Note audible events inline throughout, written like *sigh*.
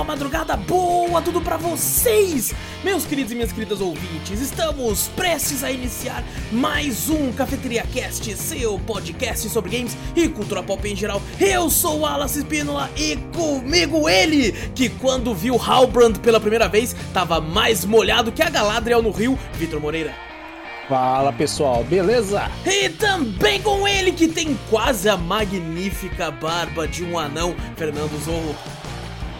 boa madrugada, boa tudo pra vocês, meus queridos e minhas queridas ouvintes. Estamos prestes a iniciar mais um Cafeteria Cast, seu podcast sobre games e cultura pop em geral. Eu sou o Alas Espínola e comigo ele, que quando viu Halbrand pela primeira vez, tava mais molhado que a Galadriel no rio, Vitor Moreira. Fala pessoal, beleza? E também com ele que tem quase a magnífica barba de um anão, Fernando Zorro.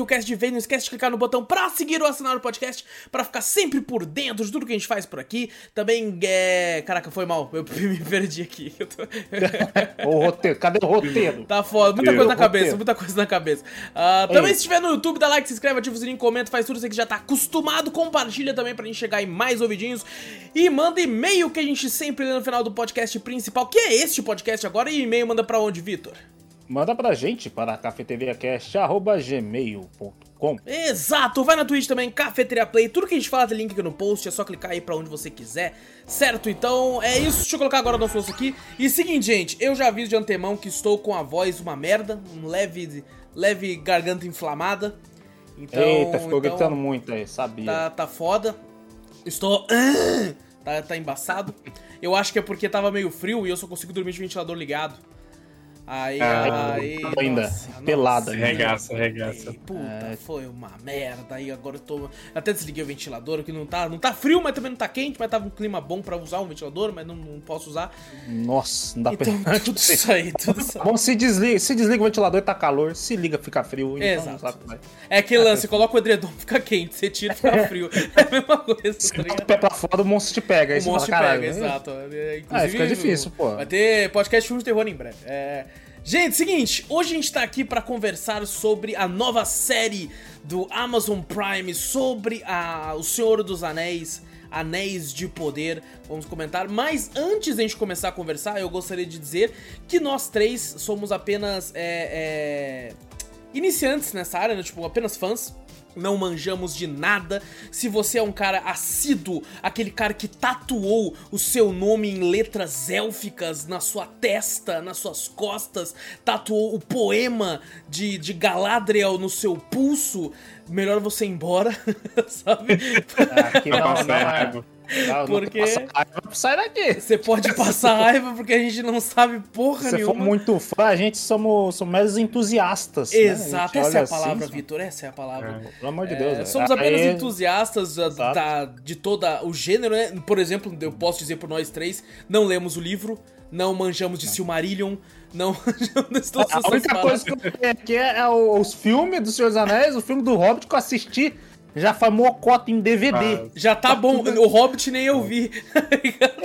Aqui o cast de vez, não esquece de clicar no botão pra seguir ou assinar o podcast, pra ficar sempre por dentro de tudo que a gente faz por aqui. Também, é... Caraca, foi mal, eu *laughs* me perdi aqui. Tô... *laughs* o roteiro, cadê o roteiro? Tá foda, muita coisa na cabeça, muita coisa na cabeça. Uh, também, se estiver no YouTube, dá like, se inscreve, ativa o sininho, comenta, faz tudo isso que já tá acostumado, compartilha também pra gente chegar em mais ouvidinhos. E manda e-mail que a gente sempre lê no final do podcast principal, que é este podcast agora. E e-mail manda pra onde, Vitor? Manda pra gente para cafeteriacast.gmail.com Exato, vai na Twitch também, Cafeteria Play, tudo que a gente fala tem link aqui no post, é só clicar aí pra onde você quiser, certo? Então é isso, deixa eu colocar agora no fluxo aqui. E seguinte, gente, eu já aviso de antemão que estou com a voz uma merda, um leve, leve garganta inflamada. Então, Eita, ficou então, gritando muito aí, sabia. Tá, tá foda. Estou... *clears throat* Tá, tá embaçado. Eu acho que é porque tava meio frio e eu só consigo dormir de ventilador ligado. Aí, ah, aí. Ainda, nossa, pelada. Nossa, regaça, regaça. Puta, é... foi uma merda. Aí agora eu tô. Até desliguei o ventilador, que não tá, não tá frio, mas também não tá quente, mas tava um clima bom pra usar um ventilador, mas não, não posso usar. Nossa, não dá então, pra. *laughs* Tudo isso aí, tudo isso aí. *laughs* Bom, se desliga, se desliga o ventilador e tá calor, se liga, fica frio. Então Exato. é aquele lance, você coloca o edredom, *laughs* fica quente, você tira, fica frio. É a mesma coisa. Se tá o pé pra fora, o monstro te pega. o monstro fala, te pega, exato. Inclusive, ah, fica difícil, pô. Vai ter podcast filme de terror em breve. É. Gente, seguinte, hoje a gente tá aqui para conversar sobre a nova série do Amazon Prime sobre a, o Senhor dos Anéis, Anéis de Poder. Vamos comentar, mas antes de a gente começar a conversar, eu gostaria de dizer que nós três somos apenas é, é, iniciantes nessa área, né? tipo, apenas fãs não manjamos de nada. Se você é um cara assíduo, aquele cara que tatuou o seu nome em letras élficas na sua testa, nas suas costas, tatuou o poema de, de Galadriel no seu pulso, melhor você ir embora, *laughs* sabe? Não, não, é. Não, porque sai daqui. Você pode *laughs* passar raiva porque a gente não sabe porra Se nenhuma. Se for muito fã, a gente somos, somos meros entusiastas. Exato, né? essa é a palavra, assim, Vitor. Essa é a palavra. É, pelo amor de Deus. É, somos apenas Aí... entusiastas da, da, de toda o gênero, né? Por exemplo, eu posso dizer por nós três, não lemos o livro, não manjamos de Silmarillion, não *laughs* manjamos todas A única coisa que eu tenho aqui é, é os filmes do Senhor dos Anéis, o filme do Hobbit que eu assisti já foi mocota em DVD. Ah, já tá, tá bom. Tudo... O Hobbit nem eu vi. *laughs*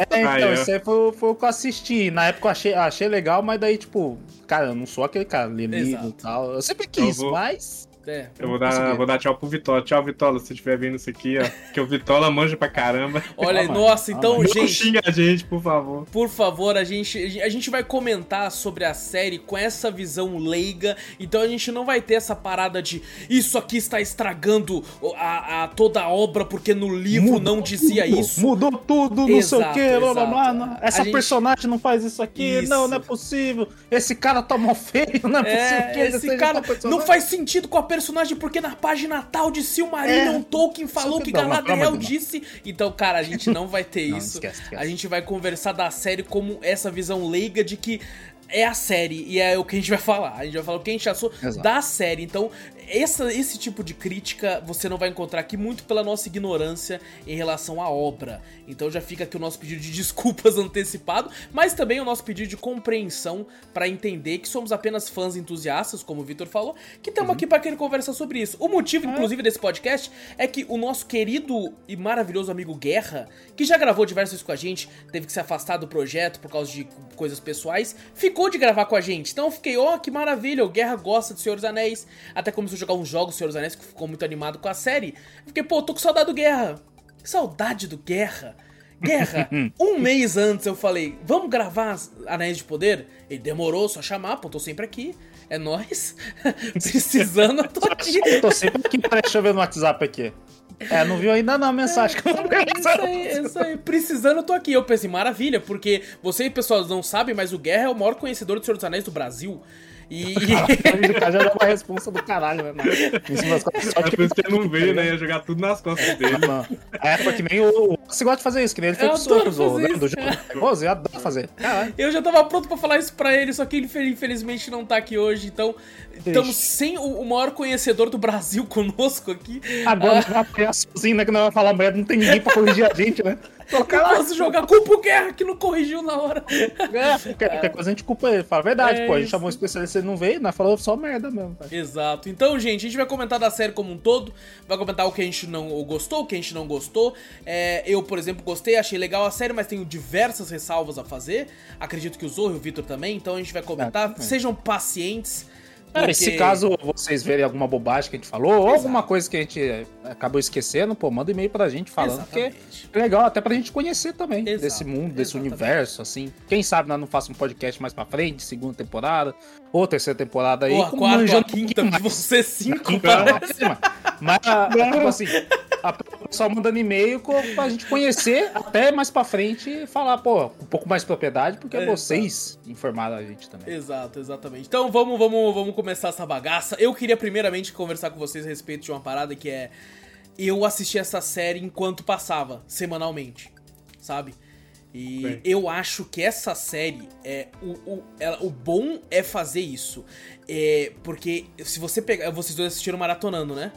é, então, isso aí foi, foi o que eu assisti. Na época eu achei, achei legal, mas daí, tipo, cara, eu não sou aquele cara, ler livro e tal. Eu sempre quis, eu vou... mas. É, eu vou dar, vou dar tchau pro Vitola. Tchau, Vitola, se estiver vendo isso aqui, ó. Que o Vitola manja pra caramba. *laughs* Olha, ah, nossa, então, ah, gente. Não xinga a gente, por favor. Por favor, a gente, a gente vai comentar sobre a série com essa visão leiga. Então a gente não vai ter essa parada de isso aqui está estragando a, a toda a obra porque no livro mudou não dizia tudo, isso. Mudou tudo, não sei o que, blá, Essa a personagem gente... não faz isso aqui, isso. não, não é possível. Esse cara tá mal feio, *laughs* não é, é possível que esse cara não faz sentido com a personagem porque na página tal de Silmarillion é. Tolkien falou que Galadriel disse. Então, cara, a gente não vai ter *laughs* não, isso. Esquece, esquece. A gente vai conversar da série como essa visão leiga de que é a série e é o que a gente vai falar. A gente vai falar o que a gente achou Exato. da série. Então, essa, esse tipo de crítica você não vai encontrar aqui muito pela nossa ignorância em relação à obra. Então já fica aqui o nosso pedido de *laughs* desculpas antecipado, mas também o nosso pedido de compreensão para entender que somos apenas fãs entusiastas, como o Victor falou, que estamos uhum. aqui para querer conversar sobre isso. O motivo, é. inclusive, desse podcast é que o nosso querido e maravilhoso amigo Guerra, que já gravou diversas vezes com a gente, teve que se afastar do projeto por causa de coisas pessoais, ficou de gravar com a gente. Então eu fiquei, ó, oh, que maravilha, o Guerra gosta de Senhor dos Anéis, até começou a jogar uns jogos Senhor dos Anéis, que ficou muito animado com a série. Eu fiquei, pô, tô com saudade do Guerra. Que saudade do Guerra. Guerra, *laughs* um mês antes eu falei, vamos gravar Anéis de Poder? Ele demorou, só chamar, pô, tô sempre aqui. É nós. *laughs* Precisando, eu tô *laughs* aqui. Eu tô sempre aqui, deixa eu ver no WhatsApp aqui. É, não viu ainda não a mensagem. É, é, isso aí, isso aí. Precisando, eu tô aqui. Eu pensei, maravilha, porque vocês, pessoal, não sabem, mas o Guerra é o maior conhecedor do Senhor dos Anéis do Brasil. E. *laughs* *laughs* já deu uma responsa do caralho, né? Em cima das costas. Só é por isso que ele não veio, né? Ia jogar tudo nas costas dele. Não. É, porque nem o. Você gosta de fazer isso, que nem ele fez com socos do, né, do jogo. É. Eu adoro fazer. Caralho. Eu já tava pronto pra falar isso pra ele, só que ele infelizmente não tá aqui hoje, então. Estamos sem o, o, maior conhecedor do Brasil *laughs* conosco aqui. Agora ah, vai apanhar sozinho, né? Que não vai falar merda, não tem ninguém pra corrigir a gente, né? Eu posso jogar culpa o Guerra que não corrigiu na hora. É, qualquer, coisa a gente culpa ele. Fala a verdade, é pô. A gente chamou um especialista, ele não veio, nós falou só merda mesmo. Cara. Exato. Então, gente, a gente vai comentar da série como um todo. Vai comentar o que a gente não gostou, o que a gente não gostou. É, eu, por exemplo, gostei, achei legal a série, mas tenho diversas ressalvas a fazer. Acredito que o Zorro e o Vitor também. Então a gente vai comentar. É, Sejam pacientes. Porque... se caso vocês verem alguma bobagem que a gente falou, Exato. ou alguma coisa que a gente eh, acabou esquecendo, pô, manda e-mail pra gente falando Exatamente. que é legal até pra gente conhecer também Exato. desse mundo, desse Exatamente. universo, assim. Quem sabe nós não faça um podcast mais pra frente, segunda temporada, ou terceira temporada aí. Ou a quarta, a quinta, você cinco, parece. Mas, tipo assim, a pessoa mandando e-mail pra gente conhecer até mais pra frente e falar, pô, um pouco mais propriedade, porque é, vocês informaram a gente também. Exato, exatamente. Então vamos, vamos, vamos começar essa bagaça. Eu queria primeiramente conversar com vocês a respeito de uma parada que é. Eu assisti essa série enquanto passava, semanalmente, sabe? E Bem. eu acho que essa série é o, o, ela, o bom é fazer isso. É, porque se você pegar. Vocês dois assistiram maratonando, né?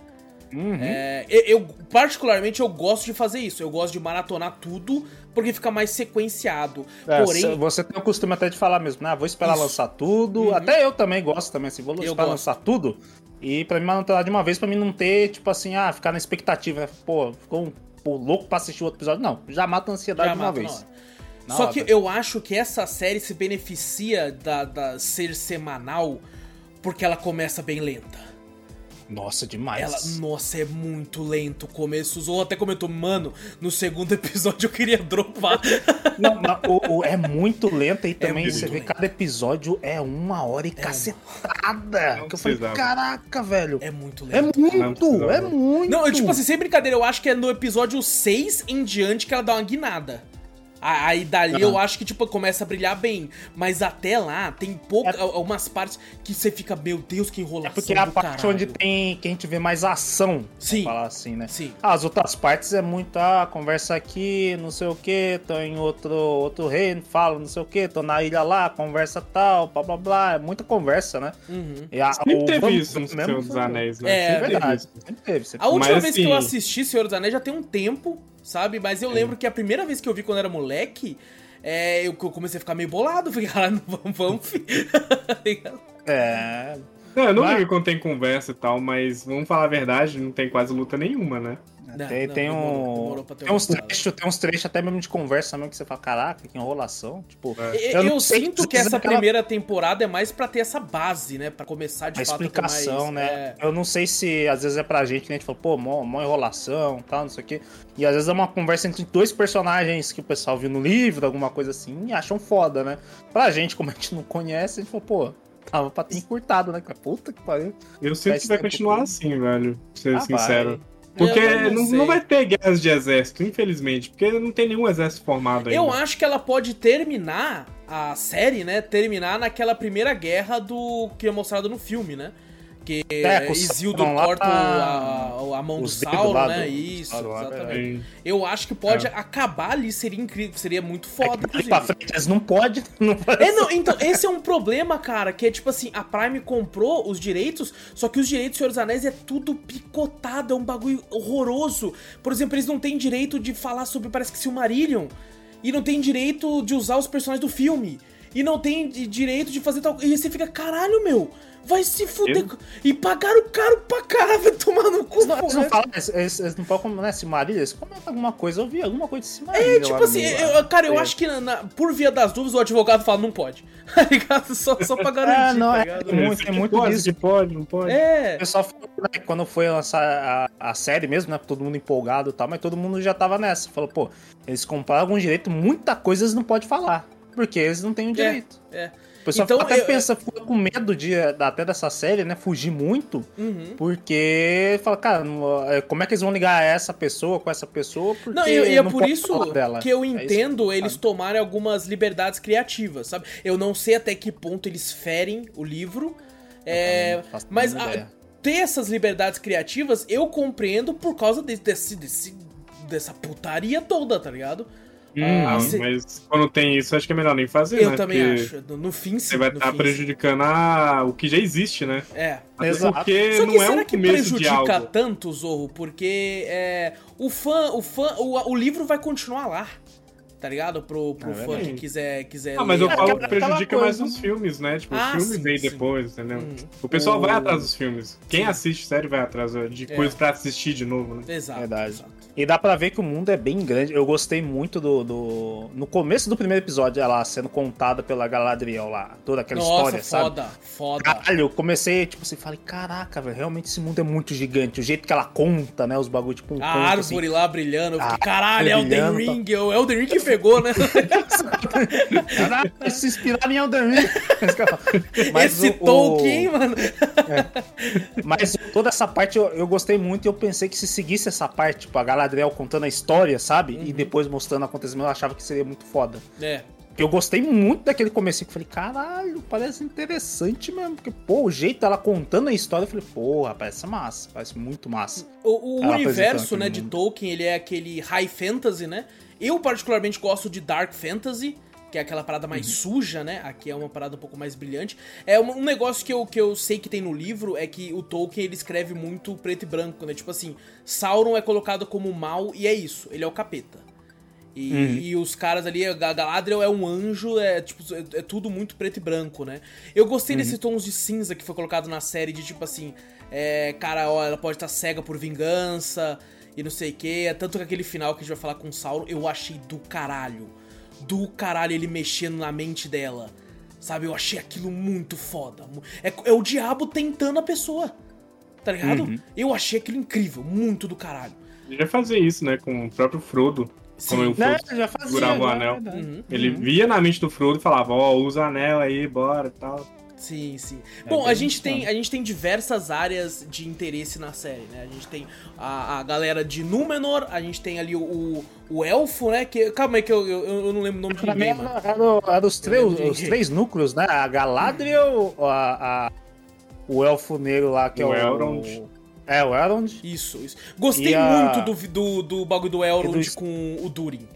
Uhum. É, eu, particularmente, eu gosto de fazer isso. Eu gosto de maratonar tudo, porque fica mais sequenciado. É, Porém... Você tem o costume até de falar mesmo, né? Vou esperar isso. lançar tudo. Uhum. Até eu também gosto também, assim, vou eu esperar gosto. lançar tudo. E pra mim maratonar de uma vez, pra mim não ter, tipo assim, ah, ficar na expectativa? Pô, ficou um, pô, louco pra assistir outro episódio. Não, já mata a ansiedade já de uma vez. Só hora. que eu acho que essa série se beneficia da, da ser semanal porque ela começa bem lenta. Nossa, demais. Ela, nossa, é muito lento o começo. O Zorro até comentou, mano, no segundo *laughs* episódio eu queria dropar. *laughs* Não, não o, o, é muito lenta e é também é você lento. vê cada episódio é uma hora e é cacetada. que eu falei, caraca, velho. É muito é lento. É muito, é muito. Não, eu, tipo assim, sem brincadeira, eu acho que é no episódio 6 em diante que ela dá uma guinada. Aí dali uhum. eu acho que, tipo, começa a brilhar bem. Mas até lá, tem poucas. É... Algumas partes que você fica, meu Deus, que enrolação. É porque é a parte caralho. onde tem. que a gente vê mais ação. Sim. falar assim, né? Sim. As outras partes é muito, ah, conversa aqui, não sei o que, tô em outro, outro reino, falo não sei o que, tô na ilha lá, conversa tal, blá blá blá. É muita conversa, né? Uhum. E a, Sempre o, teve isso no Senhor dos Anéis, né? É, é verdade. Sempre teve. Sempre a última Mas, vez assim... que eu assisti Senhor dos Anéis já tem um tempo sabe? Mas eu lembro que a primeira vez que eu vi quando era moleque, é, eu comecei a ficar meio bolado. *laughs* Falei, caralho, vamos, vamos. *laughs* é. Não, eu não mas... quando tem conversa e tal, mas vamos falar a verdade, não tem quase luta nenhuma, né? Não, tem, não, tem, demorou, um, demorou tem, uns trechos, tem uns trechos até mesmo de conversa mesmo que você fala, caraca, que enrolação. Tipo, é. eu, eu sinto que essa aquela... primeira temporada é mais para ter essa base, né? para começar de a fato explicação, mais, né? É... Eu não sei se às vezes é pra gente, né? A gente fala, pô, mó, mó enrolação tal, não sei o quê. E às vezes é uma conversa entre dois personagens que o pessoal viu no livro, alguma coisa assim, e acham foda, né? Pra gente, como a gente não conhece, a gente fala, pô, tava pra ter encurtado, né? Puta que pariu. Eu sinto que vai continuar assim, velho. Pra ser ah, sincero. Vai. Porque não, não, não, vai ter guerras de exército, infelizmente, porque não tem nenhum exército formado ainda. Eu acho que ela pode terminar a série, né? Terminar naquela primeira guerra do que é mostrado no filme, né? Porque é, Isildur corta a, a, mão do Sauron, né? Do, Isso, do exatamente. É. Eu acho que pode é. acabar ali, seria incrível, seria muito foda, é Pra frente, eles não pode, *laughs* não pode. É, não, então, esse é um problema, cara, que é tipo assim, a Prime comprou os direitos, só que os direitos do Senhor dos Anéis é tudo picotado, é um bagulho horroroso. Por exemplo, eles não têm direito de falar sobre, parece que Silmarillion, e não tem direito de usar os personagens do filme. E não tem direito de fazer tal. E você fica, caralho, meu. Vai se fuder. Eu? E pagaram caro pra caralho, vai *laughs* tomar no cu. Não, eles não falam, eles, eles não falam como, né, Cimarilha, eles comentam alguma coisa, eu vi alguma coisa de Cimarilha. É, tipo assim, eu, cara, eu é. acho que na, na, por via das dúvidas o advogado fala, não pode. *laughs* Tá ligado? Só, só pra garantir, é, não, tá é, é, muito, é muito pode, disso. pode, não pode. É. O pessoal falou, né, quando foi lançar a, a série mesmo, né, todo mundo empolgado e tal, mas todo mundo já tava nessa. Falou, pô, eles compraram algum direito, muita coisa eles não podem falar. Porque eles não têm o é, direito. É. é pessoal então, até eu, pensa, fica com medo de, até dessa série, né? Fugir muito. Uhum. Porque fala, cara, é, como é que eles vão ligar essa pessoa com essa pessoa? Porque não, e, é por isso que eu entendo é eles tomarem algumas liberdades criativas, sabe? Eu não sei até que ponto eles ferem o livro. É, mas a, ter essas liberdades criativas eu compreendo por causa de, desse, desse, dessa putaria toda, tá ligado? Hum, ah, mas quando tem isso, acho que é melhor nem fazer, eu né? também Porque acho. No fim, sim. Você vai estar tá prejudicando a... o que já existe, né? É. Exato. Porque Só que não é será um que prejudica tanto, Zorro? Porque é, o fã, o fã, o, o livro vai continuar lá tá ligado? Pro, pro é fã que quiser, quiser Ah, mas eu falo que prejudica mais os filmes, né? Tipo, ah, o filme sim, vem sim. depois, entendeu? Hum. O pessoal o... vai atrás dos filmes. Quem sim. assiste série vai atrás de é. coisas pra assistir de novo, né? Exato. Verdade. Exato. E dá pra ver que o mundo é bem grande. Eu gostei muito do. do... No começo do primeiro episódio, ela sendo contada pela Galadriel lá. Toda aquela Nossa, história, foda, sabe? Foda, Caralho, eu comecei, tipo assim, falei, caraca, velho, realmente esse mundo é muito gigante. O jeito que ela conta, né? Os bagulhos, tipo, um A conto, árvore assim. lá brilhando. Eu fiquei, ah, caralho, é o Elden Ring. É o Elden Ring que pegou, né? Caralho, se inspirar em Elden. Mas Esse o, Tolkien, o... mano. É. Mas toda essa parte eu, eu gostei muito e eu pensei que se seguisse essa parte, tipo, a Galadriel contando a história sabe? Uhum. E depois mostrando o acontecimento, eu achava que seria muito foda. É. Eu gostei muito daquele começo que falei, caralho, parece interessante mesmo. Porque, pô, o jeito dela contando a história, eu falei, porra, parece massa, parece muito massa. O, o universo, né, de Tolkien, ele é aquele high fantasy, né? Eu particularmente gosto de dark fantasy, que é aquela parada mais uhum. suja, né? Aqui é uma parada um pouco mais brilhante. É um, negócio que eu, que eu sei que tem no livro é que o Tolkien ele escreve muito preto e branco, né? Tipo assim, Sauron é colocado como mal e é isso, ele é o capeta. E, uhum. e, os caras ali, a Galadriel é um anjo, é tipo, é, é tudo muito preto e branco, né? Eu gostei uhum. desses tons de cinza que foi colocado na série, de tipo assim, é, cara, ó, ela pode estar cega por vingança e não sei o que. É tanto que aquele final que a gente vai falar com o Sauron, eu achei do caralho. Do caralho ele mexendo na mente dela. Sabe, eu achei aquilo muito foda. É, é o diabo tentando a pessoa. Tá ligado? Uhum. Eu achei aquilo incrível, muito do caralho. Ele ia fazer isso, né, com o próprio Frodo. Sim. Como o Frodo né, já fazia, segurava o anel. Uhum. Ele uhum. via na mente do Frodo e falava, ó, oh, usa o anel aí, bora e tal. Sim, sim. É Bom, a gente, tem, a gente tem diversas áreas de interesse na série, né? A gente tem a, a galera de Númenor, a gente tem ali o, o, elfo, né? Que, calma aí que eu, eu, eu não lembro o nome de ninguém, mano. Era, era os, três, os três núcleos, né? A Galadriel, a, a, o elfo negro lá, que o é o... Elrond. É, o Elrond. Isso, isso. Gostei muito do, do, do bagulho do Elrond do... com o Durin.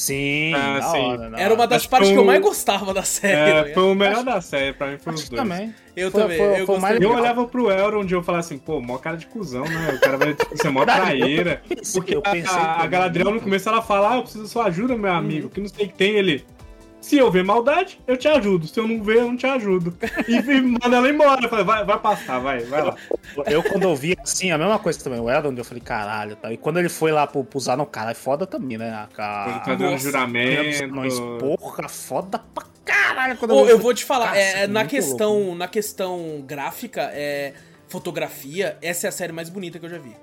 Sim, ah, sim. Hora, Era uma das Acho partes que eu mais gostava da série. É, né? foi o melhor da série, pra mim foi os dois. Também. Eu foi, também. Foi, eu, foi mais eu olhava pro Elrond e eu falava assim, pô, mó cara de cuzão, né? O cara vai tipo, ser mó *laughs* traíra. Porque eu pensei a, a Galadriel no começo ela fala, ah, eu preciso da sua ajuda, meu amigo. Hum. Que não sei o que tem ele. Se eu ver maldade, eu te ajudo. Se eu não ver, eu não te ajudo. E manda ela embora. Eu falei, vai, vai passar, vai, vai lá. Eu, quando eu vi assim, a mesma coisa também, o Elrond, eu falei, caralho, tá. E quando ele foi lá pro, pro Zanon, cara, é foda também, né? A, ele tá dando juramento. Nós, porra, foda pra caralho. Quando eu, eu vou te falar, é, na, questão, na questão gráfica, é, fotografia, essa é a série mais bonita que eu já vi.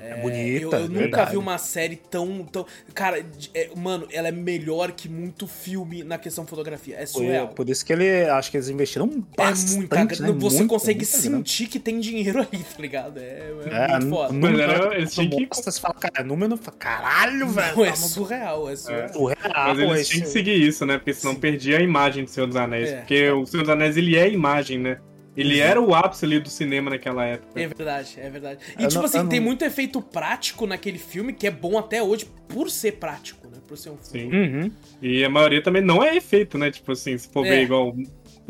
É, bonita. Eu, eu nunca vi uma série tão. tão cara, é, mano, ela é melhor que muito filme na questão fotografia. É surreal. Por, por isso que ele. Acho que eles investiram bastante. É muita, né? Você muito, consegue sentir que tem dinheiro aí, tá ligado? É, é, é muito foda. Número, eles tinham que. Você fala, cara, número. Caralho, velho. Não, é tá surreal, é surreal. É. surreal. Mas eles tinham que seguir isso, né? Porque senão Sim. perdia a imagem do Senhor dos Anéis. É. Porque o Senhor dos Anéis, ele é a imagem, né? Ele era o ápice ali do cinema naquela época. É verdade, é verdade. E eu tipo não, assim, tem muito efeito prático naquele filme que é bom até hoje por ser prático, né? Por ser um filme. Sim. Uhum. E a maioria também não é efeito, né? Tipo assim, se for é. ver igual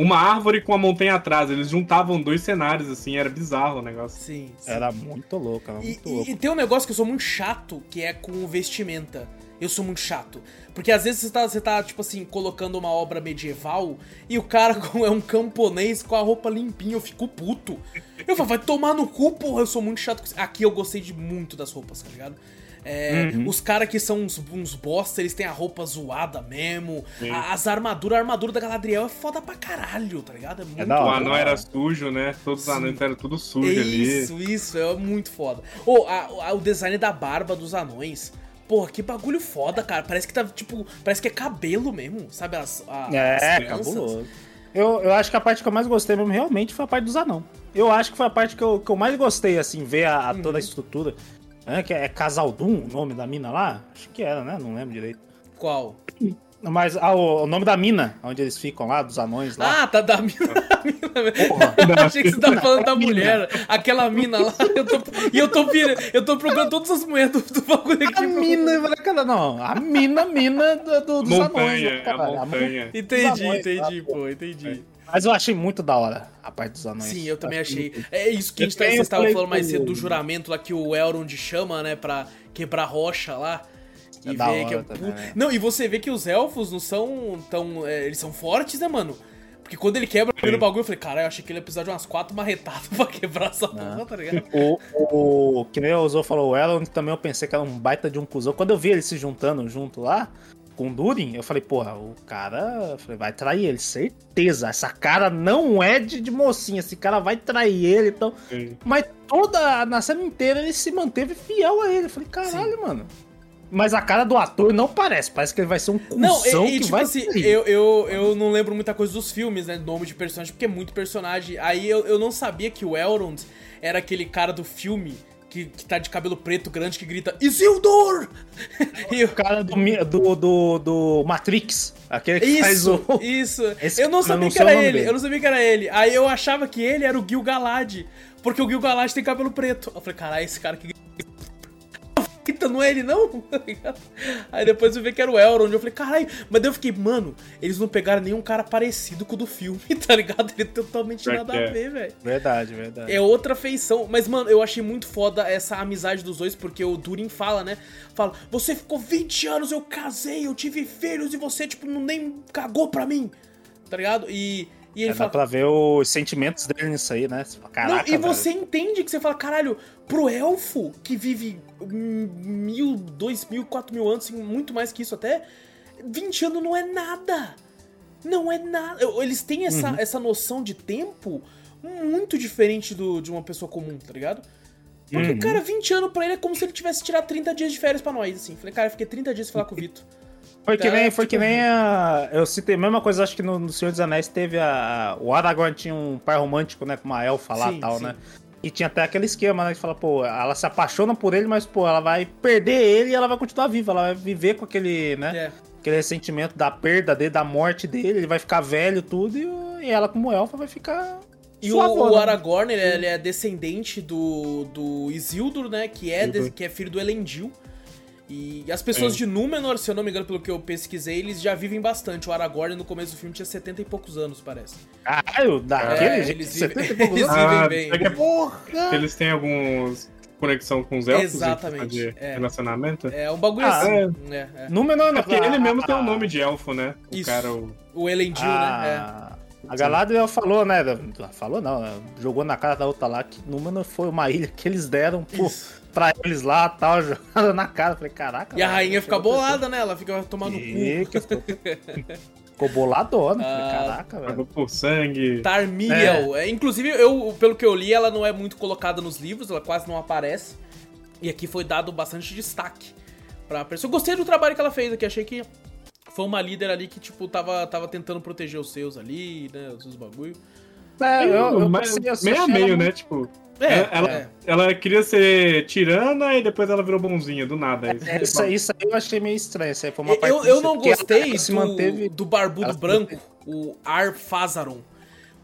uma árvore com a montanha atrás. Eles juntavam dois cenários, assim, era bizarro o negócio. Sim. sim. Era muito louco, era muito e, louco. E tem um negócio que eu sou muito chato, que é com vestimenta. Eu sou muito chato. Porque às vezes você tá, você tá, tipo assim, colocando uma obra medieval e o cara *laughs* é um camponês com a roupa limpinha, eu fico puto. Eu falo, vai tomar no cu, porra, eu sou muito chato. Aqui eu gostei de muito das roupas, tá ligado? É, uhum. Os caras que são uns, uns bosta, eles têm a roupa zoada mesmo. A, as armaduras, a armadura da Galadriel é foda pra caralho, tá ligado? É, é muito é da O anão era sujo, né? Todos Sim. os anões eram tudo sujo isso, ali. Isso, isso, é muito foda. Ou oh, o design da barba dos anões. Porra, que bagulho foda, cara. Parece que tá, tipo, parece que é cabelo mesmo, sabe? As, a, é, as cabuloso. Eu, eu acho que a parte que eu mais gostei mesmo realmente foi a parte dos anão. Eu acho que foi a parte que eu, que eu mais gostei, assim, ver a, a toda a uhum. estrutura. É, que é Casaldum o nome da mina lá? Acho que era, né? Não lembro direito. Qual? Mas ah, o, o, nome da mina, onde eles ficam lá, dos anões lá. Ah, tá da mina. *laughs* Porra, eu achei que você tá falando da mulher. Aquela mina lá. *laughs* Eu tô, e eu tô, eu tô procurando todas as mulheres do, do bagulho aqui. A mina, cara, não. A mina, mina do, do, dos montanha, anões. Cara, a montanha. Entendi, anões, entendi, pô, entendi. Mas eu achei muito da hora a parte dos anões. Sim, eu também achei. É isso que a gente tá, vocês estavam falando mais cedo do juramento lá que o Elrond chama, né, pra quebrar rocha lá. E é ver que é também, né? Não, e você vê que os elfos não são tão. É, eles são fortes, né, mano? Porque quando ele quebra o primeiro bagulho, eu falei, cara, eu achei que ele ia precisar de umas quatro marretadas *laughs* pra quebrar essa porra, tá ligado? O, o, que nem o Zou falou, o Elrond também eu pensei que era um baita de um cuzão. Quando eu vi ele se juntando junto lá, com o Durin, eu falei, porra, o cara falei, vai trair ele, certeza. Essa cara não é de, de mocinha, esse cara vai trair ele, então. Sim. Mas toda na cena inteira ele se manteve fiel a ele. Eu falei, caralho, Sim. mano. Mas a cara do ator não parece, parece que ele vai ser um cuzão não, e, e, que tipo vai assim, eu, eu, eu não lembro muita coisa dos filmes, né, nome de personagem, porque é muito personagem. Aí eu, eu não sabia que o Elrond era aquele cara do filme que, que tá de cabelo preto grande que grita Isildur! *laughs* e o cara do, do, do, do Matrix. Aquele que isso, faz o. Isso, eu não sabia que era ele. Dele. Eu não sabia que era ele. Aí eu achava que ele era o Gil Galad. Porque o Gil Galad tem cabelo preto. Eu falei, caralho, esse cara que Eita, não é ele não? *laughs* Aí depois eu vi que era o Elrond, eu falei, caralho, mas daí eu fiquei, mano, eles não pegaram nenhum cara parecido com o do filme, *laughs* tá ligado? Ele tem totalmente nada a ver, velho. Verdade, verdade. É outra feição, mas mano, eu achei muito foda essa amizade dos dois, porque o Durin fala, né? Fala, você ficou 20 anos, eu casei, eu tive filhos e você, tipo, não nem cagou pra mim, tá ligado? E e ele é, fala... Dá pra ver os sentimentos dele nisso aí, né? Caraca, não, e você velho. entende que você fala, caralho, pro elfo que vive mil, dois mil, quatro mil anos, muito mais que isso até, 20 anos não é nada. Não é nada. Eles têm essa, uhum. essa noção de tempo muito diferente do, de uma pessoa comum, tá ligado? Porque, uhum. cara, 20 anos pra ele é como se ele tivesse tirado 30 dias de férias pra nós, assim. Falei, cara, eu fiquei 30 dias sem falar com o Vitor. Foi que nem, foi que tipo, nem a. Eu citei a mesma coisa, acho que no, no Senhor dos Anéis teve a. O Aragorn tinha um pai romântico, né? Com uma elfa lá e tal, sim. né? E tinha até aquele esquema, né? Que fala, pô, ela se apaixona por ele, mas, pô, ela vai perder ele e ela vai continuar viva. Ela vai viver com aquele, né? É. Aquele ressentimento da perda dele, da morte dele. Ele vai ficar velho, tudo. E, e ela, como elfa, vai ficar. E o, o, Aragorn, ele, ele, é descendente do, do Isildur, né? Que é, de, que é filho do Elendil. E as pessoas é. de Númenor, se eu não me engano, pelo que eu pesquisei, eles já vivem bastante. O Aragorn no começo do filme tinha 70 e poucos anos, parece. Caralho, daquele é, jeito, *laughs* eles, vivem, eles vivem ah, bem. É Porra! Eles têm alguns conexão com os elfos Exatamente. É. relacionamento? É um bagulho ah, assim. É. É, é. Númenor, é porque ele mesmo tem o um nome de elfo, né? O Isso. cara, o... o Elendil, né? ah. né? A Galadriel falou, né? Falou não, jogou na cara da outra lá que Númenor foi uma ilha que eles deram pro, Isso pra eles lá tal, *laughs* jogando na cara. Falei, caraca. E a rainha fica bolada, né? Ela fica tomando e... cu. *laughs* Ficou boladona. Ah, falei, caraca, velho. por sangue. Tarmiriel. É. é. inclusive, eu, pelo que eu li, ela não é muito colocada nos livros, ela quase não aparece. E aqui foi dado bastante destaque pra pessoa. Eu gostei do trabalho que ela fez aqui, achei que foi uma líder ali que, tipo, tava, tava tentando proteger os seus ali, né? Os seus bagulho. É, eu, eu, eu meio a meio, né? Tipo, é, ela, é. ela queria ser tirana e depois ela virou bonzinha, do nada. É, isso, isso aí eu achei meio estranho. Isso aí foi uma eu, eu não gostei do, manteve, do barbudo branco, o Ar Fazaron.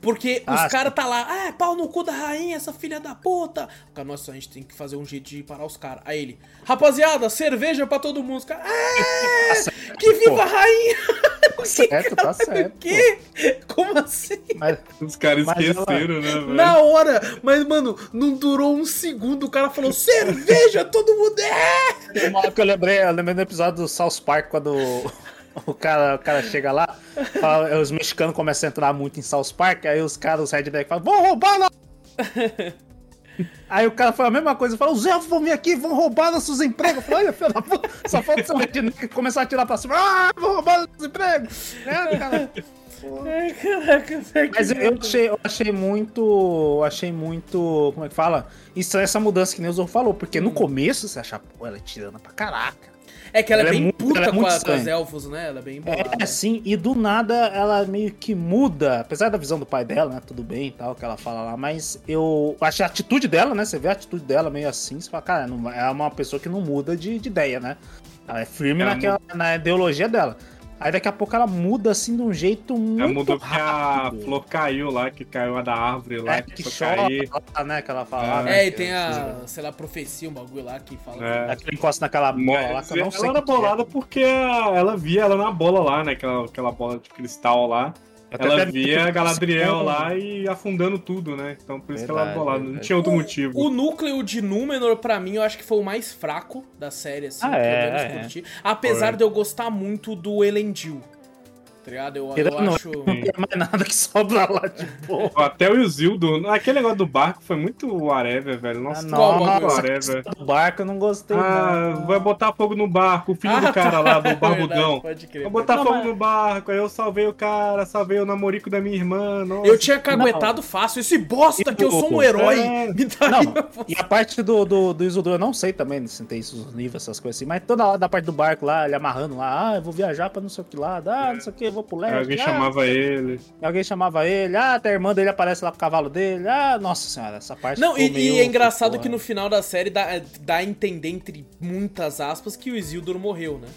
Porque ah, os caras tá lá, ah, pau no cu da rainha, essa filha da puta. Cara, nossa, a gente tem que fazer um jeito de parar os caras. Aí ele, rapaziada, cerveja pra todo mundo. Os caras, *laughs* é, que viva a rainha! *laughs* Tá certo, tá certo. Que? Como assim? Mas, os caras esqueceram, ela... né, velho? Na hora, mas, mano, não durou um segundo. O cara falou, cerveja, todo mundo é! Uma hora que eu lembrei, eu lembrei do episódio do South Park, quando o cara, o cara chega lá, fala, os mexicanos começam a entrar muito em South Park, aí os caras, os redneck falam, vão roubar lá! Aí o cara fala a mesma coisa, fala, os elfos vão vir aqui, vão roubar nossos empregos. Eu falei, olha, filho da puta, só falta o redneck começar a tirar pra cima, ah, vão roubar nossos empregos! É, cara... Caraca, Mas eu achei, eu achei muito. Achei muito. Como é que fala? Isso, essa mudança que o Zorro falou, porque no hum. começo você acha, pô, ela é tirando pra caraca. É que ela, ela é bem é puta é com, a, com, as elfos, né? Ela é bem boa. É, sim, e do nada ela meio que muda, apesar da visão do pai dela, né? Tudo bem e tal, que ela fala lá, mas eu acho a atitude dela, né? Você vê a atitude dela meio assim, você fala, cara, não, é uma pessoa que não muda de, de ideia, né? Ela é firme ela naquela, na ideologia dela. Aí daqui a pouco ela muda assim de um jeito muito ela mudou rápido. que a flor caiu lá, que caiu a da árvore lá, é, que, que chora, cair. Lá, né, que ela fala. É, né, é e tem a, sei lá, profecia, um bagulho lá que fala. É. Que... encosta naquela bola lá, que eu não ela sei. Ela era bolada é. porque ela via ela na bola lá, né, aquela, aquela bola de cristal lá. Ela via a Galadriel lá e afundando tudo, né? Então por isso verdade, que ela bolada. Não tinha outro o, motivo. O núcleo de Númenor, pra mim, eu acho que foi o mais fraco da série, assim, ah, é, é. Apesar foi. de eu gostar muito do Elendil tá ligado? Eu, eu não, acho. Não tem mais nada que sobra lá de boa. Até o Isildo. Aquele negócio do barco foi muito whatever, velho. Nossa, ah, não, nossa, whatever. do barco eu não gostei. Ah, não. vai botar fogo no barco, o filho ah, do cara tá. lá, do *laughs* barbudão. Verdade, vai botar não, fogo mas... no barco, aí eu salvei o cara, salvei o namorico da minha irmã. Nossa. Eu tinha caguetado fácil. Esse bosta que eu sou um herói. É... Me dá não, e a parte do, do, do Isildur, eu não sei também se tem isso nos livros, essas coisas assim, mas toda hora da parte do barco lá, ele amarrando lá, ah, eu vou viajar pra não sei o que lá, ah, não sei o que, vou pro leste. Alguém ah, chamava ele. Alguém chamava ele. Ah, até a irmã dele aparece lá com o cavalo dele. Ah, nossa senhora, essa parte. Não, e, e, é engraçado porra. que no final da série dá, dá a entender, entre muitas aspas, que o Isildur morreu, né?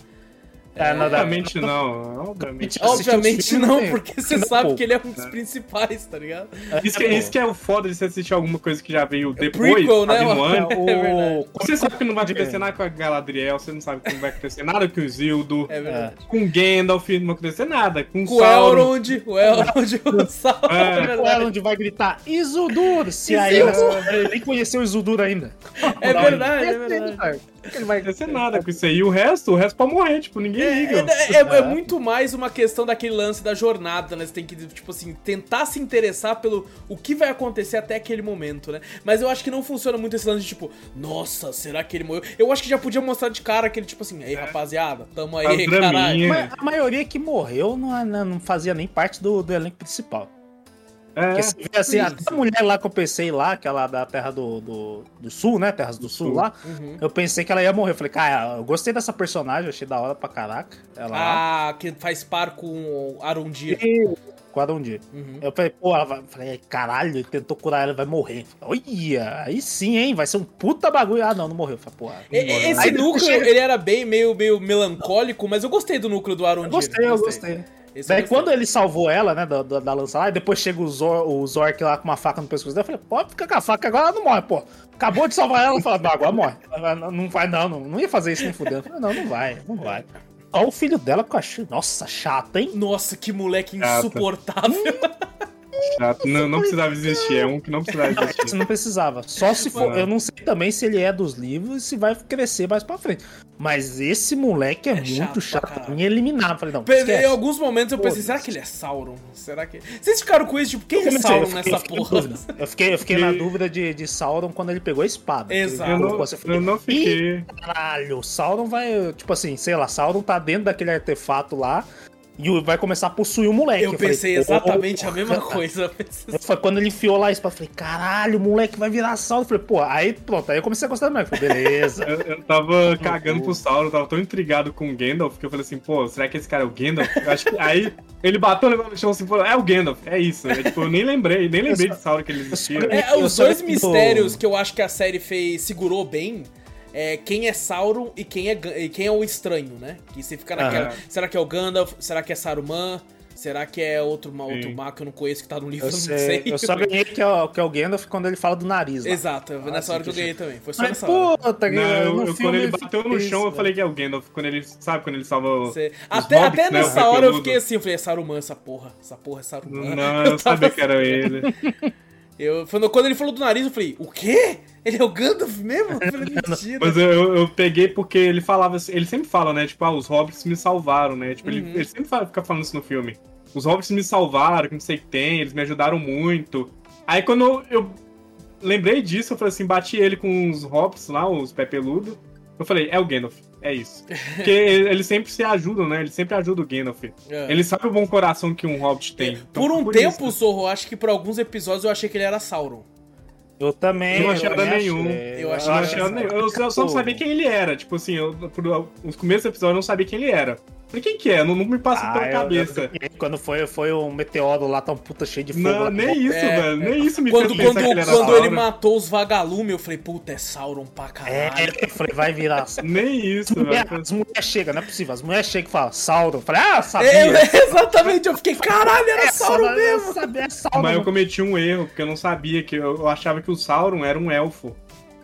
É, obviamente não. Obviamente, obviamente não, porque você sabe pouco. que ele é um dos é. principais, tá ligado? Isso que, isso que é o foda de você assistir alguma coisa que já veio é depois, prequel, né? É, o... Você sabe que não vai acontecer nada com a Galadriel, você não sabe que não vai acontecer nada com o Zildo. É verdade. Com Gandalf não vai acontecer nada. Com, com o Elrond, o Elrond, o *laughs* Sauron. É. O Elrond vai gritar Isildur, se aí ele nem conheceu o Isildur ainda. É verdade, é verdade. Ele vai acontecer nada com isso aí. E o resto, o resto pra morrer, tipo, ninguém é. É, é, é, muito mais uma questão daquele lance da jornada, né? Você tem que, tipo assim, tentar se interessar pelo o que vai acontecer até aquele momento, né? Mas eu acho que não funciona muito esse lance de, tipo, nossa, será que ele morreu? Eu acho que já podia mostrar de cara aquele, tipo assim, ei, é. rapaziada, tamo aí, caralho. A maioria que morreu não, não fazia nem parte do, do elenco principal. É, você vê assim, até a mulher lá que eu pensei lá, aquela da Terra do, do, do Sul, né? Terras do, Sul, Sul, lá. Uhum. Eu pensei que ela ia morrer. Eu falei, cara, eu gostei dessa personagem, achei da hora pra caraca. Ela ah, que faz par com o Arondir. Com o Arondir. Uhum. Eu falei, pô, ela vai. Falei, caralho, tentou curar ela, vai morrer. Olha, aí sim, hein? Vai ser um puta bagulho. Ah, não, não morreu. Falei, pô, Esse aí, núcleo, ele era bem meio, meio melancólico, mas eu gostei do núcleo do Arondir. Eu gostei, eu gostei. gostei. Esse Daí quando ele salvou ela, né, da, da, da, lança lá, e depois chega o, Zor, o Zork lá com uma faca no pescoço dela, eu falei, pode ficar com a faca, agora ela não morre, pô. Acabou de salvar ela, fala, não, agora morre. Não vai, não, não, não ia fazer isso nem fudendo. Falei, não, não vai, não vai. Olha o filho dela com a... Nossa, chato, hein? Nossa, que moleque insuportável. *laughs* Chato. Não, não precisava existir, é um que não precisava existir. Você não precisava. Só se for. Eu não sei também se ele é dos livros e se vai crescer mais pra frente. Mas esse moleque é, é muito chato, chato me eliminar. Falei, não. Esquece. Em alguns momentos eu pensei, será que ele é Sauron? Será que. Vocês ficaram com isso, tipo, quem é Sauron fiquei, nessa porra? Eu fiquei, eu fiquei na dúvida de, de Sauron quando ele pegou a espada. Exato. Eu não, eu não fiquei. Caralho, Sauron vai. Tipo assim, sei lá, Sauron tá dentro daquele artefato lá e vai começar a possuir o moleque. Eu, eu pensei falei, exatamente a mesma coisa. Foi quando ele enfiou lá a espada, eu falei, caralho, o moleque vai virar Sauron. Eu falei, pô, aí pronto, aí eu comecei a gostar do moleque. Falei, beleza. *laughs* eu, eu tava cagando pro Sauron, eu tava tão intrigado com o Gandalf que eu falei assim, pô, será que esse cara é o Gandalf? Eu acho que aí ele bateu no chão assim, pô, é o Gandalf, é isso. É, tipo, eu nem lembrei, nem lembrei de Sauron que ele existia. É, os dois mistérios que eu acho que a série fez, segurou bem é, quem é Sauron e quem é, quem é o estranho, né? Que você fica naquela. Uhum. Será que é o Gandalf? Será que é Saruman? Será que é outro, outro mago que eu não conheço que tá no livro? *laughs* Eu, sei, não sei. Eu só ganhei que é, o, que é o Gandalf quando ele fala do nariz. Lá. Exato, ah, nessa hora que eu ganhei também. Foi só Mas, nessa puta, hora. Não, eu, eu, quando ele bateu no chão, eu falei que é o Gandalf. Quando ele, sabe, quando ele salva Até, hobbits, até né, nessa hora eu fiquei assim, eu falei, é Saruman essa porra. Essa porra é Saruman. Não, *laughs* eu, eu sabia que era ele. Eu, quando ele falou do nariz, eu falei, o quê? Ele é o Gandalf mesmo? Eu falei, mentira. Mas eu, eu peguei porque ele falava assim, ele sempre fala, né? Tipo, ah, os hobbits me salvaram, né? Tipo, uhum. ele, ele, sempre fala, fica falando isso no filme. Os hobbits me salvaram, que não sei o que tem, eles me ajudaram muito. Aí quando eu, lembrei disso, eu falei assim, bati ele com os hobbits lá, os pé peludo. Eu falei, é o Gandalf. É isso. Porque *laughs* eles sempre se ajudam, né? Ele sempre ajuda o Gandalf. É. Ele sabe o bom coração que um Hobbit tem. Então, por um por tempo, isso. Zorro, acho que por alguns episódios eu achei que ele era Sauron. Eu também. Eu não achei nada nenhum. Eu, achei, eu, achei eu, eu só não sabia quem ele era. Tipo assim, eu, por, os começos do episódio eu não sabia quem ele era. Falei, quem que é? Não, não me passa ah, pela cabeça. Eu, quando foi, foi um meteoro lá tão puta cheio de fogo. Não, lá, nem isso, é, velho. Nem isso me quando, fez quando, que Quando ele matou os vagalumes, eu falei, puta, é Sauron pra caralho. É, eu falei, vai virar. nem isso, velho. As mulheres chegam, não é possível. As mulheres chegam e falam, Sauron. Eu falei, ah, sabia. É, exatamente, eu fiquei, caralho, era é, Sauron mesmo. Sabia, é Sauron. Mas eu cometi um erro, porque eu não sabia que eu, eu achava que o Sauron era um elfo.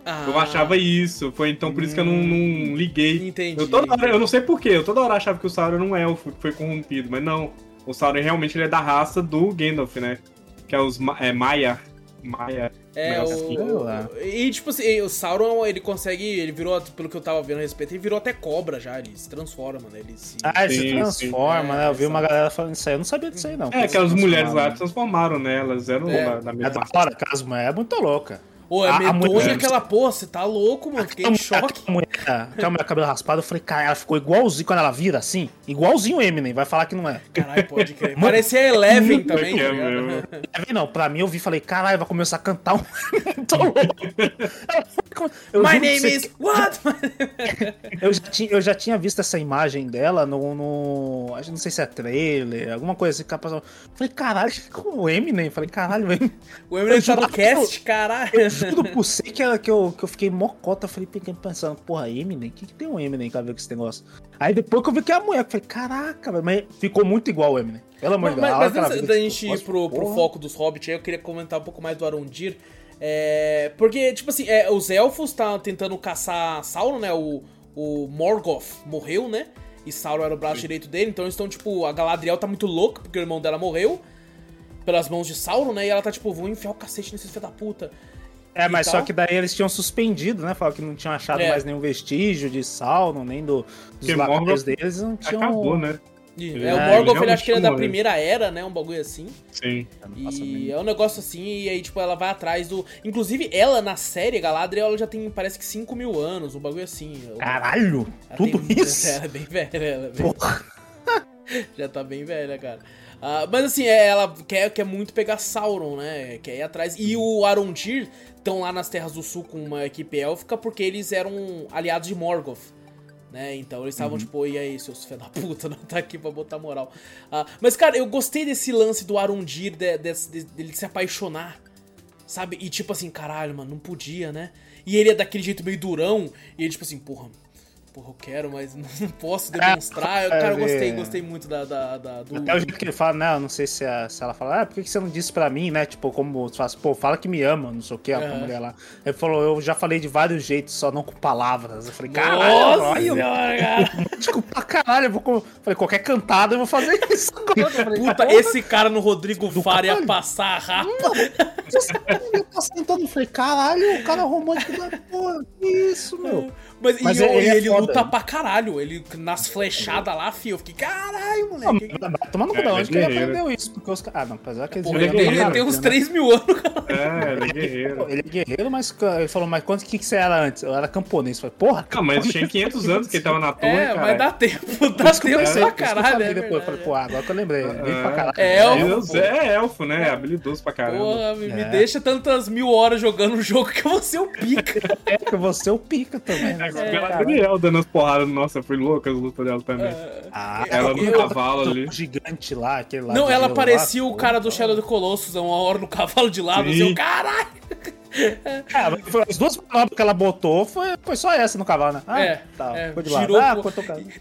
Ah. Eu achava isso. Foi então por isso que eu não, não hum. liguei. Entendi. Eu, toda hora, eu não sei porquê, eu toda hora achava que o Sauron era um elfo que foi corrompido, mas não. O Sauron realmente ele é da raça do Gandalf, né? Que é os é, Maia. Maia. É, o... E tipo assim, o Sauron, ele consegue. Ele virou, pelo que eu tava vendo a respeito, ele virou até cobra já, ele se transforma, né? Ele se... Ah, ele se transforma, sim. né? Eu vi uma galera falando isso aí, eu não sabia disso aí, não. É, aquelas mulheres lá transformaram, né? Elas eram é. na, na mesma. É da hora, mulheres é muito louca. Ô, é a, medonha aquela porra, você tá louco, mano. Fiquei em choque. Aquela mulher, aquela mulher cabelo raspado, eu falei, cara, ela ficou igualzinho quando ela vira assim. Igualzinho o Eminem, vai falar que não é. Caralho, pode crer. Parecia Eleven também. É, tá *laughs* Eleven não, pra mim eu vi e falei, caralho, vai começar a cantar um. Tô louco. My name is. What? eu, já tinha, eu já tinha visto essa imagem dela no. no não sei se é trailer, alguma coisa assim. Capaz... Falei, caralho, *laughs* com o Eminem. Falei, caralho, o Eminem. O Eminem *laughs* tá no cast, caralho juro por si que, ela, que, eu, que eu fiquei mocota. Falei, pensando, porra, Eminem? O que, que tem um Eminem que ver com esse negócio? Aí depois que eu vi que é a mulher, eu falei, caraca, mas ficou muito igual o Eminem. Pelo amor de Deus. Mas, mas antes da gente ir pro, pro foco dos Hobbits, aí eu queria comentar um pouco mais do Arondir. É, porque, tipo assim, é, os elfos tá tentando caçar Sauron, né? O, o Morgoth morreu, né? E Sauron era o braço Sim. direito dele. Então eles estão, tipo, a Galadriel tá muito louca porque o irmão dela morreu pelas mãos de Sauron, né? E ela tá tipo, vou enfiar o cacete nesse filho da puta. É, mas só que daí eles tinham suspendido, né? Falaram que não tinham achado é. mais nenhum vestígio de Sauron, nem do, dos lacres deles. Não tinham... Acabou, né? É, é, o Morgoth, ele acha que ele é da primeira era, né? Um bagulho assim. Sim. E é um negócio assim, e aí, tipo, ela vai atrás do. Inclusive, ela na série, Galadriel, ela já tem, parece que 5 mil anos, um bagulho assim. Caralho! Tudo tem... *laughs* isso? Ela é bem velha, ela é bem... Porra. *laughs* já tá bem velha, cara. Uh, mas assim, é, ela quer, quer muito pegar Sauron, né? Quer ir atrás. E o Arondir estão lá nas Terras do Sul com uma equipe élfica porque eles eram aliados de Morgoth. Né? Então eles estavam uhum. tipo, e aí, seus filhos da puta, *laughs* não tá aqui pra botar moral. Uh, mas, cara, eu gostei desse lance do Arondir, de, de, de, dele se apaixonar. Sabe? E tipo assim, caralho, mano, não podia, né? E ele é daquele jeito meio durão. E ele, tipo assim, porra, porra, eu quero, mas *laughs* não posso demonstrar. É, cara, eu gostei, gostei muito da, da, da do... Até o jeito que ele fala, né? Eu não sei se, a, se ela fala, ah, por que você não disse pra mim, né? Tipo, como você fala assim, pô, fala que me ama, não sei o que, a uhum. mulher lá. Ele falou, eu já falei de vários jeitos, só não com palavras. Eu falei, caralho, olha, cara. *laughs* Tipo, pra caralho, eu vou. Com... Falei, qualquer cantada eu vou fazer *laughs* isso agora. Falei, Puta, esse cara no Rodrigo Fara ia passar rápido. Não, eu tava sentando, falei, caralho, o cara romântico da porra, que isso, meu. Mas, Mas e, ele, ele, ele é luta pra caralho. Ele nas flechadas lá, fio. Eu fiquei, caralho, moleque. Ah, Tomando cu, é, onde que ele aprendeu isso? Porque os Ah, não, apesar que Porra, ele, ele tem uns 3 mil anos, cara. É, ele é guerreiro. Ele é guerreiro, mas ele falou, mas quanto que, que você era antes? Eu era camponês. Eu falei, porra, Ah, mas tinha 500 anos que ele tava na torre, É, cara. mas dá tempo, dá tempo pra caralho. É depois. Eu falei, pô, agora que eu lembrei. Caralho. É elfo. É elfo, né? Habilidoso pra caramba. Porra, me deixa tantas mil horas jogando um jogo que você é o pica. *laughs* É, que você é o pica também. É, Galadriel dando as porradas. Nossa, foi louca as lutas dela também. É. Ah, ela no cavalo ali. gigante lá, aquele lá. Não, ela parecia lá, o cara do Shadow do Colossus, uma hora no cavalo de lado, assim, caralho! É, as duas manobras que ela botou foi, foi só essa no cavalo, né? Ah, é, tá, é, de girou, Ah, o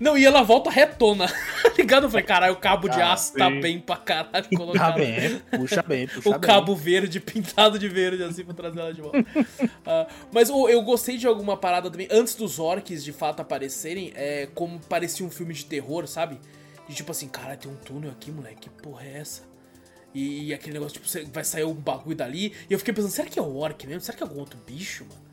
Não, e ela volta retona, *laughs* ligado? Eu falei, caralho, o cabo de ah, aço tá sim. tá bem pra caralho colocado. Tá bem, puxa bem, puxa o bem. cabo verde, *laughs* pintado de verde, assim, pra trazer ela de volta. uh, *laughs* mas oh, eu gostei de alguma parada também, antes dos orcs de fato aparecerem, é como parecia um filme de terror, sabe? De tipo assim, cara, tem um túnel aqui, moleque, que porra é essa? E, e aquele negócio, tipo, vai sair um bagulho dali. E eu fiquei pensando, será que é o orc mesmo? Será que é algum outro bicho, mano?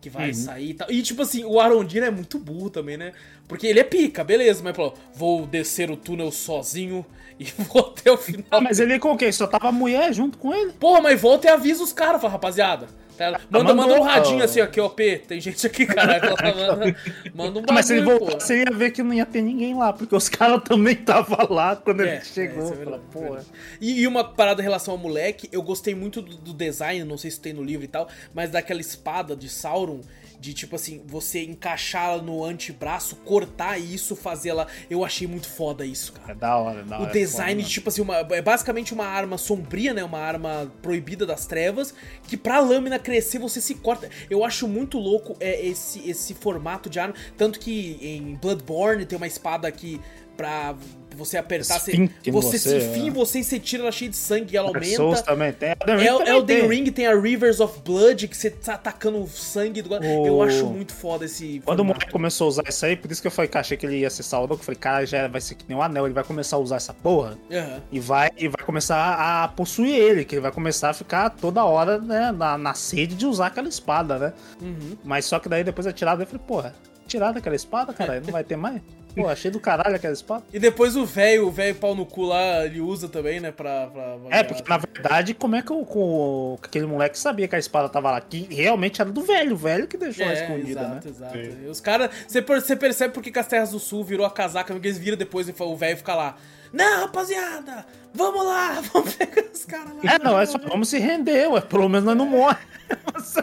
que vai uhum. sair e tal. E tipo assim, o Arondina é muito burro também, né? Porque ele é pica, beleza, mas falou, vou descer o túnel sozinho e *laughs* vou até o final. Ah, mas ele com o quê? Só tava a mulher junto com ele? Porra, mas volta e avisa os caras, rapaziada. Tá, manda, manda um radinho assim, aqui, ó, P. Tem gente aqui, caralho. *laughs* Manda, manda um bagulho, Mas se ele voltasse, você ia ver que não ia ter ninguém lá, porque os *laughs* caras também estavam lá quando é, ele chegou. É, é porra. E, e, uma parada em relação ao moleque, eu gostei muito do, do design, não sei se tem no livro e tal, mas daquela espada de Sauron de tipo assim, você encaixá-la no antebraço, cortar isso, fazê-la. Eu achei muito foda isso, cara. É da hora, da hora. O design foda, de tipo assim, uma, é basicamente uma arma sombria, né? Uma arma proibida das trevas, que pra lâmina crescer você se corta. Eu acho muito louco é, esse, esse formato de arma. Tanto que em Bloodborne tem uma espada que pra você apertar, você, você, se enfim, é. você você tira ela cheia de sangue e ela Dark aumenta. Souls também tem. Elden Ring, é, Elden Ring tem a Rivers of Blood, que você tá atacando sangue do... O... Eu acho muito foda esse. Quando formato. o moleque começou a usar isso aí, por isso que eu falei que achei que ele ia ser saudável, que eu falei, cara, já vai ser que nem um anel, ele vai começar a usar essa porra uhum. e, vai, e vai começar a possuir ele, que ele vai começar a ficar toda hora, né, na, na sede de usar aquela espada, né? Uhum. Mas só que daí depois a tirada eu falei, porra, tirada aquela espada, cara, não vai ter mais? Pô, achei do caralho aquela espada. E depois o velho, o velho pau no cu lá, ele usa também, né, pra... pra, pra é, porque na verdade, como é que o, com, aquele moleque sabia que a espada tava lá? Que realmente era do velho, o velho que deixou é, ela escondida, exato, né? Exato, exato. Os caras, você percebe porque que as terras do sul virou a casaca, porque eles viram depois e o velho fica lá... Não, rapaziada, vamos lá, *laughs* vamos pegar os caras lá. É, não, é só vamos se render, ué, pelo menos nós não morremos.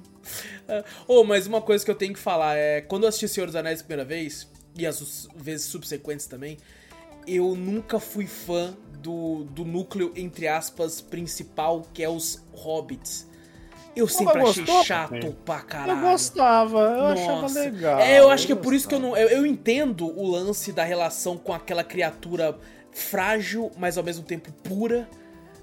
*laughs* oh, mas uma coisa que eu tenho que falar é, quando eu assisti Senhor dos Anéis a primeira vez, e as vezes subsequentes também, eu nunca fui fã do, do núcleo, entre aspas, principal, que é os hobbits. Eu sempre achei gostou? chato Sim. pra caralho. Eu gostava, eu Nossa. achava legal. É, eu acho que é por isso que eu não. Eu, eu entendo o lance da relação com aquela criatura frágil, mas ao mesmo tempo pura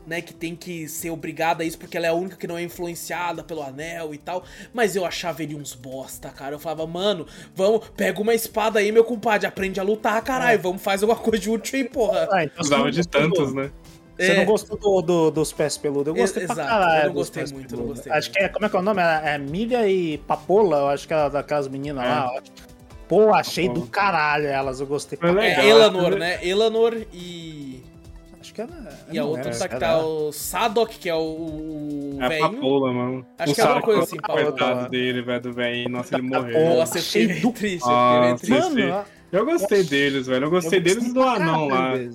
né, que tem que ser obrigada a isso porque ela é a única que não é influenciada pelo anel e tal. Mas eu achava ele uns bosta, cara. Eu falava, mano, vamos, pega uma espada aí, meu compadre, aprende a lutar, caralho. É. Vamos fazer alguma coisa de útil aí, porra. Ah, então Usava de tantos, né? Você é. não gostou do, do, dos pés peludos? Eu gostei Exato, pra caralho. Eu não gostei muito, não gostei Acho muito. que é, como é que é o nome? É, é Milha e Papola, eu acho que é daquelas meninas é. lá. Pô, achei Papola. do caralho elas, eu gostei. Foi legal. É Elanor, né? Elanor e que era. E a outra tá que tá o Sadok, que é o. É a Papola, mano. Acho o que é uma coisa assim, Papola. Coitado dele, velho, do velho. Nossa, ele morreu. Eu fiquei bem triste. Triste. Mano, eu gostei deles, velho. Eu gostei, eu deles e do anão lá. Eu,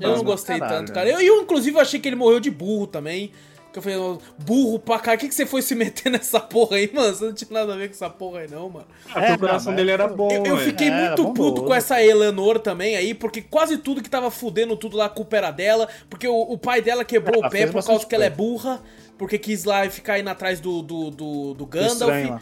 eu, não gostei tanto, cara. Eu, eu, inclusive, achei que ele morreu de burro também. Que eu falei, burro pra cá, o que, que você foi se meter *laughs* nessa porra aí, mano? Você não tinha nada a ver com essa porra aí, não, mano. Ah, é, o coração dele era bom, Eu, eu fiquei é, muito puto com essa Eleanor também aí, porque quase tudo que tava fudendo tudo lá, a culpa era dela, porque o, o pai dela quebrou o pé por causa que ela é burra, porque quis lá ficar indo atrás do, do, do, do Gandalf.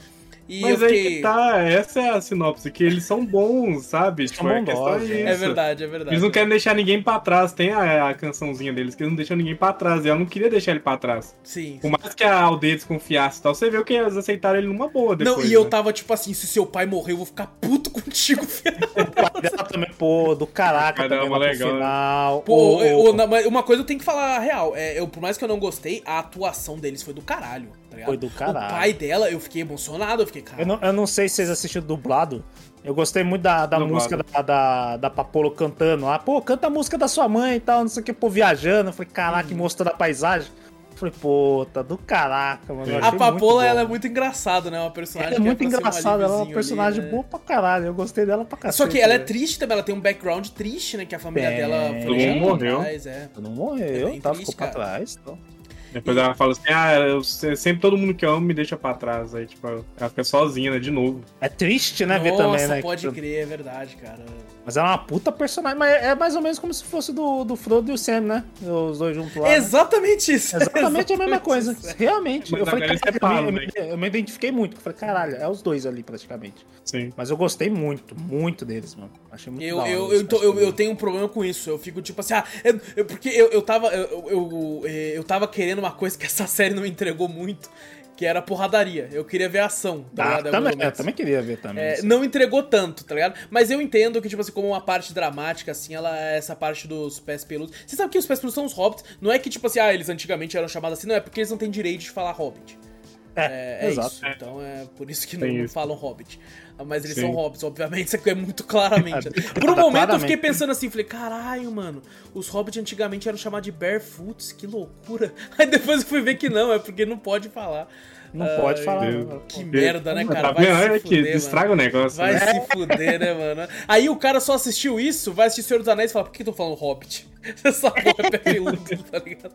E Mas aí fiquei... que tá, essa é a sinopse, que eles são bons, sabe? Tipo, é, é, é verdade, é verdade. Eles não querem deixar ninguém pra trás. Tem a, a cançãozinha deles que eles não deixam ninguém pra trás. E ela não queria deixar ele pra trás. Sim. Por mais que a aldeia desconfiasse e tal, você viu que eles aceitaram ele numa boa depois. Não, e né? eu tava tipo assim, se seu pai morrer, eu vou ficar puto *laughs* contigo, filho. o pai dela também, pô, do caraca também também legal, né? final. Pô, uma coisa eu tenho que falar a real. É, eu, por mais que eu não gostei, a atuação deles foi do caralho ligado? Foi do caralho. O pai dela, eu fiquei emocionado, eu fiquei, cara. Eu não, eu não sei se vocês assistiram dublado. Eu gostei muito da, da música da, da, da Papolo cantando. Ah, pô, canta a música da sua mãe e tal, não sei o que, pô, viajando. Eu falei, caraca, hum. mostrando a paisagem. Eu falei, pô, tá do caraca, mano. A Papola, ela é muito engraçada, né? Uma personagem ela é muito é engraçada, ela é uma personagem ali, né? boa pra caralho. Eu gostei dela pra cacete. Só que ela é triste também, ela tem um background triste, né? Que a família Bem... dela foi Todo mundo morreu. Atrás, é. Todo mundo morreu, é tá, triste, ficou cara. pra trás. Então. Depois ela fala assim: ah, eu, sempre todo mundo que eu amo me deixa pra trás. Aí, tipo, ela fica sozinha, né? De novo. É triste, né? Nossa, ver também, né? pode crer, é verdade, cara. Mas é uma puta personagem. Mas é mais ou menos como se fosse do, do Frodo e o Sam, né? Os dois juntos lá. Né? Exatamente né? isso. Exatamente, Exatamente a mesma coisa. Isso. Realmente. Mas eu falei, cara, eu, me, eu, me, identifiquei muito. Eu falei, caralho, é os dois ali praticamente. Sim. Mas eu gostei muito, muito deles, mano. Achei muito Eu, eu, eu, tô, eu, eu, tenho um problema com isso. Eu fico tipo assim, ah, eu, porque eu, eu tava. Eu, eu, eu tava querendo uma coisa que essa *laughs* série não me entregou muito que era porradaria. Eu queria ver a ação, tá ah, ligado? Também, eu também queria ver também. É, não entregou tanto, tá ligado? Mas eu entendo que, tipo assim, como uma parte dramática, assim, ela é essa parte dos pés peludos. Você sabe que os pés peludos são os hobbits. Não é que, tipo assim, ah, eles antigamente eram chamados assim, não, é porque eles não têm direito de falar hobbit. É, é, é *laughs* isso. Então é por isso que não, não falam hobbit. Mas eles Sim. são hobbits, obviamente, *laughs* isso aqui é muito claramente. *laughs* Por um momento eu fiquei pensando assim, falei, caralho, mano, os hobbits antigamente eram chamados de barefoots, que loucura. Aí depois eu fui ver que não, é porque não pode falar. Não uh, pode falar. Que merda, né, cara? Tá vai se é fuder, que estraga o negócio. Vai né? se fuder, né, mano? Aí o cara só assistiu isso, vai assistir Senhor dos Anéis e fala, por que eu tô falando Hobbit? *laughs* Essa porra é peludo, *laughs* tá ligado?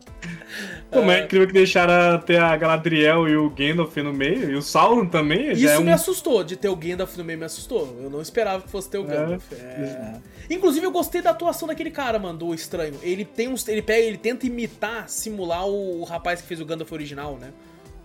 Como é incrível que deixaram ter a Galadriel e o Gandalf no meio, e o Sauron também. Isso é um... me assustou, de ter o Gandalf no meio me assustou. Eu não esperava que fosse ter o é. Gandalf. É. É. Inclusive, eu gostei da atuação daquele cara, mano, do estranho. Ele tem uns. Ele pega, ele tenta imitar, simular o, o rapaz que fez o Gandalf original, né?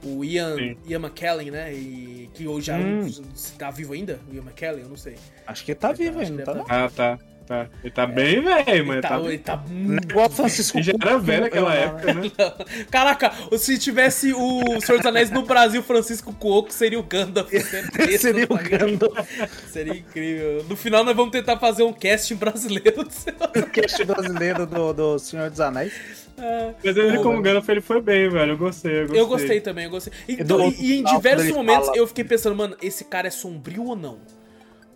O Ian, Ian McKellen, né? E que hoje já hum. tá vivo ainda? O Ian McKellen, eu não sei. Acho que tá vivo ainda, tá? Ah, tá. Tá. Ele tá é, bem velho, mas tá, tá, ele tá muito. Igual Francisco. Ele já era velho naquela época, né? *laughs* Caraca, se tivesse o Senhor dos Anéis no Brasil, Francisco Cuoco seria o Gandalf. *laughs* Certeza, seria o Gandalf. Seria incrível. No final, nós vamos tentar fazer um casting brasileiro do Senhor O casting brasileiro do, do Senhor dos Anéis. É. Mas ele, como Gandalf, ele foi bem, velho. Eu gostei, eu gostei. Eu gostei também, eu gostei. Então, e, e em diversos momentos fala... eu fiquei pensando, mano, esse cara é sombrio ou não?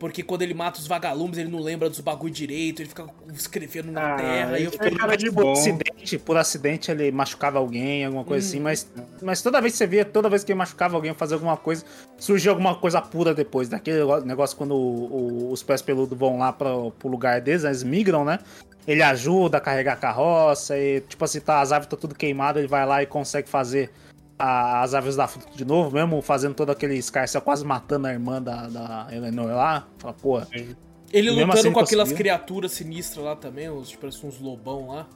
Porque quando ele mata os vagalumes, ele não lembra dos bagulho direito, ele fica escrevendo na ah, terra. E eu fico... cara de por, acidente, por acidente ele machucava alguém, alguma coisa assim, hum. assim, mas, mas toda vez que você via, toda vez que ele machucava alguém fazer alguma coisa, surgia alguma coisa pura depois. Daquele negócio quando o, o, os pés peludos vão lá pra, pro lugar deles, eles migram, né? Ele ajuda a carregar a carroça e, tipo assim, tá, as árvores estão tudo queimadas, ele vai lá e consegue fazer as aves da fruta de novo, mesmo fazendo todo aquele escarcel, quase matando a irmã da, da Eleanor lá. Fala, porra. Ele lutando assim, com aquelas criaturas sinistras lá também, os, tipo, uns lobão lá.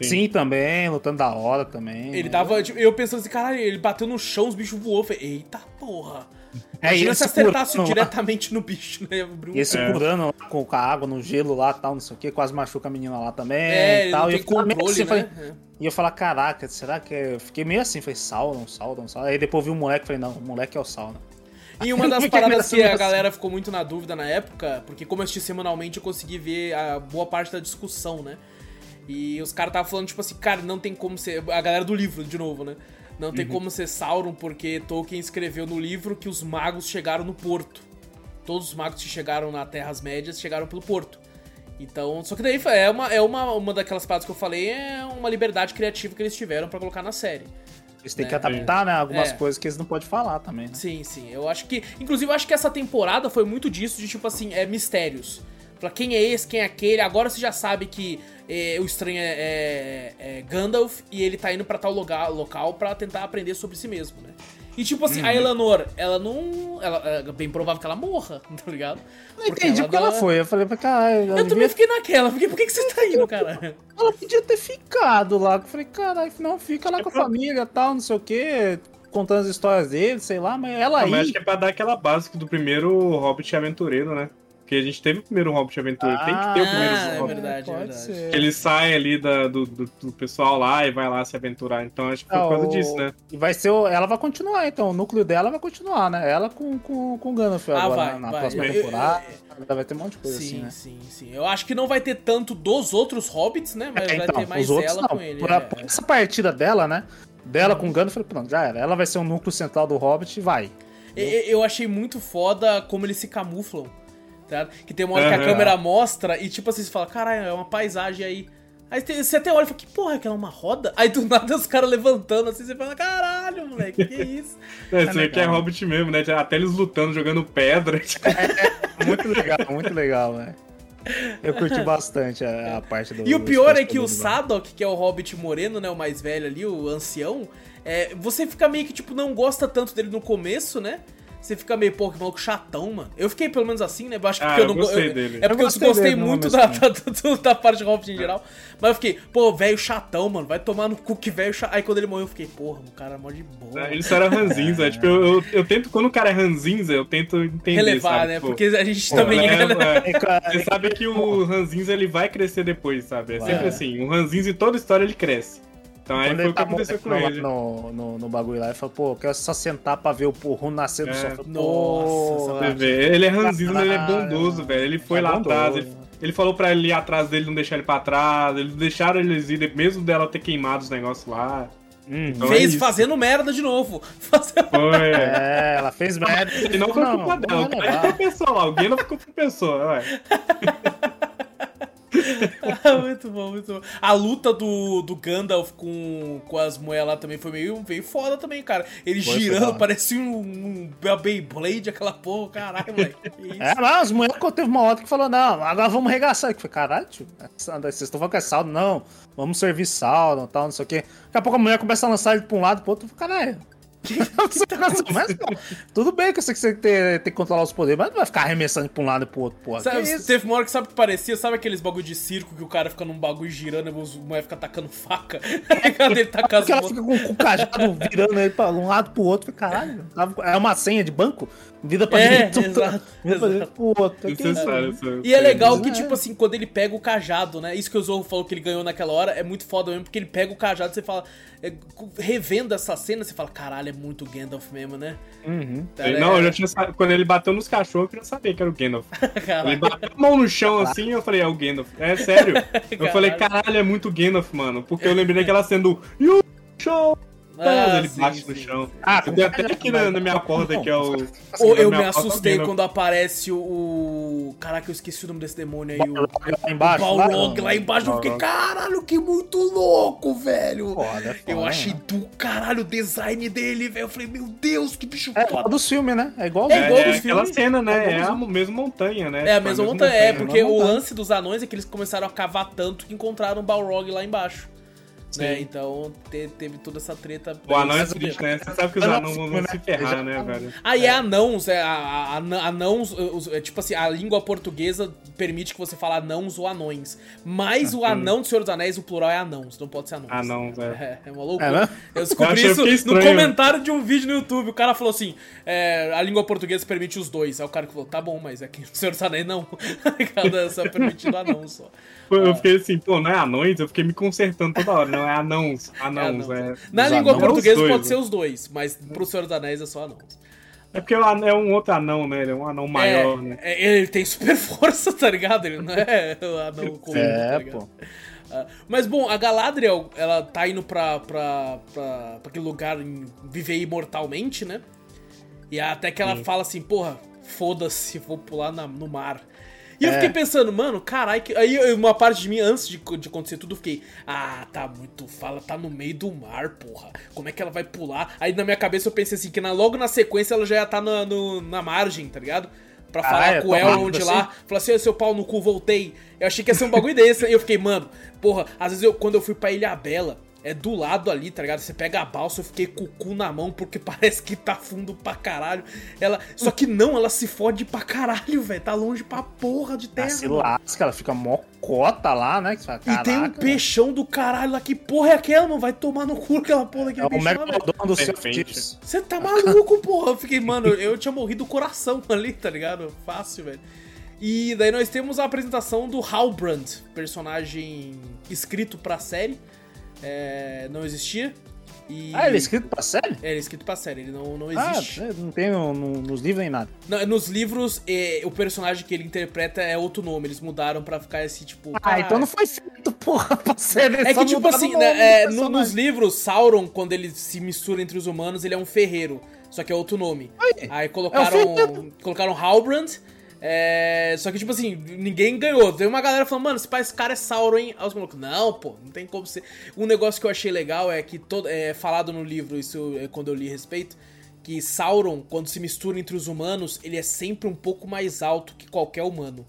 Sim. Sim. também, lutando da hora também. Ele tava, tipo, eu pensando assim, caralho, ele bateu no chão, os bichos voou. Falei, eita porra. É, Imagina se acertasse diretamente lá. no bicho, né? E esse é. curando lá, com, a água no gelo lá tal, não sei o que, quase machuca a menina lá também é, e tal. E eu controle, assim, né? falei, é. E eu falei, caraca, será que é... Eu fiquei meio assim, falei, Sauron, Sauron, Sauron. Aí depois vi o moleque, falei, não, o moleque é o Sauron. E uma das *laughs* paradas que a galera ficou muito na dúvida na época, porque como eu assisti semanalmente, eu consegui ver a boa parte da discussão, né? E os caras estavam falando, tipo assim, cara, não tem como ser. A galera do livro, de novo, né? Não tem uhum. como ser Sauron, porque Tolkien escreveu no livro que os magos chegaram no porto. Todos os magos que chegaram na Terras Médias chegaram pelo porto. Então, só que daí é uma, é uma, uma daquelas partes que eu falei, é uma liberdade criativa que eles tiveram para colocar na série. Eles têm né? que adaptar, né, algumas é. coisas que eles não podem falar também. Né? Sim, sim. Eu acho que. Inclusive, eu acho que essa temporada foi muito disso, de tipo assim, é mistérios. Pra quem é esse, quem é aquele. Agora você já sabe que é, o estranho é, é, é, Gandalf e ele tá indo pra tal lugar, local para tentar aprender sobre si mesmo, né? E tipo assim, uhum. a Eleanor, ela não. Ela, é bem provável que ela morra, *laughs* tá ligado? Não entendi porque ela, ela foi. Eu falei pra caralho. Eu devia... também fiquei naquela. Fiquei, por que, que você tá indo, cara? *laughs* Ela podia ter ficado lá. Eu falei, caralho, não, fica lá com a família e tal, não sei o quê. Contando as histórias dele, sei lá, mas ela aí. Mas acho que é pra dar aquela base do primeiro Hobbit aventureiro, né? Porque a gente teve o primeiro Hobbit Aventura, ah, tem que ter o primeiro ah, é verdade, é verdade. Ele sai ali da, do, do, do, pessoal lá e vai lá se aventurar. Então acho que foi ah, por causa o... disso, né? E vai ser. O... Ela vai continuar, então. O núcleo dela vai continuar, né? Ela com, com, com o Gandalf ah, agora vai, na vai. próxima eu, temporada. Eu, eu, vai ter um monte de coisa sim, assim, né? Sim, sim, Eu acho que não vai ter tanto dos outros Hobbits, né? Mas é, vai então, ter mais ela não. com ele. Por, é. por essa partida dela, né? Dela com o Gandalf, pronto, já era. Ela vai ser o núcleo central do Hobbit e vai. Eu, eu achei muito foda como eles se camuflam tá? Que tem uma hora uhum. que a câmera mostra e tipo assim, você fala, caralho, é uma paisagem aí. Aí você até olha e fala, que porra, é aquela é uma roda? Aí do nada os caras levantando assim, você fala, caralho, moleque, que isso? *laughs* É, isso é, que é Hobbit mesmo, né? Até eles lutando, jogando pedra. É, muito legal, muito legal, né? Eu curti bastante a, a parte do. E o pior é que o Sadok, que é o Hobbit moreno, né? O mais velho ali, o ancião, é, você fica meio que, tipo, não gosta tanto dele no começo, né? Você fica meio, pô, que maluco chatão, mano. Eu fiquei pelo menos assim, né? Eu acho que ah, eu, eu não gostei eu, dele. É porque eu, eu gostei, muito da, *laughs* da, da, da, parte de Hobbit em geral. Mas eu fiquei, pô, velho chatão, mano. Vai tomar no cu que velho chatão. Aí quando ele morreu, eu fiquei, porra, o cara é mó de boa. É, ele só era ranzinza. tipo, eu, eu, eu, tento, quando o cara é ranzinza, eu tento entender. Relevar, sabe? né? Pô, porque a gente pô, também. É, é, você sabe que o ranzinza ele vai crescer depois, sabe? É sempre assim. O ranzinza em toda história ele cresce. Então aí Quando foi o que aconteceu com ele. No, no, no, bagulho lá, ele falou, pô, eu quero só sentar pra ver o porro nascer do é. sofá. Nossa, ele é ranzinho, mas ele é bondoso, velho. Ele foi é lá bondoso. atrás, ele, ele, falou pra ele ir atrás dele, não deixar ele pra trás, eles deixaram eles ir, mesmo dela ter queimado os negócios lá. Hum, então fez é fazendo merda de novo. *laughs* Fazendo... Foi. É, ela fez merda. E não foi culpa dela. O cara compensou lá. Alguém não ficou compensou, ué. *laughs* *laughs* muito bom, muito bom. A luta do, do Gandalf com, com as moedas lá também foi meio, meio foda também, cara. Ele foi girando, parecia um, um Beyblade, aquela porra, caralho, moleque. *laughs* É, as moedas teve uma outra que falou, não, agora vamos regaçar. Eu falei, caralho, tio, vocês estão falando que é saldo? Não, vamos servir saldo e tal, não sei o quê. Daqui a pouco a mulher começa a lançar ele pra um lado e pro outro, caralho. Mas, tudo bem que você tem que ter que controlar os poderes, mas não vai ficar arremessando pra um lado e pro outro, porra. Sabe, teve uma hora que sabe o que parecia? Sabe aqueles bagulho de circo que o cara fica num bagulho girando e o mulher fica atacando faca? *laughs* Cadê ele tá casando? Ela fica com, com o cajado virando ele pra um lado pro outro. Caralho, é uma senha de banco? Vida pra é, direita. Exato, *laughs* exato. Puta, que é E é legal que, tipo assim, quando ele pega o cajado, né? Isso que o Zorro falou que ele ganhou naquela hora é muito foda mesmo, porque ele pega o cajado e você fala. É, revendo essa cena, você fala, caralho, é muito Gandalf mesmo, né? Uhum. Cara, não, é... eu já tinha Quando ele bateu nos cachorros, eu já sabia que era o Gandalf. *laughs* ele bateu a mão no chão assim eu falei, é o Gandalf. É sério. *laughs* eu falei, caralho, é muito Gandalf, mano. Porque eu lembrei daquela cena do. You show! Ah, ele sim, bate sim, no chão. Ah, tem até aqui na, na, minha porta que é o. Ou eu me assustei quando aparece o. Caraca, eu esqueci o nome desse demônio aí. O lá embaixo. O Balrog lá embaixo. Eu fiquei, caralho, que muito louco, velho. Foda, foda, eu achei do caralho o design dele, velho. Eu falei, meu Deus, que bicho é, foda. É do filme, né? É igual É igual é, dos é aquela cena, né? É, a mesma montanha, né? É a tipo, mesma montanha, é, porque o lance dos anões é que eles começaram a cavar tanto que encontraram o Balrog lá embaixo. Né? Então te, teve toda essa treta. O anão é triste, né? Você sabe que os anãos vão se ferrar, né, velho? Aí é anãos, é, a, a, anãos, é, tipo assim, a língua portuguesa permite que você fale anãos ou anões. Mas o anão do Senhor dos Anéis, o plural é anãos, não pode ser anãos. Anãos, é. É, *laughs* é uma loucura. É, né? Eu descobri eu isso no comentário de um vídeo no YouTube. O cara falou assim: é, a língua portuguesa permite os dois. Aí o cara falou: tá bom, mas aqui no Senhor dos Anéis não. *laughs* Cada só permitido anão só. Eu fiquei assim, pô, não é anões? Eu fiquei me consertando toda hora. Não, é anãos. *laughs* Anãos, é. Anãos. é. Na língua portuguesa dois, pode ser os dois, mas pro Senhor dos Anéis é só anãos. É porque é um outro anão, né? Ele é um anão maior, é, né? É, ele tem super *laughs* força, tá ligado? Ele não é o anão *laughs* comum, é, tá pô. Uh, mas bom, a Galadriel, ela tá indo pra, pra, pra, pra aquele lugar em viver imortalmente, né? E até que ela Sim. fala assim, porra, foda-se, vou pular na, no mar. E eu fiquei é. pensando, mano, caralho. Aí uma parte de mim, antes de, de acontecer tudo, eu fiquei, ah, tá muito. Fala, tá no meio do mar, porra. Como é que ela vai pular? Aí na minha cabeça eu pensei assim, que na, logo na sequência ela já ia tá na, no, na margem, tá ligado? Pra ah, falar é, com ela onde assim? lá. Falar assim, seu pau no cu, voltei. Eu achei que ia ser um bagulho desse. Aí eu fiquei, mano, porra, às vezes eu, quando eu fui pra Ilha Bela, é do lado ali, tá ligado? Você pega a balsa, eu fiquei com o cu na mão porque *laughs* parece que tá fundo pra caralho. Ela, só que não, ela se fode pra caralho, velho. Tá longe pra porra de terra. Ela se lasca, ela fica mocota lá, né? Fala, e tem um peixão do caralho lá. Que porra é aquela? Não vai tomar no cu aquela porra daquele é peixão, velho. do seu Você tá maluco, porra? Eu fiquei, mano, eu tinha morrido o coração *laughs* ali, tá ligado? Fácil, velho. E daí nós temos a apresentação do Halbrand, personagem escrito pra série é, não existia. E... Ah, ele é escrito pra série? É, ele é escrito pra série, ele não, não existe. Ah, não tem no, no, nos livros nem nada. Não, nos livros, é, o personagem que ele interpreta é outro nome, eles mudaram pra ficar esse tipo. Ah, então não foi feito, porra, pra série. É que, tipo assim, né, é, no, nos livros, Sauron, quando ele se mistura entre os humanos, ele é um ferreiro. Só que é outro nome. Aí, Aí colocaram, é colocaram Halbrand é, só que, tipo assim, ninguém ganhou. Tem uma galera falando, mano, esse cara é Sauron, hein? Aí os malucos, não, pô, não tem como ser. Um negócio que eu achei legal é que, todo, é falado no livro, isso é quando eu li a respeito, que Sauron, quando se mistura entre os humanos, ele é sempre um pouco mais alto que qualquer humano.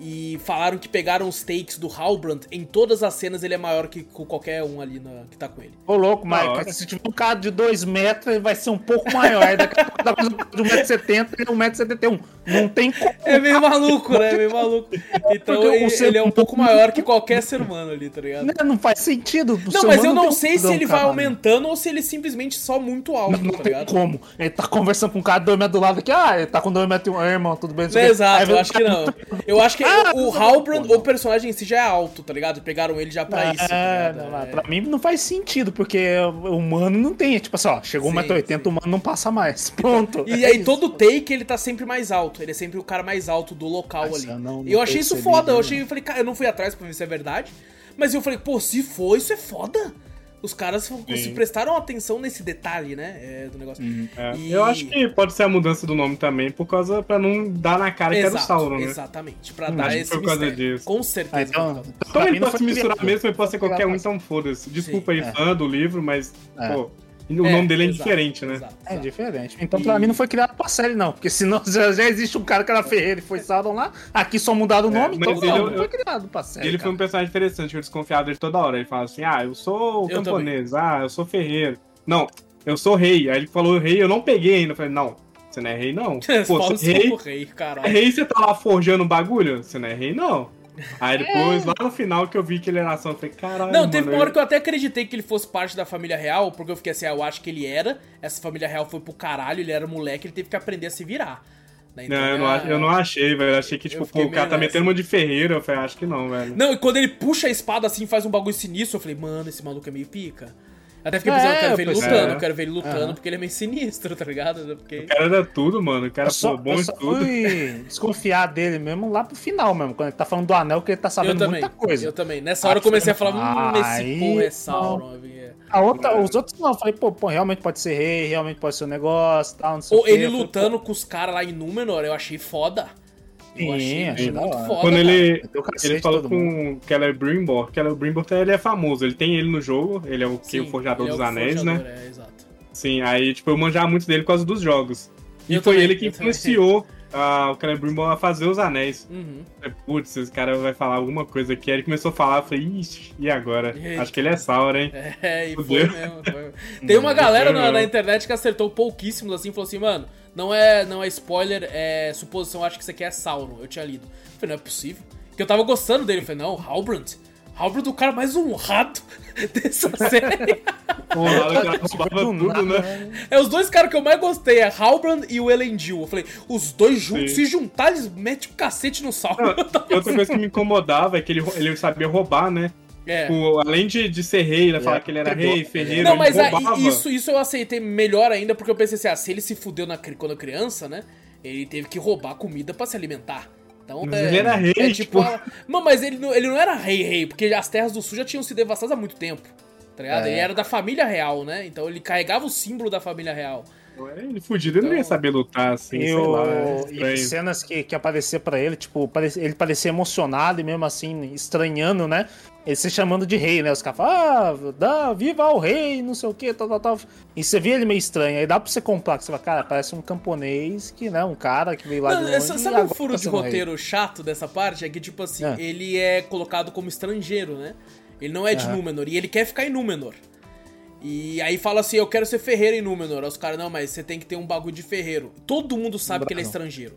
E falaram que pegaram os takes do Halbrand, em todas as cenas ele é maior que qualquer um ali na, que tá com ele. Ô, louco, mas se tiver um cara de 2 metros, ele vai ser um pouco maior. Daqui a pouco dá de 1,70m e 1,71m. Não tem como. É meio maluco, né? É meio maluco. Então ele, ele, é um pouco maior que qualquer ser humano ali, tá ligado? Não, não faz sentido. Não, mas eu não sei se ele vai aumentando ou se ele simplesmente só muito alto, não, não tá ligado? como. Ele tá conversando com um cara de 2 metros do lado aqui. Ah, ele tá com 2 metros e um irmão, tudo bem. É, exato, eu acho que não. Eu acho que ah, o Halbrand, o personagem em si já é alto, tá ligado? Pegaram ele já pra é, isso. Tá não, é. Pra mim não faz sentido, porque o humano não tem. Tipo assim, ó, chegou 1,80m, o humano não passa mais. *laughs* Pronto. E é aí isso. todo take ele tá sempre mais alto. Ele é sempre o cara mais alto do local Nossa, ali. Eu, não, não eu achei isso foda. Eu achei, eu falei, cara, eu não fui atrás pra ver se é verdade. Mas eu falei, pô, se for, isso é foda os caras Sim. se prestaram atenção nesse detalhe, né? É, do negócio. Uhum. É. E... Eu acho que pode ser a mudança do nome também, por causa pra não dar na cara Exato, que era o Sauron, né? Exatamente, pra hum, dar esse por causa disso. Com certeza. Ah, então, então ele pode se misturar mesmo, ele pode ser qualquer um, então foda-se. Desculpa Sim. aí, é. fã do livro, mas, é. O é, nome dele é exato, diferente, né? Exato, exato. É diferente. Então, pra mim, não foi criado pra série, não. Porque senão *laughs* já, já existe um cara que era Ferreira e foi Sauron lá. Aqui só mudaram o é, nome, é, então não, não foi criado pra série. Ele cara. foi um personagem interessante, eu desconfiado dele toda hora. Ele fala assim: ah, eu sou eu camponês, também. ah, eu sou Ferreiro. Não, eu sou rei. Aí ele falou rei, eu não peguei ainda. Eu falei, não, você não é rei, não. *laughs* Pô, você é rei, rei, caralho. rei, você tá lá forjando bagulho? Você não é rei, não. Aí depois, é. lá no final, que eu vi que ele era ação, eu falei, caralho. Não, teve uma hora que eu até acreditei que ele fosse parte da família real, porque eu fiquei assim, ah, eu acho que ele era. Essa família real foi pro caralho, ele era moleque, ele teve que aprender a se virar. Né? Então, não, eu não, eu não achei, velho. Eu achei que, tipo, pô, o cara tá metendo uma de ferreira. Eu falei, acho que não, velho. Não, e quando ele puxa a espada assim faz um bagulho sinistro, eu falei, mano, esse maluco é meio pica. Até fiquei pensando, é, eu quero ver ele lutando, é. eu quero ver ele lutando, porque ele é meio sinistro, tá ligado? Porque... O cara era tudo, mano. O cara, só, pô, bom em tudo. fui desconfiar dele mesmo lá pro final mesmo, quando ele tá falando do anel, que ele tá sabendo muita coisa. Eu também. Nessa hora eu comecei a falar, hum, esse porra é Sauron. A outra, os outros não, eu falei, pô, pô, realmente pode ser rei, realmente pode ser um negócio, tal, não sei Ou ele lutando com os caras lá em Númenor, eu achei foda. Eu achei, achei muito foda. Quando ele, ele falou com Keller Brimbor, Keller Brimbor ele é famoso, ele tem ele no jogo, ele é o, Sim, o Forjador dos é Anéis, né? forjador, né? É, exato. Sim, aí, tipo, eu manjava muito dele por causa dos jogos. E eu foi também, ele que influenciou uh, o Keller Brimbor a fazer os anéis. Uhum. Putz, esse cara vai falar alguma coisa aqui. Aí ele começou a falar, eu falei, ixi, e agora? *laughs* E Acho que ele é Sauron, hein? *laughs* É, e foi mesmo. Foi. Tem uma galera na, na, internet que acertou pouquíssimos assim, falou assim, mano, não é, não é spoiler, é suposição, acho que isso aqui é Sauron. Eu tinha lido. Eu falei, não é possível. Porque eu tava gostando dele. Eu falei, não, Halbrand. Halbrand é o cara mais honrado *laughs* dessa série. *laughs* Porra, tudo, né? É os dois caras que eu mais gostei, é Halbrand e o Elendil. Eu falei, os dois juntos, Sim. se juntar, eles metem o um cacete no Sauron. *laughs* outra coisa que me incomodava é que ele, ele sabia roubar, né? É. Tipo, além de, de ser rei, né? Falar é. que ele era é rei, ferreiro. Não, mas isso, isso eu aceitei melhor ainda, porque eu pensei assim, ah, se ele se fudeu na, quando criança, né? Ele teve que roubar comida para se alimentar. Então, mas é, ele era rei, é, tipo. tipo... Não, mas ele não, ele não era rei, rei, porque as terras do sul já tinham sido devastadas há muito tempo. Tá ligado? É. Ele era da família real, né? Então ele carregava o símbolo da família real. Ele fudido, então... ele não ia então, saber lutar assim, e, o... lá, e cenas que, que aparecia para ele, tipo, ele parecia emocionado e mesmo assim estranhando, né? Ele se chamando de rei, né? Os caras falam, ah, dá, viva o rei, não sei o que, tal, tal, tal. E você via ele meio estranho, aí dá pra você comprar, que você fala, cara, parece um camponês que, né, um cara que veio lá não, de longe. Sabe o furo tá de roteiro rei. chato dessa parte? É que, tipo assim, é. ele é colocado como estrangeiro, né? Ele não é de Númenor, e ele quer ficar em Númenor. E aí fala assim, eu quero ser ferreiro em Númenor. Aí os caras, não, mas você tem que ter um bagulho de ferreiro. Todo mundo sabe que ele é estrangeiro.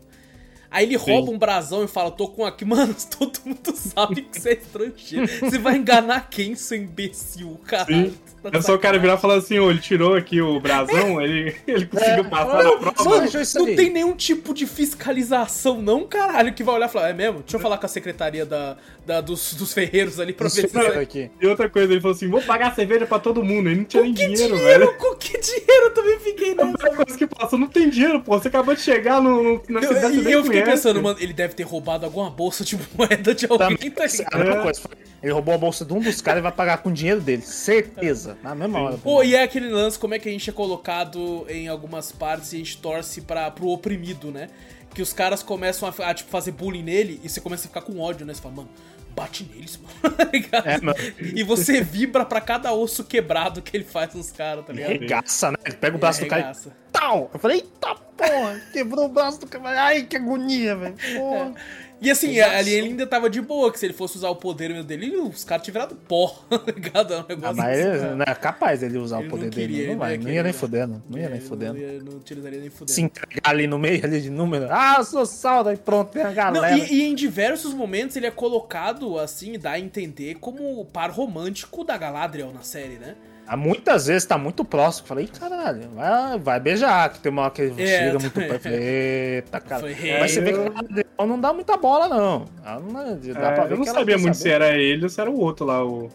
Aí ele Sim. rouba um brasão e fala, tô com aqui. *laughs* Mano, todo mundo sabe que você é estrangeiro. Você vai enganar quem, seu imbecil, caralho? Tá é só o cara virar e falar assim, ô, ele tirou aqui o brasão, ele, *laughs* ele conseguiu é, passar na prova. Mano, não tem nenhum tipo de fiscalização, não, caralho, que vai olhar e falar, é mesmo? Deixa eu falar com a secretaria da, da dos, dos ferreiros ali pra ver se... Aqui. E outra coisa, ele falou assim, vou pagar cerveja pra todo mundo. Ele não tinha nem dinheiro, dinheiro, velho. Com que dinheiro? Eu também fiquei nessa. É coisa que passou, não tem dinheiro, pô. Você acabou de chegar no, no, na cidade, E eu, eu fiquei pensando, mano, ele deve ter roubado alguma bolsa de moeda de alguém, tá ligado? É. Ele roubou a bolsa de um dos caras e vai pagar com o dinheiro dele. Certeza. Na mesma hora. Pô, e é aquele lance, como é que a gente é colocado em algumas partes e a gente torce pra, pro oprimido, né? Que os caras começam a, a tipo, fazer bullying nele e você começa a ficar com ódio, né? Você fala, mano, bate neles, mano. *laughs* tá é, mano. E você vibra pra cada osso quebrado que ele faz nos caras, tá ligado? Regaça, né? Ele pega o braço do cara e... Tal! Eu falei, eita porra, quebrou o braço do cara. Ai, que agonia, velho. *laughs* Porra. É. E assim, ali ele ainda tava de boa, que se ele fosse usar o poder dele, os caras tinham virado pó, *laughs* tá ligado? É um negócio ah, mas assim, ele, não é capaz dele usar ele o poder queria, dele. Não, vai, não ia nem fudendo. Não ia nem fudendo. Não utilizaria nem fudendo. Se entregar ali no meio *laughs* ali de número. Ah, eu sou saldo, aí pronto, tem a galera. Não, e, e, em diversos momentos ele é colocado, assim, dá a entender como o par romântico da Galadriel na série, né? Muitas vezes tá muito próximo. Falei, caralho, vai, vai beijar, que tem uma hora que ele é, chega muito perto. Eita, cara. Mas você vê que ela não dá muita bola, não. não dá é, pra ver eu não sabia muito saber. se era ele ou se era o outro lá, o.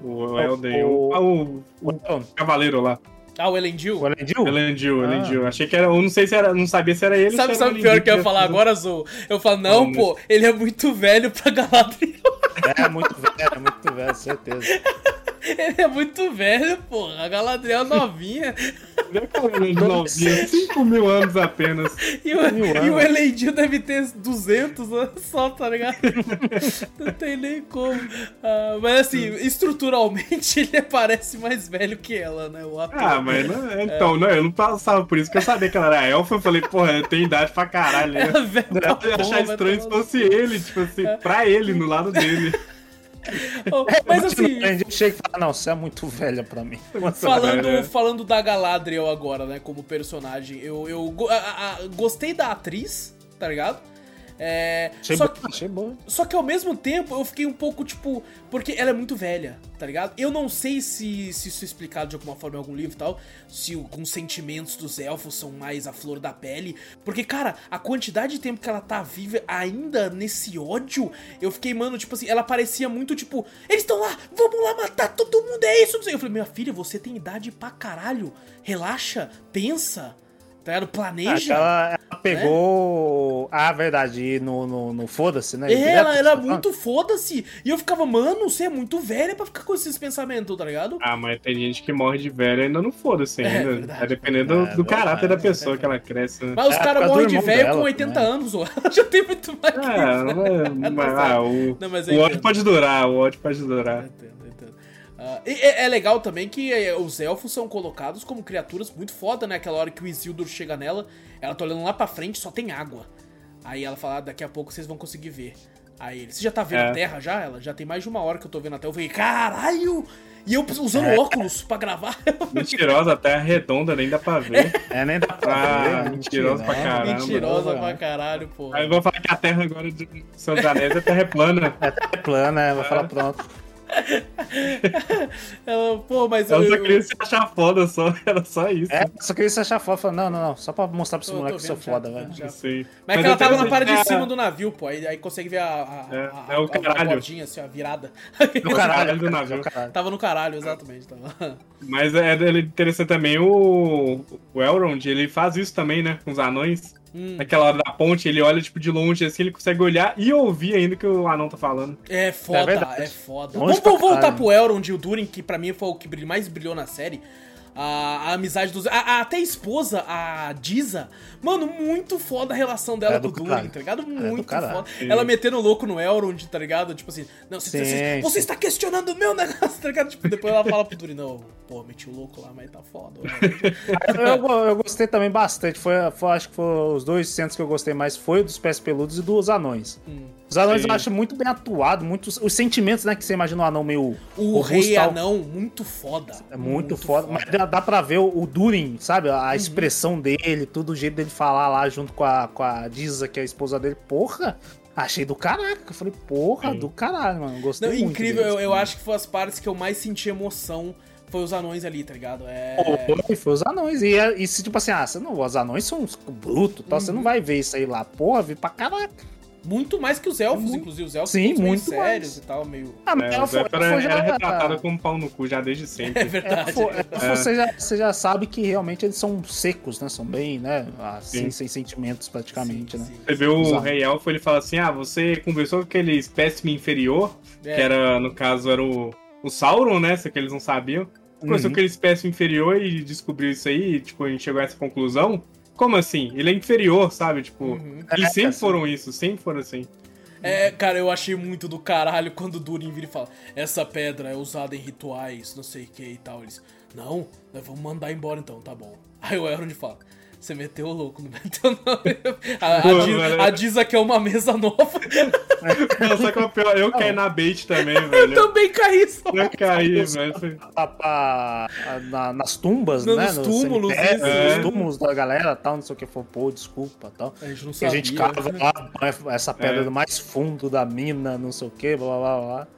O Elden. O, o, o, o Cavaleiro lá. Ah, o Elendil? O Elendil? Elendil, ah. Elendil. Achei que era. Eu não sei se era. Não sabia se era ele Sabe, sabe o pior que eu ia falar agora, Azul? Eu falo, não, não pô, mas... ele é muito velho pra Galadriel. É, muito velho, é muito velho, certeza. *laughs* Ele é muito velho, porra. A Galadriel novinha. novinha, 5 mil anos apenas. E o, e o Elendil deve ter 200 anos só, tá ligado? Não tem nem como. Uh, mas assim, estruturalmente *laughs* ele parece mais velho que ela, né? O ator. Ah, mas não, é, então, é. não, eu não passava por isso que eu sabia que ela era elfa. Eu falei, porra, tem idade pra caralho. Né? *laughs* Eu ia achar estranho se fosse ele, tipo assim, pra ele, no lado dele. *laughs* Oh, mas assim. A gente chega e fala, não, você é muito velha pra mim. Falando, falando da Galadriel agora, né, como personagem, eu, eu a, a, gostei da atriz, tá ligado? É, achei só, bom, que, achei bom. só que ao mesmo tempo eu fiquei um pouco tipo. Porque ela é muito velha, tá ligado? Eu não sei se, se isso é explicado de alguma forma em algum livro e tal. Se alguns sentimentos dos elfos são mais a flor da pele. Porque, cara, a quantidade de tempo que ela tá viva ainda nesse ódio, eu fiquei, mano, tipo assim, ela parecia muito tipo. Eles estão lá, vamos lá matar todo mundo, é isso. Eu falei, minha filha, você tem idade pra caralho. Relaxa, pensa tá ligado? Planeja. ela, ela, pegou. Né? Ah, verdade, no, no, no foda-se, né? É, ela era muito foda-se. E eu ficava, mano, você é muito velha pra ficar com esses pensamentos, tá ligado? Ah, mas tem gente que morre de velha ainda não foda-se é, ainda. É, verdade, é dependendo do, do caráter da pessoa que ela cresce. Né? Mas os é, caras morrem de velho com 80 né? anos, ó. Ela *laughs* já tem muito mais. É, *laughs* mas, ah, o, não, mas o ódio pode durar, o ódio pode durar. Uh, é, é, legal também que é, os elfos são colocados como criaturas muito foda, né? Aquela hora que o Isildur chega nela, ela tá olhando lá pra frente, só tem água. Aí ela fala, ah, daqui a pouco vocês vão conseguir ver. Aí ele, você já tá vendo é. a Terra já? Ela já tem mais de uma hora que eu tô vendo a Terra. Eu falei, caralho! E eu usando é. óculos pra gravar. *laughs* Mentirosa, a Terra redonda, nem dá pra ver. É, nem dá pra ah, ver. Mentirosa pra caralho. Mentirosa pra caralho, pô. Aí eu vou falar que a Terra agora de São Anéis é Terra plana. É Terra plana, é, vou falar pronto. *laughs* ela, pô, mas ela eu, só queria se achar foda, só, *laughs* era só isso. É, só queria se achar foda. Falei, não, não, não, só pra mostrar pra esse moleque que eu sou foda, velho. Mas, mas é que ela tava na parte de cima do navio, pô, aí, aí consegue ver a, a, é, a, é o caralho. a bordinha, assim, a virada. No caralho do navio. Tava no caralho, exatamente. Tava. Mas é, é interessante também o, o Elrond, ele faz isso também, né, com os anões. Hum. Naquela hora da ponte, ele olha, tipo, de longe, assim, ele consegue olhar e ouvir ainda o que o anão tá falando. É foda, é, é foda. Vamos voltar pro Elrond e o Durin, que pra mim foi o que mais brilhou na série. A, a, amizade dos. A, a, até a esposa, a Diza. Mano, muito foda a relação dela é com o Durin, tá ligado? É muito é foda. Sim. Ela metendo louco no Elrond, tá ligado? Tipo assim, não, você, você, você está questionando o meu negócio, tá ligado? Tipo, depois ela fala pro Durin, não, pô, meti o louco lá, mas tá foda. eu, eu, gostei também bastante. Foi, foi, acho que foi os dois centros que eu gostei mais foi o dos pés peludos e dos anões. Hum. Os anões Sim. eu acho muito bem atuado, muitos os sentimentos, né, que você imagina um anão meio o rei anão muito foda. É muito, muito foda, foda, mas dá, dá pra ver o, o Durin, sabe? A uhum. expressão dele, tudo o jeito dele falar lá junto com a com a Diza, que é a esposa dele. Porra, Achei do caraca. Eu falei, porra, Sim. do caralho, mano. Gostei Não, muito. Incrível, deles, eu, eu acho que foi as partes que eu mais senti emoção foi os anões ali, tá ligado? É... Foi, foi os anões. E, e se, tipo assim, ah, você não, os anões são brutos, tá? Uhum. você não vai ver isso aí lá. Porra, vi pra caraca. Muito mais que os elfos, muito... inclusive. Os elfos Sim, muito sérios mais. e tal, meio. Ah, mas é, elfo, era, elfo já... era retratado como pau no cu já desde sempre. *laughs* É verdade. Elfo, é. elfo, você, já, você já sabe que realmente eles são secos, né? São bem, né? Assim, sem sentimentos praticamente, sim, né? Sim. Você vê o Exato. rei elfo, ele fala assim: ah, você conversou com aquele espécime inferior, é. que era, no caso, era o, o Sauron, né? Se que eles não sabiam. Conversou uhum. com aquele espécime inferior e descobriu isso aí, e, tipo, a gente chegou a essa conclusão. Como assim? Ele é inferior, sabe? Tipo, uhum. eles é, sempre assim. foram isso, sempre foram assim. É, cara, eu achei muito do caralho quando o Durin vira e fala: Essa pedra é usada em rituais, não sei o que e tal. Eles, não, vamos mandar embora então, tá bom. *laughs* Aí o Elrond fala: Você meteu o louco, não meteu não. *laughs* A, Pô, a, diz, a diz aqui é uma mesa nova. *laughs* Não, só que é o pior, eu caí na bait também, velho. Eu também caí só. Eu caí, velho. Na, nas tumbas, no, né? Nos túmulos. É, é. Nos túmulos da galera tal, não sei o que. Falou, pô, desculpa tal. A gente não sabia. a gente cava lá, essa pedra é. do mais fundo da mina, não sei o que, blá blá blá.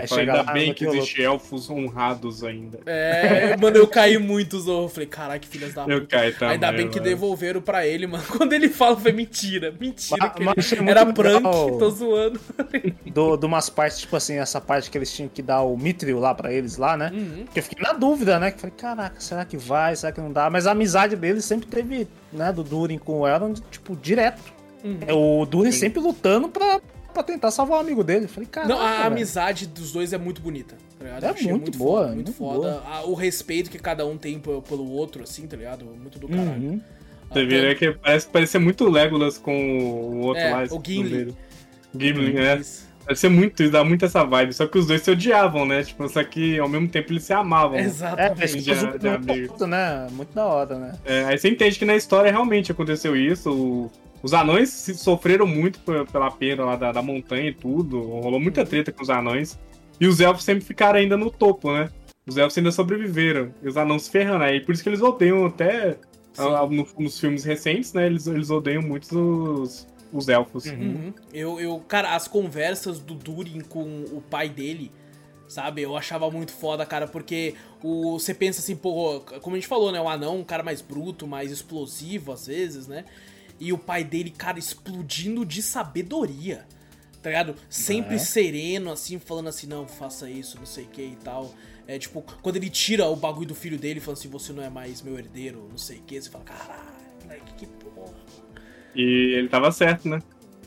Aí fala, ainda lá, bem que existe elfos honrados ainda. É, *laughs* mano, eu caí muito, Zorro. Eu falei, caralho, que filhas da puta. Eu caí também, Ainda bem que devolveram pra ele, mano. *laughs* Quando ele fala, foi mentira. Mentira. Mas, que ele... Era prank, tô zoando. *laughs* Do, de umas partes, tipo assim, essa parte que eles tinham que dar o Mithril lá pra eles lá, né? Uhum. Que eu fiquei na dúvida, né? Que falei, caraca, será que vai? Será que não dá? Mas a amizade deles sempre teve, né? Do Durin com o Elrond, tipo, direto. Uhum. O Durin sempre lutando pra, pra tentar salvar o amigo dele. Falei, cara. Não, a velho. amizade dos dois é muito bonita, tá ligado? É muito, muito, boa. Foda, muito, muito foda. Boa. o respeito que cada um tem pelo outro, assim, tá ligado? Muito do caralho. Uhum. Você vê né, que parece, parece muito Legolas com o outro é, lá. O Gimli. Gimli, é. Deve ser muito, dá muito essa vibe. Só que os dois se odiavam, né? Tipo, só que ao mesmo tempo eles se amavam. Exatamente. É, de, de amigo. né? Muito da hora, né? É, aí você entende que na história realmente aconteceu isso. O, os anões sofreram muito pela perda lá da, da montanha e tudo. Rolou muita uhum. treta com os anões. E os elfos sempre ficaram ainda no topo, né? Os elfos ainda sobreviveram. E os anões se ferrando. Aí por isso que eles odeiam até. no, nos filmes recentes, né? Eles, eles odeiam muito os, os elfos. Uhum. uhum. Eu, eu, cara, as conversas do Durin com o pai dele, sabe? Eu achava muito foda, cara, porque o, você pensa assim, pô, como a gente falou, né? O anão, um cara mais bruto, mais explosivo às vezes, né? E o pai dele, cara, explodindo de sabedoria. Tá ligado? Sempre é. sereno, assim, falando assim, não, faça isso, não sei o que e tal. É tipo, quando ele tira o bagulho do filho dele, falando assim, você não é mais meu herdeiro, não sei o que, você fala, caralho, moleque, que porra. E ele tava certo, né?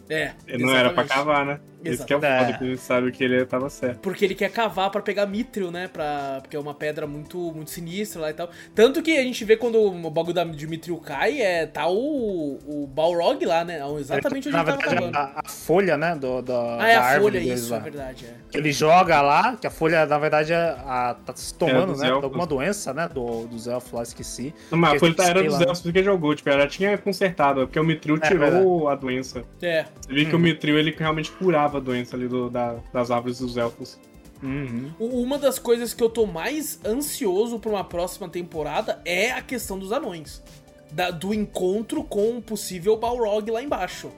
É. Ele não era pra cavar, né? Isso que é o foda, que a gente sabe que ele tava certo. Porque ele quer cavar para pegar Mithril, né? Pra... Porque é uma pedra muito, muito sinistra lá e tal. Tanto que a gente vê quando o bagulho da, de Mithril cai, é, tá o, o Balrog lá, né? Exatamente onde ele tava cavando. A, a, folha, né? Do, do, ah, é a folha, isso, lá. é verdade. É. Ele joga lá, que a folha, na verdade, é a, tá se tomando, é, né? Elfos. Alguma doença, né? Do, dos elfos lá, esqueci. Não, mas a folha tá, era dos elfos porque jogou, tipo, ela tinha consertado, porque o Mithril é, tirou a doença. É. Você vê hum. que o Mithril, ele realmente curava a doença ali do da, das árvores dos elfos. Uhum. Uma das coisas que eu tô mais ansioso pra uma próxima temporada é a questão dos anões. Da, do encontro com um possível Balrog lá embaixo.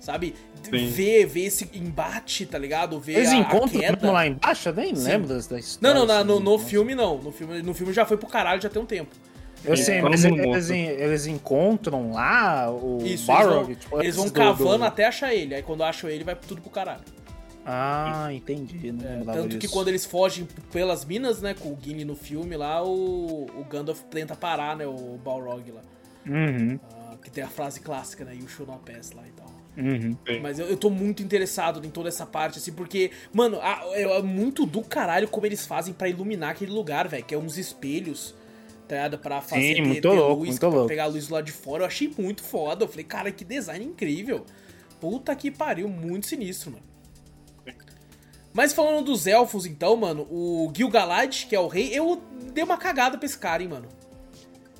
Sabe? Ver, ver esse embate, tá ligado? Ver Eles a, encontram a queda. lá embaixo? Eu nem Sim. lembro da história. Não, não, na, no, no filme não. No filme, no filme já foi pro caralho já tem um tempo. Eu sei, mas eles, eles, encontram lá o Isso, Balrog? Eles vão, tipo, eles vão cavando do... até achar ele. Aí quando acham ele, vai tudo pro caralho. Ah, entendi. É, tanto disso. que quando eles fogem pelas minas, né, com o Gimli no filme lá, o, o Gandalf tenta parar, né, o Balrog lá. Uhum. Ah, que tem a frase clássica, né, You should not pass lá e tal. Uhum. Mas eu, eu tô muito interessado em toda essa parte, assim, porque, mano, é, é muito do caralho como eles fazem para iluminar aquele lugar, velho, que é uns espelhos, tá pra fazer Sim, muito ter, louco, luz, muito pra louco. pegar a luz lá de fora. Eu achei muito foda. Eu falei, cara, que design incrível. Puta que pariu, muito sinistro, mano. Mas falando dos elfos, então, mano, o Gil-galad, que é o rei, eu dei uma cagada pra esse cara, hein, mano.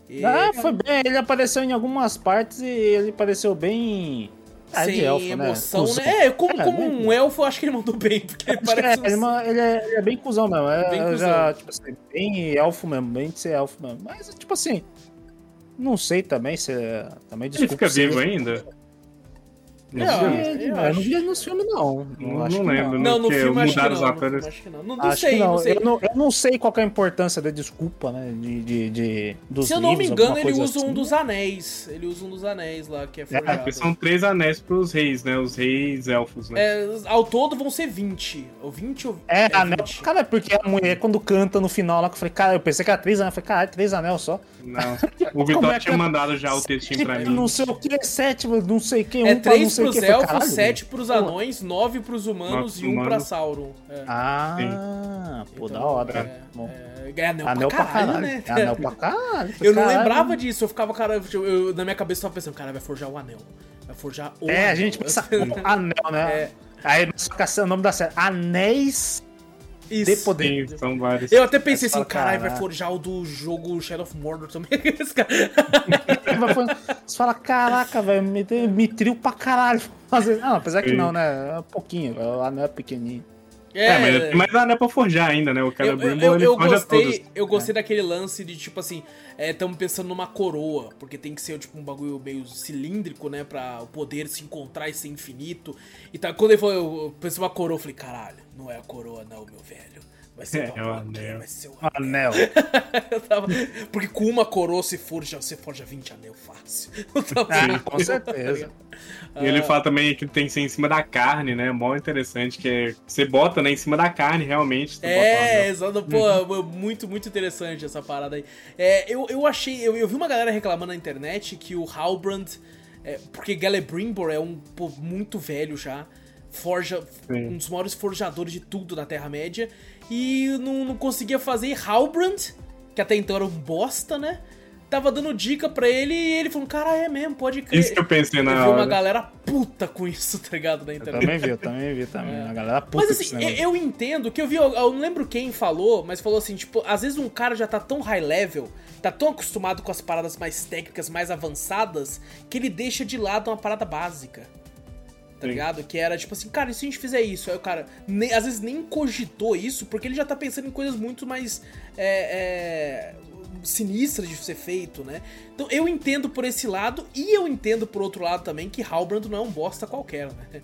E... Ah, foi bem. Ele apareceu em algumas partes e ele pareceu bem. Ah, Sem elfo, né? emoção, né? né? É, como, é, como um elfo, eu acho que ele mandou bem, porque ele parece. É, ele, ele, é, ele, é, bem cuzão mesmo. É, bem cuzão. Já, tipo assim, bem elfo mesmo, bem de ser elfo mesmo. Mas, tipo assim, não sei também se. Também Ele fica vivo ainda? Não, eu, eu, não vi ele nos filmes, não. Não, não lembro. Não, no filme acho que não. Atores. Acho que não. Não, não sei, não. não. sei. Eu, não, eu não sei qual é a importância da desculpa, né? De, de, de dos Se eu não me engano, ele usa assim. um dos anéis. Ele usa um dos anéis lá, que é, é forjado. É, são três anéis pros reis, né? Os reis elfos, né? É, ao todo vão ser 20. Ou 20 ou... É, é anel. 20. Cara, porque a mulher, quando canta no final lá, que eu falei, cara, eu pensei que era três anéis. Eu falei, caralho, três anéis só. Não. O Vitor é tinha mandado já o textinho pra mim. Não sei o que, sete, não sei quem. É três pros elfos, 7 pros anões, 9 pros humanos e 1 pra Sauron. É. Ah, Sim. pô, então, da hora. É, é, é anel, anel pra caralho, caralho, né? É anel pra caralho. eu não caralho. lembrava disso, eu ficava, cara, eu, eu, na minha cabeça eu tava pensando, cara, vai forjar o anel. Vai forjar o É, anel. a gente pensa *laughs* anel, né? É. Aí, só o nome da série, Anéis isso. de poder. Sim, são vários. Eu até pensei assim, caralho, vai forjar o do jogo Shadow of Mordor também. *laughs* *laughs* Você fala, caraca, velho, me, me trio pra caralho. *laughs* Não, apesar que não, né? É um pouquinho, o anel é pequenininho. É, é mas tem mais anel pra forjar ainda, né? O cara eu, eu, eu, eu gostei, todos. Eu gostei é. daquele lance de, tipo assim, estamos é, pensando numa coroa, porque tem que ser, tipo, um bagulho meio cilíndrico, né? Pra o poder se encontrar e ser infinito. E tá, quando ele falou, eu, eu pensei uma coroa, eu falei, caralho, não é a coroa não, meu velho. Vai ser é, o anel. Vai ser o anel. anel. *laughs* tava... Porque com uma coroa você forja, você forja 20 anel fácil. *laughs* Ah, com certeza. E ele fala também que tem que ser em cima da carne, né? Mó interessante, que é, você bota, né, em cima da carne, realmente. É, exato. Pô, uhum. muito, muito interessante essa parada aí. É, eu, eu achei, eu, eu vi uma galera reclamando na internet que o Halbrand, é, porque Galebrimbor é um pô, muito velho já, forja, Sim. um dos maiores forjadores de tudo da Terra-média, e não, não conseguia fazer. Halbrand, que até então era um bosta, né? Tava dando dica pra ele e ele falou: Cara, é mesmo, pode crer. Isso que eu pensei na. Eu vi uma galera puta com isso, tá ligado? Na internet. Eu também vi, eu também vi também. É. A galera puta Mas assim, eu, eu entendo que eu vi, eu, eu não lembro quem falou, mas falou assim: tipo, às vezes um cara já tá tão high level, tá tão acostumado com as paradas mais técnicas, mais avançadas, que ele deixa de lado uma parada básica tá Sim. ligado? Que era tipo assim, cara, e se a gente fizer isso? Aí o cara, nem, às vezes nem cogitou isso, porque ele já tá pensando em coisas muito mais é, é, sinistras de ser feito, né? Então eu entendo por esse lado, e eu entendo por outro lado também que Halbrand não é um bosta qualquer, né?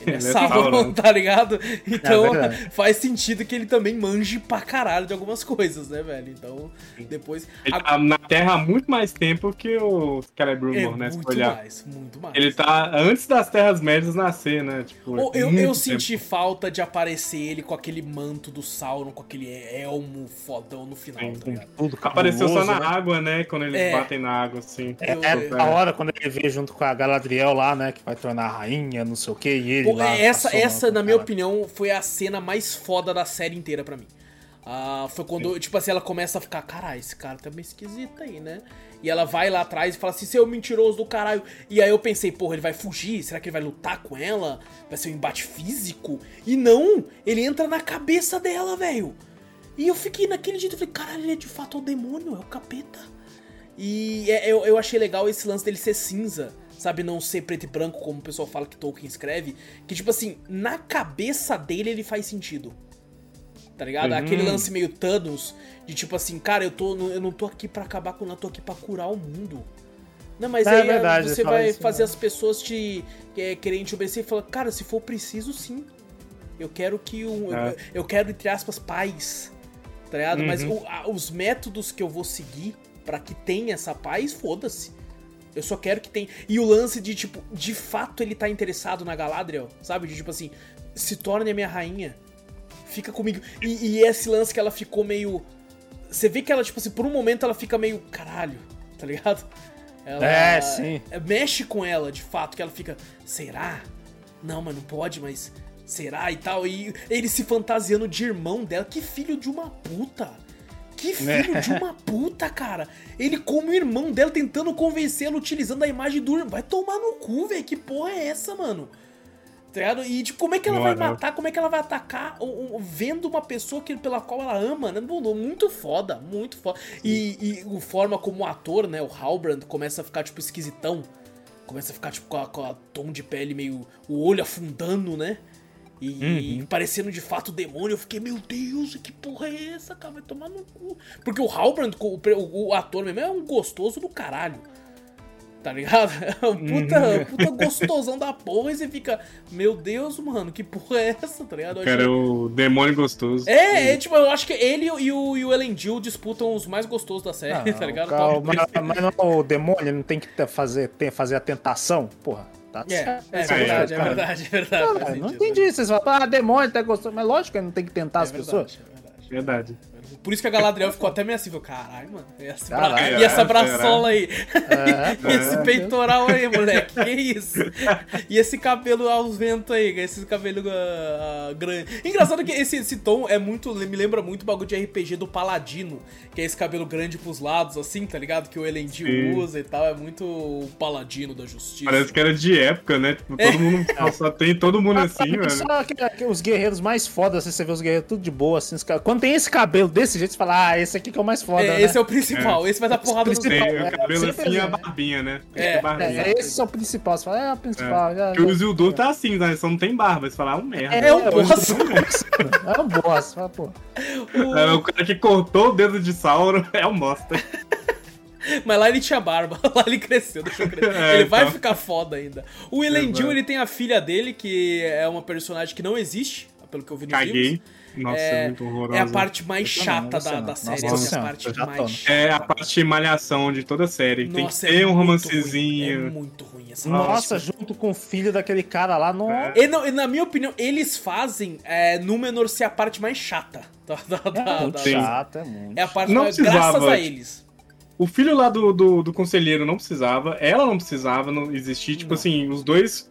Ele é, é Sauron, *laughs* tá ligado? Então é faz sentido que ele também manje pra caralho de algumas coisas, né, velho? Então, depois. Ele tá na Terra há muito mais tempo que o Celebrimbor, é, né? Muito olhar. mais, muito mais. Ele tá antes das Terras Médias nascer, né? Tipo, eu, eu, eu senti falta de aparecer ele com aquele manto do Sauron, com aquele elmo fodão no final, Sim, tá ligado? Tudo Apareceu só na né? água, né? Quando eles é. batem na água, assim. É, é a hora quando ele vê junto com a Galadriel lá, né? Que vai tornar a rainha, não sei o que, e ele Pô, lá, essa, essa na minha opinião, foi a cena mais foda da série inteira para mim. Uh, foi quando, Sim. tipo assim, ela começa a ficar, caralho, esse cara tá meio esquisito aí, né? E ela vai lá atrás e fala assim, seu mentiroso do caralho. E aí eu pensei, porra, ele vai fugir? Será que ele vai lutar com ela? Vai ser um embate físico? E não, ele entra na cabeça dela, velho. E eu fiquei naquele jeito, eu falei, caralho, ele é de fato o demônio, é o capeta. E é, eu, eu achei legal esse lance dele ser cinza sabe, não ser preto e branco, como o pessoal fala que Tolkien escreve, que tipo assim, na cabeça dele ele faz sentido. Tá ligado? Uhum. Aquele lance meio Thanos, de tipo assim, cara, eu, tô, eu não tô aqui para acabar com, eu tô aqui para curar o mundo. Não, mas é, aí verdade, você vai isso, fazer né? as pessoas te é, querem te obedecer e falar, cara, se for preciso, sim. Eu quero que o. É. Eu, eu, quero, entre aspas, paz. Tá ligado? Uhum. Mas o, a, os métodos que eu vou seguir para que tenha essa paz, foda-se. Eu só quero que tenha. E o lance de, tipo, de fato ele tá interessado na Galadriel, sabe? De tipo assim, se torne a minha rainha. Fica comigo. E, e esse lance que ela ficou meio. Você vê que ela, tipo assim, por um momento ela fica meio. Caralho, tá ligado? Ela, é, sim. Mexe com ela, de fato, que ela fica. Será? Não, mas não pode, mas. Será e tal? E ele se fantasiando de irmão dela. Que filho de uma puta! Que filho de uma puta, cara. Ele como irmão dela tentando convencê-lo utilizando a imagem do irmão. Vai tomar no cu, velho. Que porra é essa, mano? Tá e tipo, como é que ela vai matar? Como é que ela vai atacar vendo uma pessoa que, pela qual ela ama, né? Muito foda, muito foda. E, e a forma como o ator, né, o Halbrand, começa a ficar, tipo, esquisitão. Começa a ficar, tipo, com a, com a tom de pele meio. o olho afundando, né? E uhum. parecendo de fato demônio, eu fiquei, meu Deus, que porra é essa, cara? Vai tomar no cu. Porque o Halbrand, o, o, o ator mesmo, é um gostoso do caralho tá ligado? *laughs* É um puta, uhum. puta gostosão da porra e você fica, meu Deus, mano, que porra é essa, tá ligado? Cara, é o demônio gostoso. É, é, tipo, eu acho que ele e o, e o Elendil disputam os mais gostosos da série, *laughs* tá ligado? Calma, mas, mas não, o demônio não tem que fazer, tem, fazer a tentação, porra. Tá é, é, é, verdade, é verdade, é verdade. Cara, não entendi. Vocês falam, ah, demônio tá gostoso. Mas lógico que não tem que tentar é as verdade, pessoas. É verdade. verdade. Por isso que a Galadriel ficou até meio assim, falou, caralho, mano, e essa, caralho, e essa braçola aí? É, *laughs* e esse é. peitoral aí, moleque, que isso? E esse cabelo aos ventos aí, esse cabelo uh, grande. Engraçado que esse, esse tom é muito, me lembra muito o bagulho de RPG do Paladino, que é esse cabelo grande pros lados, assim, tá ligado? Que o Elendil usa e tal, é muito o Paladino da Justiça. Parece que era de época, né? Tipo, todo é. mundo, só tem todo mundo assim, velho. Só que, que, os guerreiros mais fodas, assim, você vê os guerreiros tudo de boa, assim, quando tem esse cabelo desse jeito, você fala, ah, esse aqui que é o mais foda. É, né? Esse é o principal, esse vai dar porrada no Tem principal, o é, cabelo sempre assim e a né? barbinha, né? É, É, barbinha. É, esse é o principal. Você fala, é o principal. Já, Porque o já- Zildu tá assim, né? Só não tem barba. Você fala, ah, um merda. É um o boss. É um boss. Fala, pô. É, o cara que cortou o dedo de Sauron *laughs* é um bosta. Mas lá ele tinha barba, *laughs* lá ele cresceu, deixa eu crescer. *laughs* É, ele vai então. ficar foda ainda. O Elendil, ele tem a filha dele, que é uma personagem que não existe, pelo que eu vi nos Caguei. livros. Nossa, É- é muito horrorosa. É a parte mais chata da, da Nossa série. essa é a parte mais chata. É a parte de malhação de toda a série. tem Nossa, que ter é um romancezinho. ruim, É muito ruim essa Nossa, parte. junto com o filho daquele cara lá, no... É. E, não, e na minha opinião, eles fazem é, Númenor ser a parte mais chata. Da, da, É da- muito da- Sim. chato, é muito é a parte Não mais. precisava. Graças a eles. O filho lá do, do, do conselheiro não precisava, ela não precisava não existir. Tipo Não. assim, os dois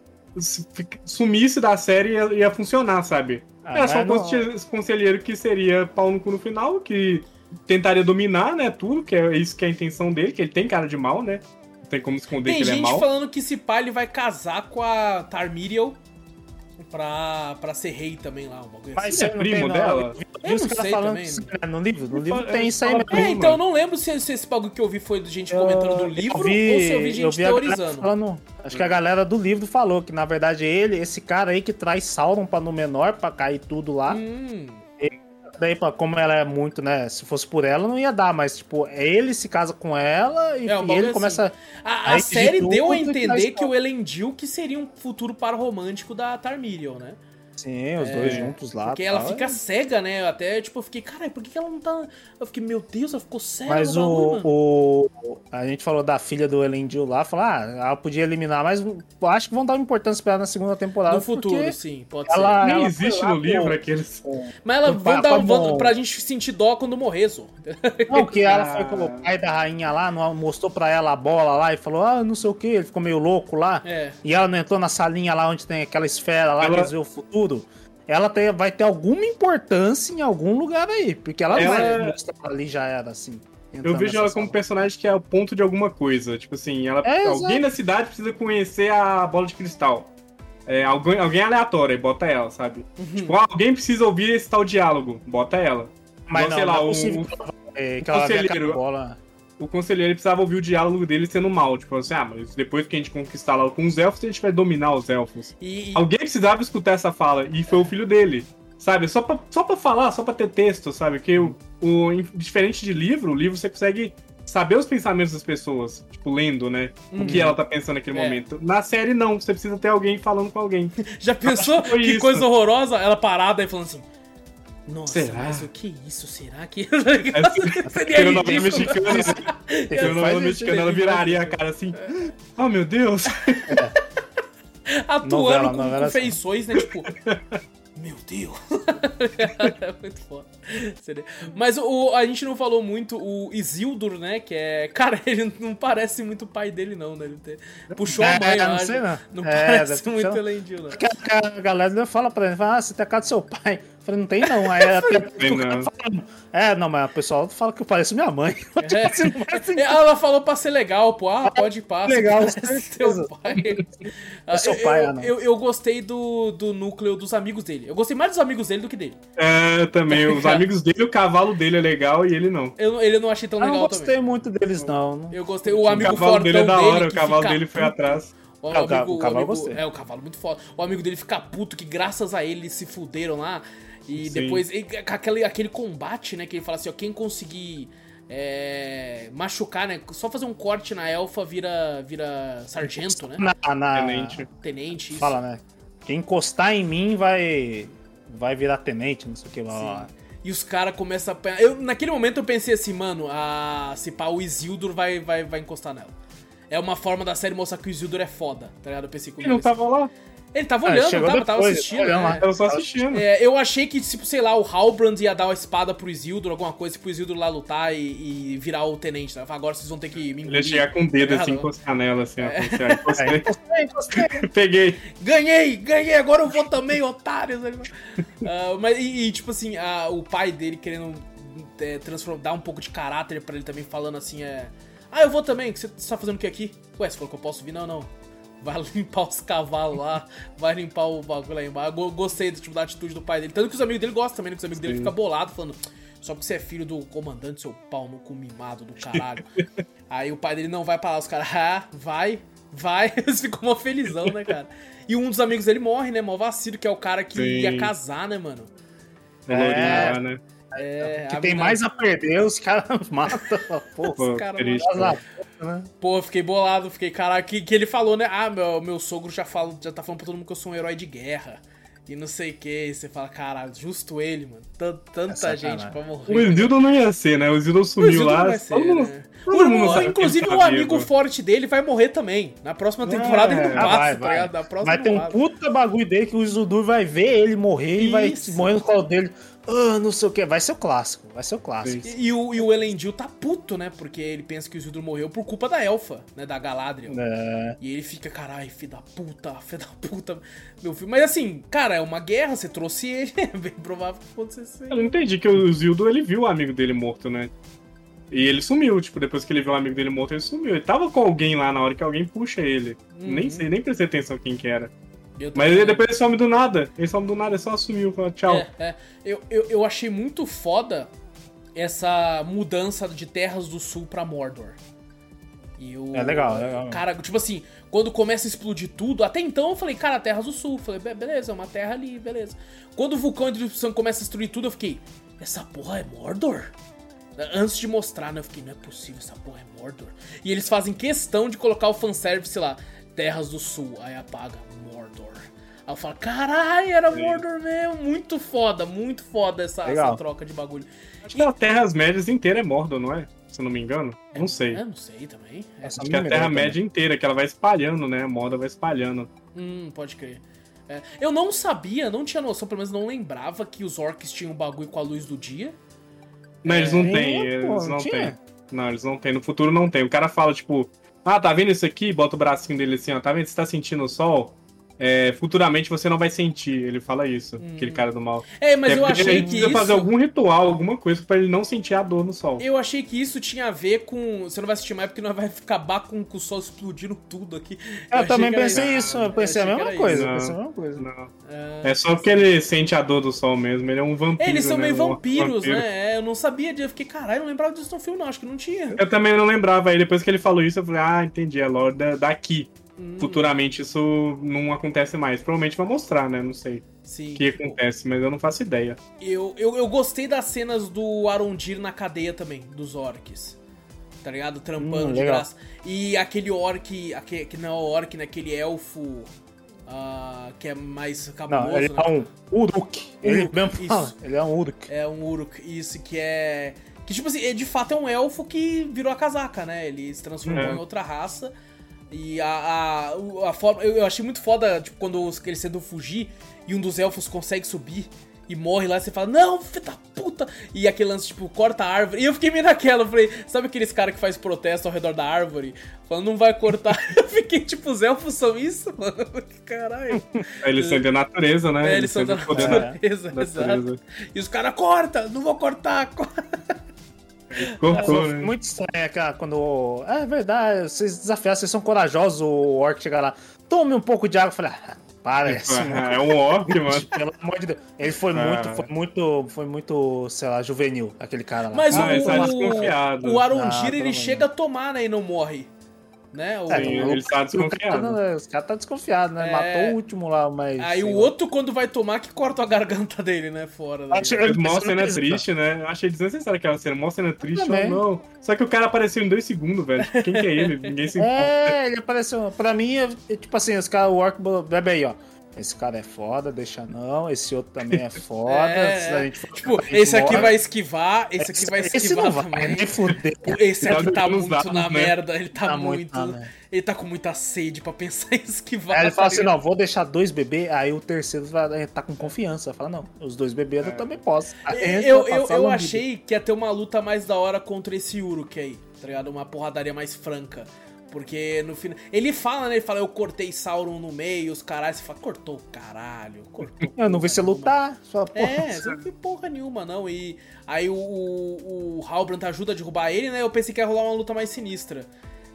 sumisse da série ia, ia funcionar, sabe? Ah, Era só mas o conselheiro que seria pau no cu no final, que tentaria dominar, né, tudo, que é isso que é a intenção dele, que ele tem cara de mal, né? Não tem como esconder Tem que ele é gente mal. falando que esse pai ele vai casar com a Tarmiriel pra, pra ser rei também lá. Um bagulho Mas Ele é primo dela? Eu vi Eu os não caras sei falando também, né, no livro. No livro tem isso aí mesmo. É, então eu não lembro se, se esse bagulho que eu vi foi de gente comentando do livro vi, ou se eu vi gente eu vi teorizando. falando, acho que a galera do livro falou que na verdade ele, esse cara aí que traz Sauron pra Númenor pra cair tudo lá. Hum, Daí, como ela é muito, né? Se fosse por ela, não ia dar, mas, tipo, ele se casa com ela e, É, e ele assim. começa. a, a Aí série de deu a entender que o Elendil que seria um futuro par romântico da Tarmiriel, né? Sim, os dois juntos lá. Porque ela tal. fica cega, né? Até, tipo, eu fiquei, caralho, por que, ela não tá. Eu fiquei, meu Deus, ela ficou cega. Mas o, o. A gente falou da filha do Elendil lá, falou, ah, ela podia eliminar, mas eu acho que vão dar uma importância pra ela na segunda temporada. No futuro, sim, pode ela- ser. Nem ela existe lá no livro com- aqueles. Mas ela vão dar vão, pra gente sentir dó quando morrer, Zô. *laughs* Não, que ela Ah. foi com o pai da rainha lá, mostrou pra ela a bola lá e falou, ah, não sei o que, ele ficou meio louco lá. É. E ela não entrou na salinha lá onde tem aquela esfera lá Ela- que eles vê o futuro. Ela tem- vai ter alguma importância em algum lugar aí. Porque ela, Ela- vai mostrar ali já era assim. Eu vejo ela como personagem que é o ponto de alguma coisa. Tipo assim, ela, É, alguém exato. na cidade precisa conhecer a bola de cristal. É, alguém, alguém aleatório, aí bota ela, sabe? Uhum. Tipo, ah, alguém precisa ouvir esse tal diálogo, bota ela. Mas não, sei lá, não é o- o- que ela, é, que ela conselheiro- bola. O conselheiro precisava ouvir o diálogo dele sendo mal. Tipo assim, ah, mas depois que a gente conquistar lá com os elfos, a gente vai dominar os elfos. E, e- Alguém precisava escutar essa fala, e foi o filho dele. Sabe? Só pra, só pra falar, só pra ter texto, sabe? Que o, o, diferente de livro, o livro você consegue saber os pensamentos das pessoas, tipo, lendo, né? O que ela tá pensando naquele É. momento. Na série, não. Você precisa ter alguém falando com alguém. *laughs* já pensou que que coisa horrorosa? Ela parada aí falando assim. Nossa, Será? mas o que é isso? Será que. *laughs* É, Seria Pela novela ridículo. mexicana, Faz novela isso, mexicana, ela viraria a isso. cara assim. Oh, meu Deus. *laughs* Atuando Novela, com, novela com assim. feições, né? Tipo. Meu Deus. *laughs* é muito foda. *laughs* Mas o, a gente não falou muito o Isildur, né? Que é. Cara, *laughs* ele não parece muito o pai dele, não, né? Ele te- puxou a É, mãe, eu não sei não. Não É, parece muito ser- Elendil, não. Porque a, a galera fala pra ele, fala, ah, você tem a cara do seu pai. Eu falei, não tem não. Aí *laughs* até Tem o cara não. fala, é, não, mas o pessoal fala que eu pareço minha mãe. Tipo assim, não faz sentido. Ela falou pra ser legal, pô. Ah, pode ir pra. Legal, teu certeza. pai. É seu Ah, pai, eu, Ana. eu, eu gostei do, do núcleo dos amigos dele. Eu gostei mais dos amigos dele do que dele. É, também. Os amigos dele, o cavalo dele é legal e ele não. Eu, ele não achei tão Eu não legal gostei também. muito deles, não. não. Eu gostei. O amigo o cavalo fortão dele é da hora, o cavalo fica dele foi puto. atrás. O, É, o amigo, o cavalo amigo- gostei. É, o cavalo muito foda. O amigo dele fica puto que graças a ele se fuderam lá. E Sim. depois, e, com aquele, aquele combate, né? Que ele fala assim, ó, quem conseguir é, machucar, né? Só fazer um corte na elfa vira, vira sargento, né? Na, na- Tenente. Tenente, isso. Fala, né? Quem encostar em mim vai vai virar tenente, não sei o que. Blá. E os caras começam a apanhar. Eu, naquele momento eu pensei assim, mano, a, se pá, o Isildur vai, vai, vai encostar nela. É uma forma da série mostrar que o Isildur é foda, tá ligado? Eu pensei Ele não comigo. assim. tava lá? Ele tava Ah, olhando, chegou tava, tava depois, assistindo. olhando lá. né? Eu só assistindo. É, eu achei que, tipo, sei lá, o Halbrand ia dar a espada pro Isildur, alguma coisa, pro Isildur lá lutar e, e virar o tenente. Né? Agora vocês vão ter que me Ele ia engolir. chegar com o dedo Ah, assim, encostar nela, assim, ó. Ó, É, encostei. encostei, encostei. *laughs* Peguei. Ganhei, ganhei, agora eu vou também, otários. Ah, mas, e, e, tipo assim, a- o pai dele querendo é, transformar, dar um pouco de caráter pra ele também, falando assim, é... Ah, eu vou também, que você tá fazendo o que aqui? Ué, você falou que eu posso vir? Não, não. Vai limpar os cavalos lá, vai limpar o bagulho lá embaixo. Go- Gostei tipo, da atitude do pai dele. Tanto que os amigos dele gostam também, né? Que os amigos dele Sim. ficam bolados, falando... só porque você é filho do comandante, seu pau no cu mimado do caralho. *laughs* Aí o pai dele não vai pra lá, os caras, ah, vai, vai. *laughs* Eles ficam mó felizão, né, cara? E um dos amigos dele morre, né? Mó vacilo, que é o cara que Sim. ia casar, né, mano? É, é né? É, que tem mina... mais a perder, os caras *laughs* matam. Pô, os caras matam. Né? Pô, fiquei bolado, fiquei, caralho, que, que ele falou, né? Ah, meu, meu sogro já, fala, já tá falando pra todo mundo que eu sou um herói de guerra. E não sei o que, você fala, caralho, justo ele, mano. Tanta é gente pra morrer. O Isildo não ia ser, né? O Isildo sumiu lá. Não né? o, inclusive, o amigo forte dele vai morrer também. Na próxima temporada é, ele não passa, vai, tá ligado? Na próxima vai ter um puta bagulho dele que o Isildur vai ver ele morrer Isso. e vai morrer no colo dele ah, não sei o que. Vai ser o clássico, vai ser o clássico. E, e, o, e o Elendil tá puto, né? Porque ele pensa que o Isildur morreu por culpa da Elfa, né? Da Galadriel. É. E ele fica, caralho, filho da puta, filho da puta, meu filho. Mas assim, cara, é uma guerra, você trouxe ele, *laughs* é bem provável que acontecesse. Eu não entendi que o Isildur, ele viu o amigo dele morto, né? E ele sumiu, tipo, depois que ele viu o amigo dele morto, ele sumiu. Ele tava com alguém lá na hora que alguém puxa ele. Uhum. Nem sei, nem prestei atenção quem que era. Mas ele depois ele some do nada. Ele some do nada, ele só assumiu, tchau. É, é. Eu, eu, eu achei muito foda essa mudança de Terras do Sul pra Mordor. E eu, é legal, é legal. Cara, tipo assim, quando começa a explodir tudo, até então eu falei, cara, Terras do Sul. Falei, beleza, é uma terra ali, beleza. Quando o vulcão de erupção começa a destruir tudo, eu fiquei, essa porra é Mordor? Antes de mostrar, né? Eu fiquei, não é possível, essa porra é Mordor. E eles fazem questão de colocar o fanservice lá, Terras do Sul. Aí apaga, Aí eu falo, caralho, era Sim. Mordor mesmo. Muito foda, muito foda essa, essa troca de bagulho. Acho que a Terras-médias inteira é Mordor, não é? Se eu não me engano. É, não sei. É, não sei também. É. Acho que é a Terra-média inteira, que ela vai espalhando, né? A Mordor vai espalhando. Hum, pode crer. É. Eu não sabia, não tinha noção, pelo menos não lembrava que os orcs tinham um bagulho com a luz do dia. Não, eles não é, têm, eles não têm. Não, eles não têm. No futuro não tem. O cara fala, tipo, ah, tá vendo isso aqui? Bota o bracinho dele assim, ó. Tá vendo? Você tá sentindo o sol? É, futuramente você não vai sentir. Ele fala isso, hum. aquele cara do mal. É, mas é eu achei que isso... fazer algum ritual, alguma coisa para ele não sentir a dor no sol. Eu achei que isso tinha a ver com... Você não vai sentir mais porque não vai acabar com, com o sol explodindo tudo aqui. Eu, eu também pensei isso, eu pensei, a mesma coisa, pensei a mesma coisa. Não. É... é só porque ele sente a dor do sol mesmo, ele é um vampiro, Eles são né? meio vampiros, vampiro. né? É, eu não sabia, eu fiquei, caralho, não lembrava disso no filme não, acho que não tinha. Eu também não lembrava, aí depois que ele falou isso eu falei, ah, entendi, é lore daqui. Hum. Futuramente isso não acontece mais. Provavelmente vai mostrar, né? Não sei Sim. o que acontece, mas eu não faço ideia. Eu, eu, eu gostei das cenas do Arondir na cadeia também, dos orcs. Tá ligado? Trampando hum, de graça. E aquele orc, aquele, que não é o orc, né? Aquele elfo. Uh, que é mais cabuloso. Não, ele né? é um Uruk. Ele mesmo fala, ele é um Uruk. É um Uruk, isso que é. Que, tipo assim, de fato é um elfo que virou a casaca, né? Ele se transformou é. em outra raça. E a, a, a forma. Eu, achei muito foda, tipo, quando eles tentam fugir e um dos elfos consegue subir e morre lá, você fala, não, filho da puta! E aquele lance, tipo, corta a árvore. E eu fiquei meio naquela, eu falei, sabe aqueles caras que faz protesto ao redor da árvore? Falando, não vai cortar. *laughs* eu fiquei, tipo, os elfos são isso, mano? Caralho. Eles são da natureza, né? É, eles, eles são da natureza, da exato. E os caras, corta! Não vou cortar, corta! Cortou, né? Muito estranho, cara, quando. É verdade, vocês desafiaram, vocês são corajosos, o orc chegar lá. Tome um pouco de água. Eu falei, ah, parece. É, é um orc, *laughs* mano. Pelo amor de Deus. Ele foi ah. muito, foi muito, foi muito, sei lá, juvenil, aquele cara lá. Mas ah, o, tá o Arondir, ah, ele chega a tomar, né, e não morre né? O, Sim, ele tá desconfiado. Os caras tá desconfiado, né? É... Matou o último lá, mas. Aí o outro, quando vai tomar, que corta a garganta dele, né? Fora. Acho que mó cena triste, né? Eu achei desnecessário aquela cena. Mó cena triste ou não. Só que o cara apareceu em dois segundos, velho. Quem que é ele? Ninguém se importa. É, ele apareceu. Pra mim, é, tipo assim, os caras, o Orc bebe aí, ó. Esse cara é foda, deixa não. Esse outro também é foda. *laughs* É, tipo, esse aqui vai esquivar, esse aqui vai esquivar esse não também. Vai nem fuder. *laughs* Esse aqui tá muito dados, na né? merda, ele tá, tá muito. ele tá com muita sede pra pensar *laughs* em esquivar. Aí ele fala tá assim: não, vou deixar dois bebês, aí o terceiro vai tá com confiança. Fala, não, os dois bebês é. eu também posso. eu, eu, eu achei que ia ter uma luta mais da hora contra esse Uruk aí, tá ligado? Uma porradaria mais franca. Porque no final. Ele fala, né? Ele fala, eu cortei Sauron no meio, os caras. Você fala, cortou caralho, cortou. *laughs* Eu não vi você lutar, só porra. É, não vi porra nenhuma, não. E aí o, o, o Halbrand ajuda a derrubar ele, né? Eu pensei que ia rolar uma luta mais sinistra.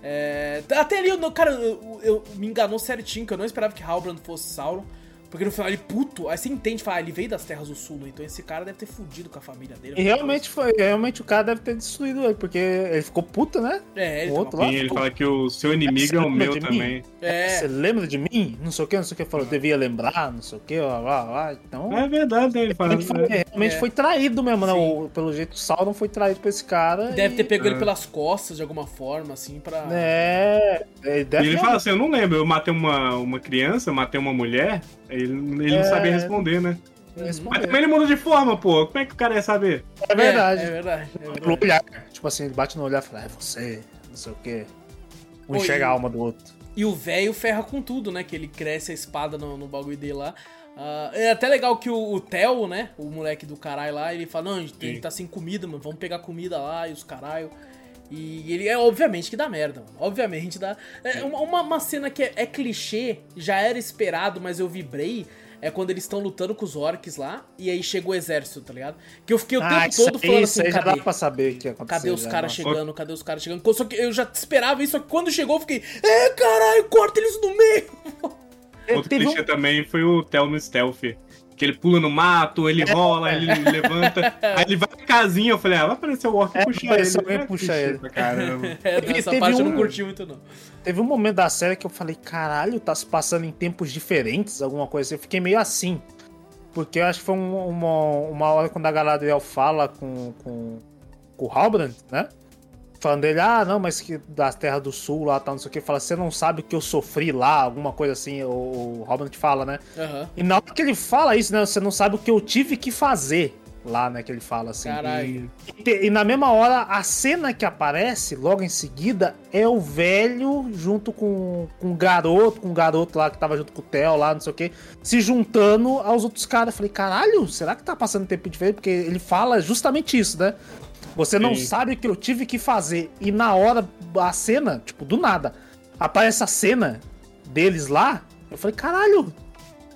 É, até ali, eu, cara, eu, eu, me enganou certinho, que eu não esperava que Halbrand fosse Sauron. Porque no final ele puto, aí você entende, fala, ah, ele veio das terras do sul, então esse cara deve ter fudido com a família dele. E realmente foi, realmente o cara deve ter destruído ele, porque ele ficou puto, né? É, ele o outro lá. Sim, ele fala que o seu inimigo é, é o meu também. É. Você lembra de mim? Não sei o que, não sei o que. Falou, devia lembrar, não sei o que, lá, lá, lá. Então. É verdade, né? ele fala. Ele foi, realmente é. foi traído mesmo, né? O, pelo jeito, o Sauron foi traído por esse cara. Deve e... ter pego ele é. pelas costas de alguma forma, assim, pra. É. Ele, deve e ele fala assim: eu não lembro, eu matei uma, uma criança, eu matei uma mulher. Ele, ele não sabia responder, né? Responder. Mas também ele muda de forma, pô. Como é que o cara ia saber? É verdade. É, é verdade. É verdade. Olhar, tipo assim, ele bate no olhar e fala, é você, não sei o quê. Um enxerga a alma do outro. E o velho ferra com tudo, né? Que ele cresce a espada no, no bagulho dele lá. Uh, é até legal que o, o Theo, né? O moleque do caralho lá, ele fala: Não, a gente tem que estar tá sem comida, mano. Vamos pegar comida lá e os caralho. E ele é obviamente que dá merda, mano. Obviamente dá. É uma, uma cena que é, é, clichê, já era esperado, mas eu vibrei. É quando eles estão lutando com os orcs lá, e aí chega o exército, tá ligado? Que eu fiquei o ah, tempo todo falando isso assim, aí cadê? já dá pra saber que aconteceu. Cadê os caras chegando? Cadê os caras chegando? Só que eu já esperava isso, só que quando chegou eu fiquei, é caralho, corta eles no meio! Outro clichê um... também foi o Thelma Stealth que ele pula no mato, ele é. rola, ele levanta. *laughs* aí ele vai na casinha, eu falei, ah, vai aparecer o orc é, puxar ele. Alguém é, puxa ele. Caramba. *laughs* É, essa parte um, eu não curti muito, não. Teve um momento da série que eu falei, caralho, tá se passando em tempos diferentes, alguma coisa assim. Eu fiquei meio assim. Porque eu acho que foi uma, uma hora quando a Galadriel fala com, com, com o Halbrand, né? Falando dele, ah, não, mas que das terras do sul lá, tal, não sei o que, fala, você não sabe o que eu sofri lá, alguma coisa assim, o, o Robin te fala, né? Uhum. E na hora que ele fala isso, né, você não sabe o que eu tive que fazer lá, né, que ele fala assim. Caralho. E, e, e, na mesma hora, a cena que aparece, logo em seguida, é o velho junto com, com o garoto, com o garoto lá que tava junto com o Theo lá, não sei o que, se juntando aos outros caras. Falei, caralho, será que tá passando tempo diferente? Porque ele fala justamente isso, né? Você não Sim. sabe o que eu tive que fazer. E na hora, a cena, tipo, do nada, aparece a cena deles lá. Eu falei, caralho.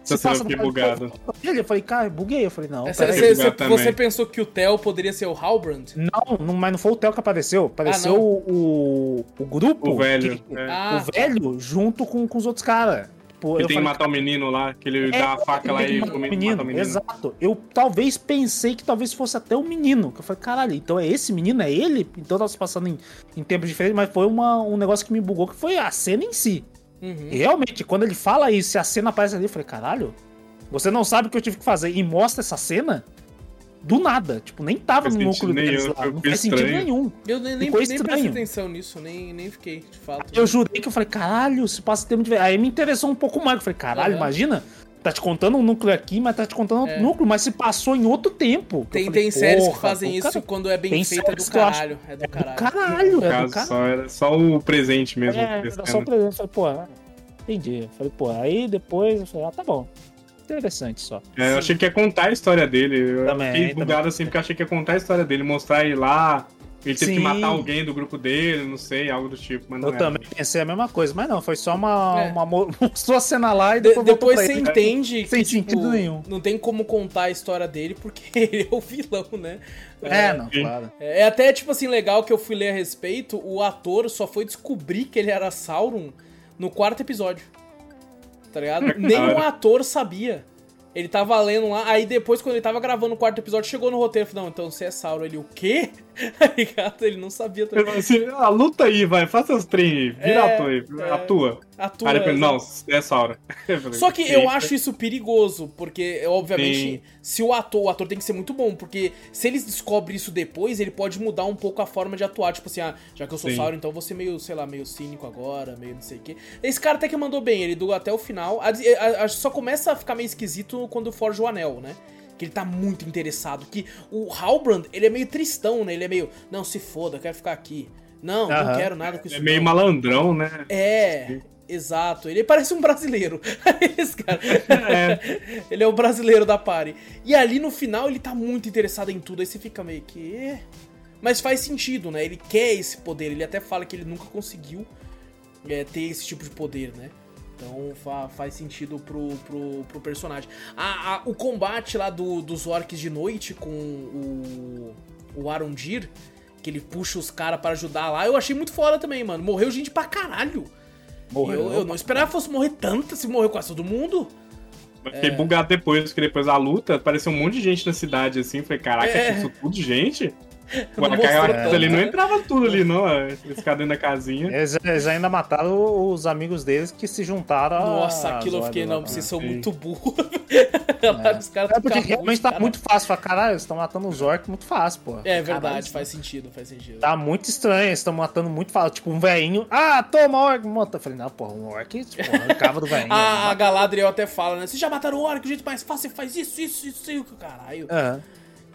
Você passa fiquei bugado. Eu falei, cara, buguei. Eu falei, não. Cê, cê, cê, você pensou que o Theo poderia ser o Halbrand? Não, não, mas não foi o Theo que apareceu. Apareceu ah, o, o, o, grupo. O velho. Que, é. ah, o velho junto com, com os outros caras. Tipo, que tem falei, que matar o menino lá, que ele é, dá a faca lá e o menino, menino. Exato. Eu talvez pensei que talvez fosse até o menino. Que eu falei, caralho, então é esse menino? É ele? Então se passando em, em tempos diferentes, mas foi uma, um negócio que me bugou, que foi a cena em si. Uhum. E realmente, quando ele fala isso e a cena aparece ali, eu falei, caralho, você não sabe o que eu tive que fazer e mostra essa cena, do nada. Tipo, nem tava no núcleo deles lá. Não faz sentido nenhum. Eu nem, nem, nem prestei atenção nisso, nem, nem fiquei, de fato. Eu jurei que eu falei, caralho, se passa tempo de. Aí me interessou um pouco mais. Eu falei, caralho, uhum. imagina. Tá te contando um núcleo aqui, mas tá te contando outro é. núcleo, mas se passou em outro tempo. Tem, falei, tem séries que fazem isso cara, quando é bem feita é do caralho. É do caralho. É do caralho, é do caralho. Só, era só o presente mesmo. É, era só o presente. Eu falei, pô, entendi. Eu falei, pô, aí depois eu falei, ah, tá bom interessante só. É, eu achei que ia contar a história dele. Eu também, fiquei bugado também. assim, porque achei que ia contar a história dele, mostrar ele lá. Ele teve Sim. que matar alguém do grupo dele, não sei, algo do tipo. Mas eu era. também pensei a mesma coisa, mas não, foi só uma. É. uma *laughs* mostrou a cena lá e depois. De, depois você entende que, Sem tipo, sentido nenhum. Não tem como contar a história dele porque *laughs* ele é o vilão, né? É, é não, claro. É, é até, tipo assim, legal que eu fui ler a respeito. O ator só foi descobrir que ele era Sauron no quarto episódio. Tá ligado? *laughs* O ator sabia. Ele tava lendo lá, aí depois, quando ele tava gravando o quarto episódio, chegou no roteiro e falou: Não, então você é Sauron. Ele, o quê? *laughs* Tá ele não sabia também. Assim, a luta aí, vai, faça os trem, vira é, ator é, atua. Atua. Aí depois, não, é Sauron. *laughs* Só que eu acho isso perigoso, porque, obviamente, Sim. se o ator, o ator tem que ser muito bom, porque se eles descobrem isso depois, ele pode mudar um pouco a forma de atuar. Tipo assim, ah, já que eu sou Sim. Sauron, então vou ser meio, sei lá, meio cínico agora, meio não sei o quê. Esse cara até que mandou bem, ele do até o final. A, a, a, só começa a ficar meio esquisito quando forja o anel, né? que ele tá muito interessado. Que o Halbrand, ele é meio tristão, né? Ele é meio, não, se foda, quero ficar aqui. Não, não quero nada com isso. É meio não. malandrão, né? É, exato. Ele parece um brasileiro. *laughs* Esse cara. É. ele é o brasileiro da party. E ali no final ele tá muito interessado em tudo. Aí você fica meio que. Mas faz sentido, né? Ele quer esse poder. Ele até fala que ele nunca conseguiu é, ter esse tipo de poder, né? Então fa faz sentido pro, pro, pro personagem. A, a, o combate lá do, dos orcs de noite com o, o Arondir, que ele puxa os caras para ajudar lá, eu achei muito foda também, mano. Morreu gente pra caralho. Morreu. Eu, eu não esperava que fosse morrer tanta, se morreu quase todo mundo. Eu fiquei é. bugado depois, porque depois da luta apareceu um monte de gente na cidade, assim. Falei, caraca, é. isso tudo gente? Pô, é. ali não entrava tudo ali, não. Eles ficaram dentro da casinha. Eles, eles, ainda mataram os amigos deles que se juntaram Nossa, aquilo eu fiquei, não, vocês são muito burros. *laughs* É. Os caras é porque realmente tá muito fácil. Fala, caralho, eles estão matando os orcs muito fácil, pô. É verdade, caralho, faz sentido, faz sentido. Tá muito estranho, eles estão matando muito fácil. Tipo, um velhinho. Ah, toma orc, monta. Eu falei, não, pô, um orc, tipo, arrancava do velhinho. a, *laughs* a Galadriel até fala, né? Vocês já mataram o orc, o jeito mais fácil, você faz isso, isso, isso, isso, caralho. É.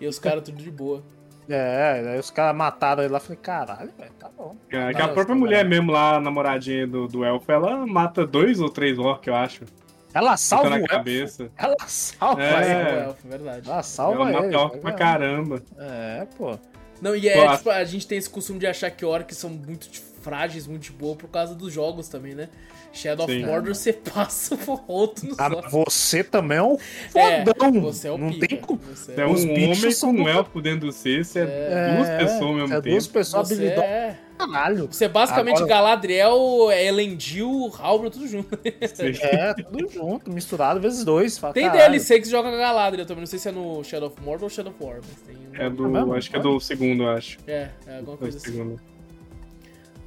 E os caras tudo de boa. É, aí os caras mataram ele lá. Falei, caralho, velho, tá bom. É, que a própria mulher mesmo lá, a namoradinha do, do elfo, ela mata dois ou três orcs, eu acho. Ela salva na cabeça. Ela salva é. o elfo, verdade. Ela salva ela mata orc pra caramba. É, pô. Não, e é, pô, tipo, a gente tem esse costume de achar que orcs são muito frágeis, muito boa por causa dos jogos também, né? Shadow Sim. of Mordor você passa o outro no ah, Você também é um é, fodão. É, você é o Não pica. tem como. Você é um homem com um elfo dentro do C, você é, é duas pessoas ao mesmo é tempo. duas pessoas habilidosas. É... Caralho. Você é basicamente Agora... Galadriel, Elendil, Halbrand, tudo junto. é, tudo junto, misturado vezes dois. Fala, tem caralho. DLC que você joga com Galadriel também, não sei se é no Shadow of Mordor ou Shadow of War, mas tem um... É do, acho que é do segundo, acho. É, é alguma coisa assim. Segundo.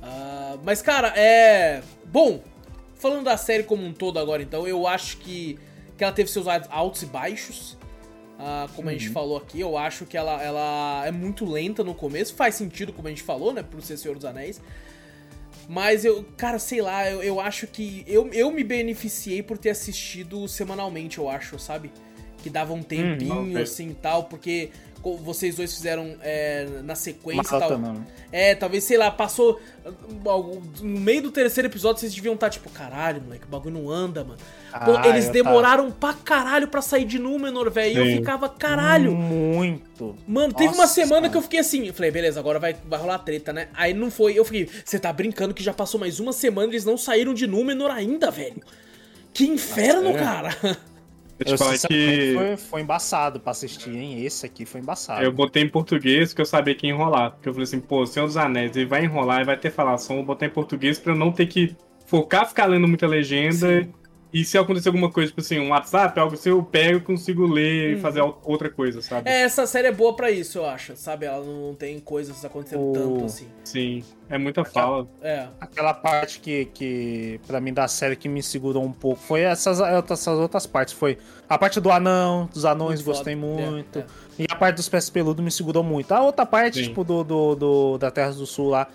Uh, mas, cara, é... Bom, falando da série como um todo agora, então, eu acho que, que ela teve seus altos e baixos. Uh, como uhum. a gente uhum. falou aqui, eu acho que ela, ela é muito lenta no começo. Faz sentido, como a gente falou, né? Por ser Senhor dos Anéis. Mas eu, cara, sei lá, eu, eu acho que. Eu, eu me beneficiei por ter assistido semanalmente, eu acho, sabe? Que dava um tempinho, uhum, assim e tal, porque vocês dois fizeram é, na sequência e tal. Não. É, talvez, sei lá, passou. No meio do terceiro episódio, vocês deviam estar tá, tipo, caralho, moleque, o bagulho não anda, mano. Pô, ah, eles demoraram tá... pra caralho pra sair de Númenor, velho. E eu ficava, caralho. Muito. Mano, Nossa, teve uma semana cara. que eu fiquei assim. Eu falei, beleza, agora vai, vai rolar treta, né? Aí não foi. Eu fiquei, você tá brincando que já passou mais uma semana e eles não saíram de Númenor ainda, velho. Que inferno, Nossa, é. cara. *laughs* Eu falar que. Foi, foi embaçado pra assistir, hein? Esse aqui foi embaçado. Eu botei em português porque eu sabia que ia enrolar. Porque eu falei assim, pô, Senhor dos Anéis, ele vai enrolar e vai ter falação. Eu botei em português pra eu não ter que focar, ficar lendo muita legenda. Sim. E se acontecer alguma coisa, tipo assim, um WhatsApp, algo assim, eu pego e consigo ler e uhum. fazer outra coisa, sabe? É, essa série é boa para isso, eu acho, sabe? Ela não tem coisas acontecendo o... tanto assim. Sim, é muita Aquela, fala. É. Aquela parte que, que para mim, da série que me segurou um pouco foi essas, essas outras partes. Foi a parte do anão, dos anões, muito gostei foda. muito. É, é. E a parte dos pés peludos me segurou muito. A outra parte, Sim. tipo, do, do, do, da Terra do Sul lá,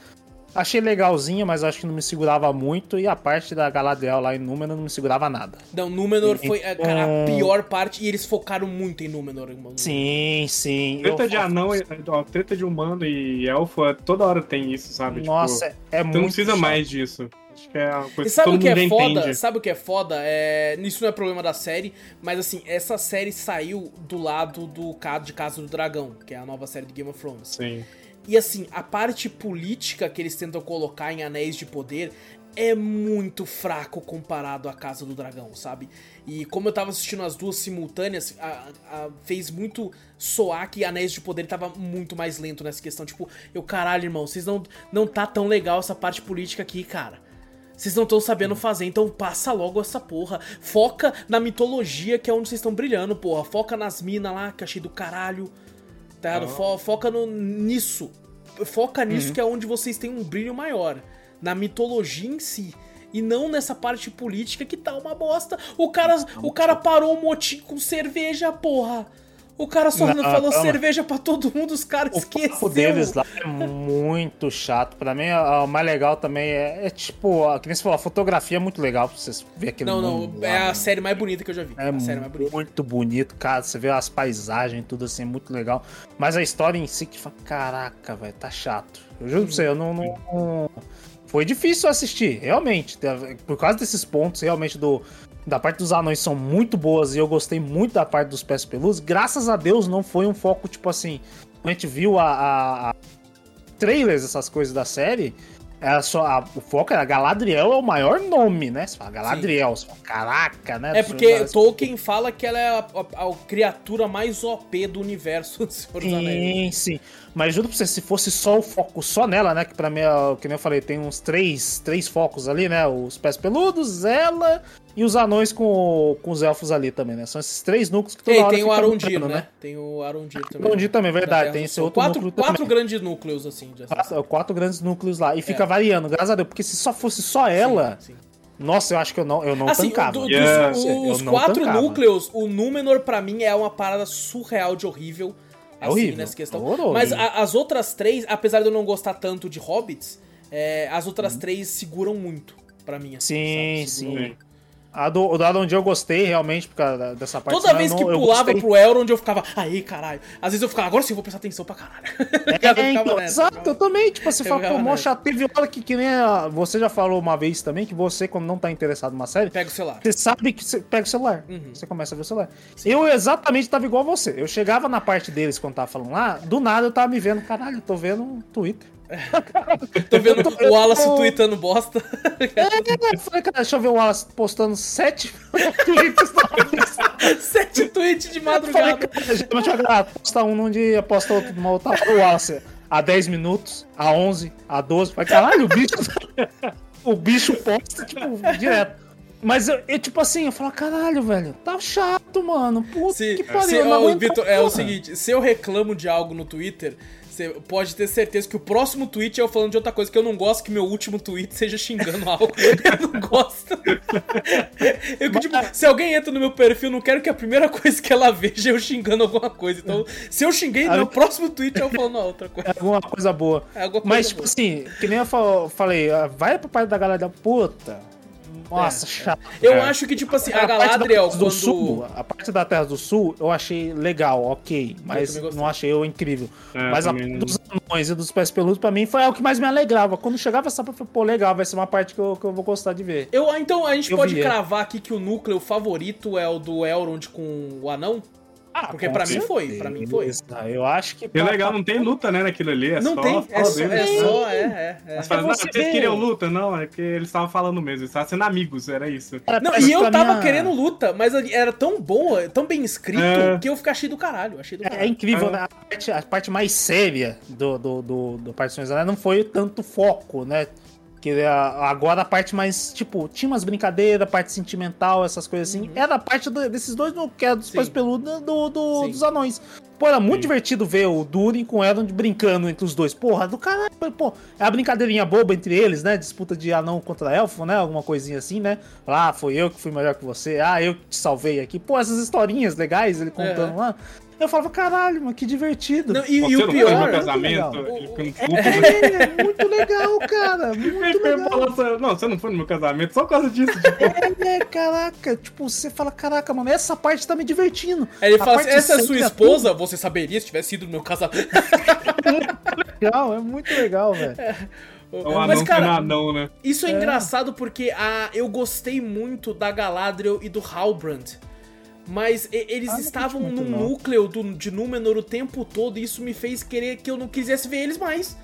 Achei legalzinha, mas acho que não me segurava muito. E a parte da Galadriel lá em Númenor não me segurava nada. Não, Númenor e, foi a, cara, a pior parte e eles focaram muito em Númenor. Irmão. Sim, sim. Treta eu, de anão, ó, treta de humano e elfo, é, toda hora tem isso, sabe? Nossa, tipo, é muito. Tu não precisa chato. mais disso. Acho que é uma coisa e sabe que o que é foda? Entende. Sabe o que é foda? É... Isso não é problema da série, mas assim, essa série saiu do lado do de Casa do Dragão, que é a nova série de Game of Thrones. Sim. E assim, a parte política que eles tentam colocar em Anéis de Poder é muito fraco comparado à Casa do Dragão, sabe? E como eu tava assistindo as duas simultâneas, a, a, fez muito soar que Anéis de Poder tava muito mais lento nessa questão. Tipo, eu, caralho, irmão, vocês não, não tá tão legal essa parte política aqui, cara. Vocês não estão sabendo fazer, então passa logo essa porra. Foca na mitologia, que é onde vocês estão brilhando, porra. Foca nas minas lá, que achei do caralho. Tá? Uhum. Foca no, nisso. Foca nisso uhum. que é onde vocês têm um brilho maior. Na mitologia em si. E não nessa parte política que tá uma bosta. O cara, o cara parou o motim com cerveja, porra. O cara só não, falou calma. cerveja pra todo mundo, os caras esqueceram. O deles lá é muito chato. Pra mim, o mais legal também é, é tipo, a, que nem você falou, a fotografia é muito legal pra vocês verem aquele Não, não, é lá, a né? série mais bonita que eu já vi. É muito bonito, cara. Você vê as paisagens, tudo assim, é muito legal. Mas a história em si que fala, caraca, velho, tá chato. Eu juro pra você, eu não, não... Foi difícil assistir, realmente. Por causa desses pontos, realmente, do, da parte dos anões são muito boas e eu gostei muito da parte dos pés peludos. Graças a Deus não foi um foco, tipo assim. A gente viu a, a, a trailers, essas coisas da série. Era só, a, o foco era Galadriel é o maior nome, né? Você fala Galadriel, você fala, caraca, né? É porque Tolkien fala que ela é a, a, a criatura mais OP do universo do Senhor dos Anéis. Sim, sim. Mas juro pra você, se fosse só o foco só nela, né? Que pra mim, é, que nem eu falei, tem uns três, três focos ali, né? Os pés peludos, ela e os anões com, com os elfos ali também, né? São esses três núcleos que toda tem, hora tem o Arondir, né? né? Tem o Arondir também. Arondir também, verdade. Tem esse outro quatro, núcleo quatro também. grandes núcleos, assim. Quatro, quatro, grandes núcleos lá. E fica é. variando, graças a Deus. Porque se só fosse só ela... Sim, sim. Nossa, eu acho que eu não, eu não assim, tancava. Do, yeah. os, os quatro tancava. núcleos, o Númenor, pra mim, é uma parada surreal de horrível. É assim, horrível. nessa questão. Horroroso. Mas a, as outras três, apesar de eu não gostar tanto de Hobbits, é, as outras hum. três seguram muito para mim. Assim, sim, sim. A do, do Elrond eu gostei realmente por causa dessa parte. Toda vez que não, pulava pro Elrond eu ficava, aí caralho. Às vezes eu ficava, agora sim eu vou prestar atenção pra caralho. É, *laughs* então, nessa, exato, eu também. Tipo, você fala, pô, mocha, teve hora que, que nem a, você já falou uma vez também que você, quando não tá interessado numa série, pega o celular. Você sabe que você pega o celular. Uhum. Você começa a ver o celular. Sim. Eu exatamente tava igual a você. Eu chegava na parte deles quando tava falando lá, do nada eu tava me vendo, caralho, eu tô vendo um Twitter. Tô vendo o Wallace tweetando bosta. É, falei, cara, deixa eu ver o Wallace postando sete *laughs* tweets. sete tweets de madrugada. Falei, geralmente a galera posta um num dia, posta outro numa outra. O Wallace, a 10 minutos, a 11, a 12. Falei, caralho, o bicho. *laughs* o bicho posta, tipo, direto. Mas eu, eu, tipo assim, eu falo, caralho, velho, tá chato, mano. Puta se, que pariu. Se, ó, Victor, é o seguinte, se eu reclamo de algo no Twitter, você pode ter certeza que o próximo tweet é eu falando de outra coisa, que eu não gosto que meu último tweet seja xingando *laughs* algo. eu não gosto. *laughs* eu, tipo, se alguém entra no meu perfil, eu não quero que a primeira *laughs* coisa que ela veja é eu xingando alguma coisa. Então, se eu xinguei, no próximo tweet eu falo outra coisa. É alguma coisa boa. É alguma coisa Mas, tipo boa. assim, que nem eu falei, ah, vai pro pai da galera, puta nossa, é. chato. Eu é. acho que, tipo assim, a, a Galadriel, do quando... Sul, a parte da Terra do Sul, eu achei legal, ok. Mas não achei eu incrível. É, mas a dos anões e dos pés peludos, pra mim, foi o que mais me alegrava. Quando chegava essa parte, pô, legal, vai ser uma parte que eu, que eu vou gostar de ver. Eu, então, a gente eu pode via. cravar aqui que o núcleo favorito é o do Elrond com o anão? Ah, Porque pra mim foi, pra mim foi. Eu acho que. É legal, não tem luta, né, naquilo ali. É não só, tem, é só, é só, é, é. é. Mas fala, não, vocês queriam luta? Não, é que eles estavam falando mesmo, eles estavam sendo amigos, era isso. Não, e eu tava minha... querendo luta, mas era tão boa, tão bem escrito, é... que eu fiquei achei do caralho. Achei do caralho. É, é incrível, né? A parte, a parte mais séria do, do, do, do Partições não foi tanto foco, né? Que é agora a parte mais, tipo, tinha umas brincadeiras, parte sentimental, essas coisas assim. Uhum. Era a parte do, desses dois, que era dos pais peludos do, do dos anões. Pô, era muito Sim. divertido ver o Durin com o Elrond brincando entre os dois. Porra, do caralho, pô. É a brincadeirinha boba entre eles, né? Disputa de anão contra elfo, né? Alguma coisinha assim, né? Ah, foi eu que fui melhor que você. Ah, eu te salvei aqui. Pô, essas historinhas legais, ele contando é. lá. Eu falava, caralho, mano, que divertido. Não, e, e o pior. Meu casamento, é, é, muito legal, cara. *laughs* Muito legal. Não, você não foi no meu casamento só por causa disso. Tipo. *laughs* É, é, caraca. Tipo, você fala, caraca, mano, essa parte tá me divertindo. Aí ele fala assim, essa é sua esposa? Tudo. Você saberia se tivesse sido no meu casamento. *laughs* é legal, é muito legal, velho. É. É Mas, cara, anão, né? isso é, é, engraçado porque a, eu gostei muito da Galadriel e do Halbrand. Mas eles ah, estavam num núcleo do, de Númenor o tempo todo e isso me fez querer que eu não quisesse ver eles mais.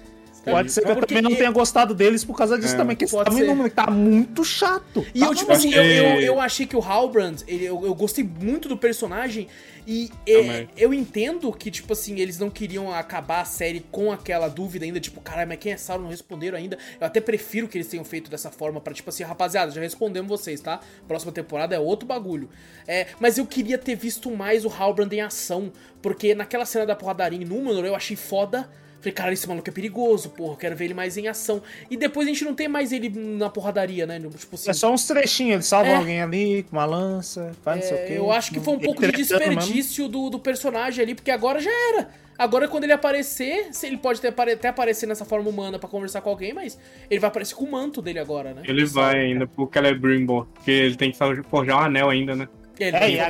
Pode ser que eu também não tenha gostado deles por causa disso é, também, que esse número tá muito chato. E tá eu, tipo assim, eu, eu, eu, achei que o Halbrand, ele, eu, eu, gostei muito do personagem e é, eu entendo que, tipo assim, eles não queriam acabar a série com aquela dúvida ainda, tipo, caralho, mas quem é Sauron? Não responderam ainda. Eu até prefiro que eles tenham feito dessa forma para tipo assim, rapaziada, já respondemos vocês, tá? Próxima temporada é outro bagulho. É, mas eu queria ter visto mais o Halbrand em ação, porque naquela cena da porradaria em Númenor eu achei foda Falei, cara, esse maluco é perigoso, porra, quero ver ele mais em ação. E depois a gente não tem mais ele na porradaria, né? Tipo assim, é só uns trechinhos, ele salva é. alguém ali com uma lança, faz é, não sei o é, quê. Eu acho que foi um pouco de desperdício do, do personagem ali, porque agora já era. Agora, quando ele aparecer, ele pode até, até aparecer nessa forma humana para conversar com alguém, mas ele vai aparecer com o manto dele agora, né? Ele vai ainda pro Celebrimbor, porque ele tem que forjar um anel ainda, né? Ele é, e a,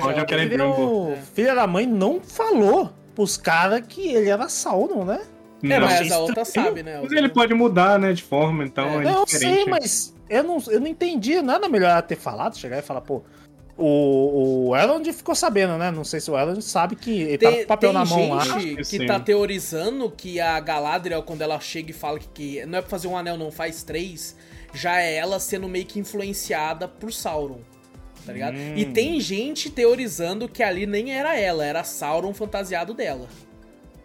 o filho da mãe não falou pros caras que ele era Sauron, né? É, mas a outra sabe, né? Mas ele pode mudar, né, de forma, então é, é Eu sei, mas eu não, eu não entendi. Nada melhor ter falado, chegar e falar, pô, o, o Elrond ficou sabendo, né? Não sei se o Elrond sabe que ele tem, tá com o papel na mão lá. que, que tá teorizando que a Galadriel, quando ela chega e fala que, que não é pra fazer um anel, não, faz três, já é ela sendo meio que influenciada por Sauron. Tá ligado? Hum. E tem gente teorizando que ali nem era ela, era Sauron fantasiado dela.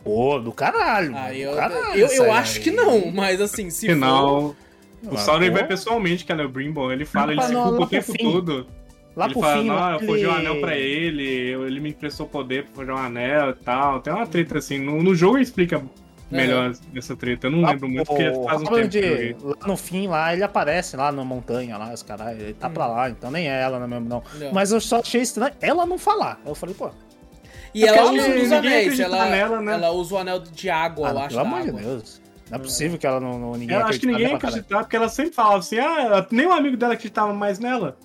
Pô, do caralho. Ah, eu, caralho, eu, eu acho que não, mas assim, se Final, for... O Sauron vai pessoalmente, que é o Brimbon, ele fala, ele se culpa o tempo todo. Lá ele pro fala, fim, não, eu ele- forjei um anel pra ele, ele me emprestou poder pra forjar um anel e tal. Tem uma treta assim. No, no jogo ele explica melhor essa treta. Eu não lá lembro muito, porque faz um tempo que eu de-. Lá no fim, lá, ele aparece lá na montanha, lá, os caras, ele tá pra lá, então nem é ela, não é mesmo, não. Não. Mas eu só achei estranho ela não falar. Eu falei, pô, E ela Porque usa os anéis, ela, nela, né? ela usa o anel de água, ah, eu acho. pelo amor de. Deus. Não é possível que ela não, não ninguém Eu acho que acreditava ninguém acreditar, porque ela sempre falava assim, ah, nem o amigo dela acreditava mais nela.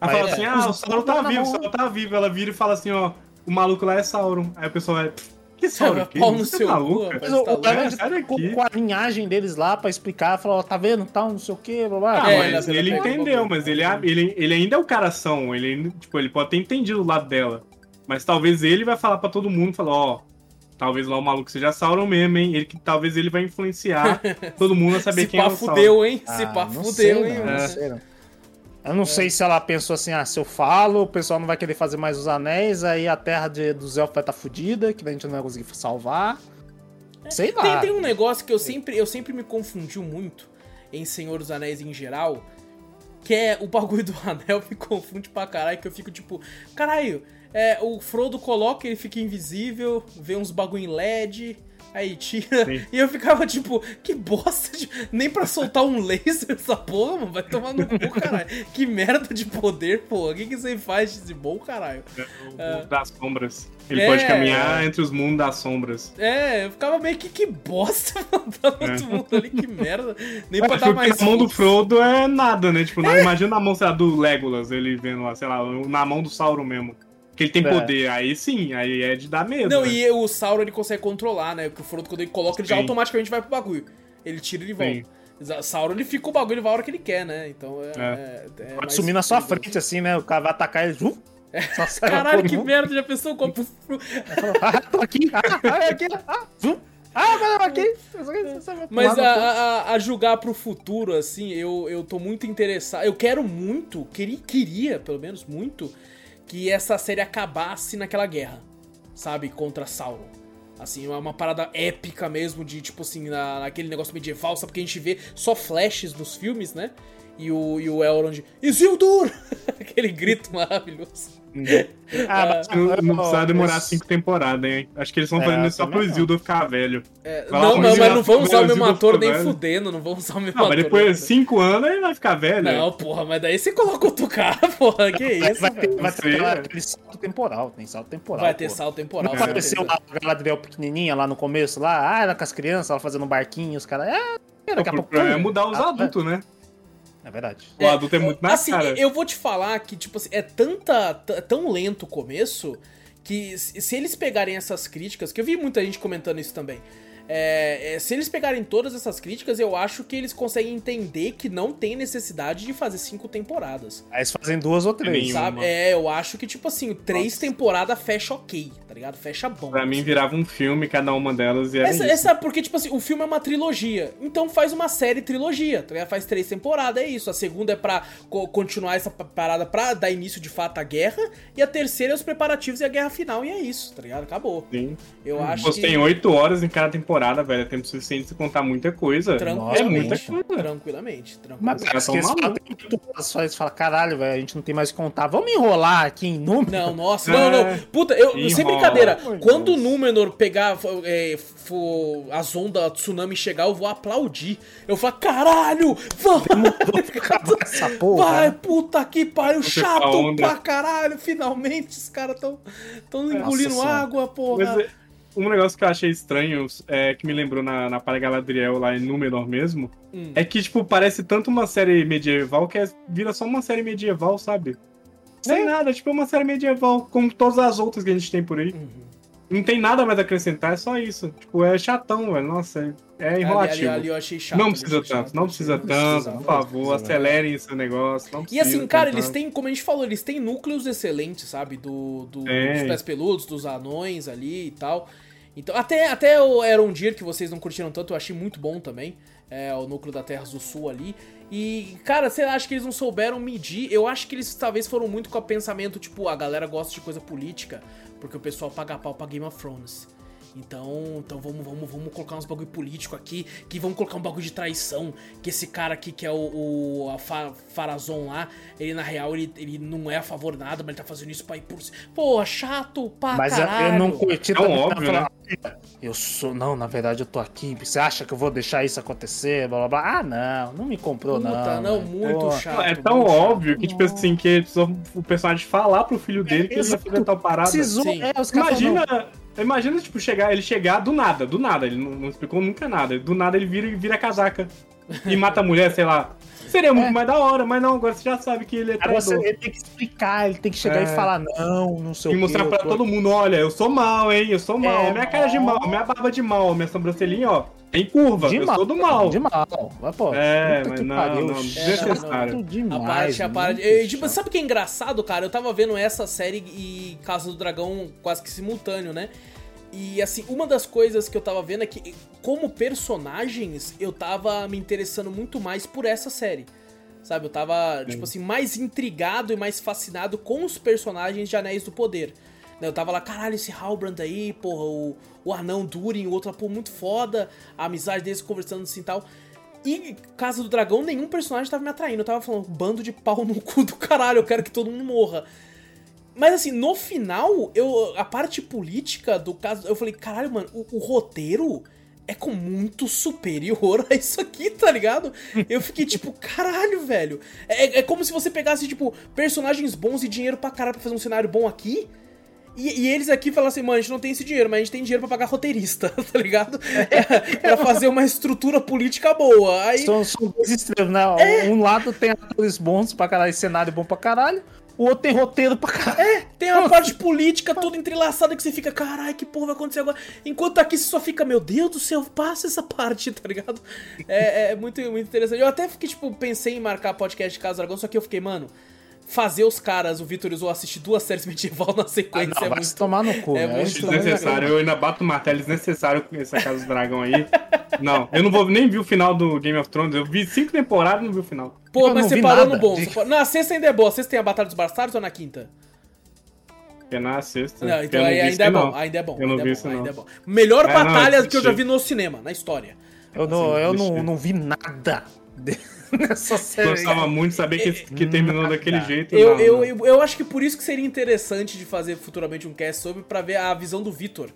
Ela Mas fala é, assim, ah, o Sauron tá vivo, o não- Sauron tá vivo. Ela vira e fala assim, ó, o maluco lá é Sauron. Aí o pessoal vai, que Sauron? Que Pau no isso? Você seu é cu, maluca? rapaz. Mas o, tá o louco. cara É, com, com a linhagem deles lá pra explicar, falou, ó, tá vendo, tal, não sei o que, blá blá. Ah, É, mas ela- ele ela- entendeu, mas ele, é- ele, ele ainda é o caração. Ele, tipo, ele pode ter entendido o lado dela. Mas talvez ele vai falar pra todo mundo, falar, ó, talvez lá o maluco seja Sauron mesmo, hein? Ele, que talvez ele vai influenciar *laughs* todo mundo a saber Se quem é pá o Sauron. fudeu, hein? Se Ah, pá não fudeu, sei, hein? não, sei, não. Eu não sei se ela pensou assim, ah, se eu falo, o pessoal não vai querer fazer mais os anéis, aí a terra de, dos elfos vai estar fodida, que a gente não vai conseguir salvar. Sei lá. Tem, tem um negócio que eu sempre, eu sempre me confundi muito em Senhor dos Anéis em geral, que é o bagulho do *laughs* anel me confunde pra caralho, que eu fico tipo, caralho, é, o Frodo coloca, ele fica invisível, vê uns bagulho em LED, aí tira, Sim. e eu ficava tipo, que bosta, de... nem pra soltar um laser essa porra, mano, vai tomar no cu, caralho, que merda de poder, porra, o que que você faz de bom, caralho? O mundo das sombras. Ele É. pode caminhar entre os mundos das sombras. É, eu ficava meio que, que bosta, *laughs* mano, tá todo mundo ali, que merda, nem pra dar mais na mão do. Frodo é nada, né? Tipo, não, imagina na mão, sei lá, do Legolas, ele vendo lá, sei lá, na mão do Sauron mesmo. Que ele tem É. poder, aí sim, aí é de dar medo. Não, né? e o Sauron ele consegue controlar, né? Porque o Frodo, quando ele coloca, ele já Sim. automaticamente vai pro bagulho. Ele tira e ele Sim. volta. Sauron ele fica o bagulho, ele vai a hora que ele quer, né? Então é. é- é Pode mais sumir na sua perigoso. frente, assim, né? O cara vai atacar ele. Sai Caralho, que mundo. merda, já pensou como. *laughs* Ah, tô aqui. Ah, ah, é aqui. Ah, zum. Ah, mas aqui. Mas a, a, a julgar pro futuro, assim, eu, eu tô muito interessado. Eu quero muito, queria, queria, pelo menos muito, que essa série acabasse naquela guerra, sabe? Contra Sauron. Assim, é uma parada épica mesmo, de tipo assim, na, naquele negócio medieval, sabe? Porque a gente vê só flashes nos filmes, né? E o, e o Elrond, Isildur! *laughs* Aquele grito maravilhoso. Ah, mas Não, não precisa demorar cinco temporadas, hein? Acho que eles estão É, fazendo isso só pro. Isildur ficar velho. É, não, não, mas não vão usar o mesmo ator nem velho. fudendo, não vão usar o mesmo Não, ator. mas depois né? de cinco anos ele vai ficar velho. Não, porra, mas daí você coloca outro cara, *laughs* porra, que isso, Vai ter, vai ter aquele salto temporal, tem salto temporal. Vai ter salto temporal. Não com apareceu lá a Galadriel pequenininha lá no começo, lá, ah, era com as crianças, ela fazendo um barquinho, os caras, é, daqui a pouco... é mudar os Ah, adultos, né? É verdade. O adulto é muito na assim, cara. eu vou te falar que, tipo assim, é tanta, t- tão lento o começo que se se eles pegarem essas críticas, que eu vi muita gente comentando isso também. É, é, se eles pegarem todas essas críticas, eu acho que eles conseguem entender que não tem necessidade de fazer cinco temporadas. Aí eles fazem duas ou três. Sabe? É, eu acho que, tipo assim, três Nossa. temporadas fecha ok, tá ligado? Fecha bom. Pra mim virava um filme, cada uma delas, e era Essa, essa porque, tipo assim, o filme é uma trilogia. Então faz uma série trilogia, tá ligado? Faz três temporadas, é isso. A segunda é pra co- continuar essa pa- parada pra dar início de fato à guerra. E a terceira é os preparativos e a guerra final, e é isso, tá ligado? Acabou. Sim. Eu acho Você que. tem oito horas em cada temporada, velho. É tempo suficiente de contar muita coisa. Tranquilamente. É muita coisa. Tranquilamente, Mas tranquilamente. caras tão que eles falam, malucos. só eles falam, caralho, velho, a gente não tem mais o que contar. Vamos enrolar aqui em número? Não, nossa, É. não, não. Puta, eu, sem brincadeira, de quando o Deus. Númenor pegar é, for, as ondas tsunami chegar, eu vou aplaudir. Eu vou falar, caralho, vamos! *laughs* Essa porra. Vai, né? puta que pariu, Você chato pra caralho, finalmente os caras tão, tão engolindo Nossa água, porra. Mas é, um negócio que eu achei estranho, é, que me lembrou na, na Para Galadriel lá em Númenor mesmo, Hum. é que, tipo, parece tanto uma série medieval que é- vira só uma série medieval, sabe? Sem nada, tipo, é uma série medieval, como todas as outras que a gente tem por aí. Uhum. Não tem nada mais a acrescentar, é só isso. Tipo, é chatão, velho. Nossa, é, é Ali, ali, enrolativo. ali eu achei chato. não ali precisa tanto, chato, não precisa achei- tanto, por não favor, acelerem esse negócio. Não E precisa assim, cara, eles têm, como a gente falou, eles têm núcleos excelentes, sabe? Do, do- Tem. dos pés peludos, dos anões ali e tal. Então, até, até o Erondir, que vocês não curtiram tanto, eu achei muito bom também. É, o núcleo da Terras do Sul ali. E, cara, você acha que eles não souberam medir? Eu acho que eles talvez foram muito com o pensamento, tipo, a galera gosta de coisa política, porque o pessoal paga pau pra Game of Thrones. Então, então vamos, vamos, vamos colocar uns bagulho político aqui, que vamos colocar um bagulho de traição, que esse cara aqui que é o, o a Fa, Farazon lá, ele na real ele, ele não é a favor de nada, mas ele tá fazendo isso pra ir por... Pô, chato pra mas caralho. Mas eu não curti é um óbvio, né? Eu sou, não, na verdade eu tô aqui, você acha que eu vou deixar isso acontecer, blá blá blá. Ah, não, não me comprou Puta, não. não, muito pô. chato. É tão óbvio chato. que, tipo assim, que o personagem falar pro filho dele é, que ele vai fazer tal parada. Precisou, é, Imagina... Imagina, tipo, chegar, ele chegar do nada, do nada, ele não, não explicou nunca nada. Do nada ele vira, vira casaca e mata a mulher, sei lá. Seria muito é. mais da hora, mas não, agora você já sabe que ele é traidor. Agora ele tem que explicar, ele tem que chegar é. e falar, não, não sei e o E mostrar pra todo mundo, olha, eu sou mal, hein, eu sou mal. É, minha cara de mal, minha barba de mal, minha sobrancelhinha, ó, tem curva, de eu mal, sou do mal. De mal, mas, pô, é, mas não, pariu, não, desnecessário. Demais, a parte, a parte. E, tipo, sabe o que é engraçado, cara? Eu tava vendo essa série e Casa do Dragão quase que simultâneo, né? E assim, uma das coisas que eu tava vendo é que, como personagens, eu tava me interessando muito mais por essa série. Sabe? Eu tava, Sim. tipo assim, mais intrigado e mais fascinado com os personagens de Anéis do Poder. Né, eu tava lá, caralho, esse Halbrand aí, porra, o, o anão Durin, o outro, pô, muito foda, a amizade deles conversando assim e tal. E Casa do Dragão, nenhum personagem tava me atraindo. Eu tava falando, bando de pau no cu do caralho, eu quero que todo mundo morra. Mas assim, no final, eu a parte política do caso, eu falei, caralho, mano, o, o roteiro é com muito superior a isso aqui, tá ligado? Eu fiquei tipo, caralho, velho. É, é como se você pegasse, tipo, personagens bons e dinheiro pra caralho pra fazer um cenário bom aqui. E, e, eles aqui falassem, mano, a gente não tem esse dinheiro, mas a gente tem dinheiro pra pagar roteirista, *laughs* tá ligado? É, pra fazer uma estrutura política boa. Aí... São, são dois extremos, né? É... Um lado tem atores bons pra caralho, cenário bom pra caralho o outro tem roteiro pra caralho. É, tem uma parte política toda entrelaçada que você fica, caralho, que porra vai acontecer agora? Enquanto aqui você só fica, meu Deus do céu, passa essa parte, *laughs* tá ligado? É, é muito, muito interessante. Eu até fiquei, tipo, pensei em marcar podcast de Casa Dragão, só que eu fiquei, mano, fazer os caras, o Vitor usou assistir duas séries medieval na sequência. Ah, não, é vai muito, se tomar no cu, é né? muito desnecessário. Eu ainda bato o martelo desnecessário com essa Casa do Dragão aí. não, eu não vou nem ver o final do Game of Thrones. Eu vi cinco temporadas e não vi o final. Pô, eu mas você parou nada. no bom. De... Na sexta ainda é boa. A sexta tem a Batalha dos Bastardos ou na quinta? É na sexta. Não, então aí ainda é bom, ainda é bom. Eu não vi é isso, não. É Melhor é, batalha não, que eu já vi no cinema, na história. Eu não, assim, eu não, não vi nada. *laughs* nessa série. Gostava muito de saber que, que terminou Nada. daquele jeito. Eu, não, eu, eu, eu, acho que por isso que seria interessante de fazer futuramente um cast sobre pra ver a visão do Vitor.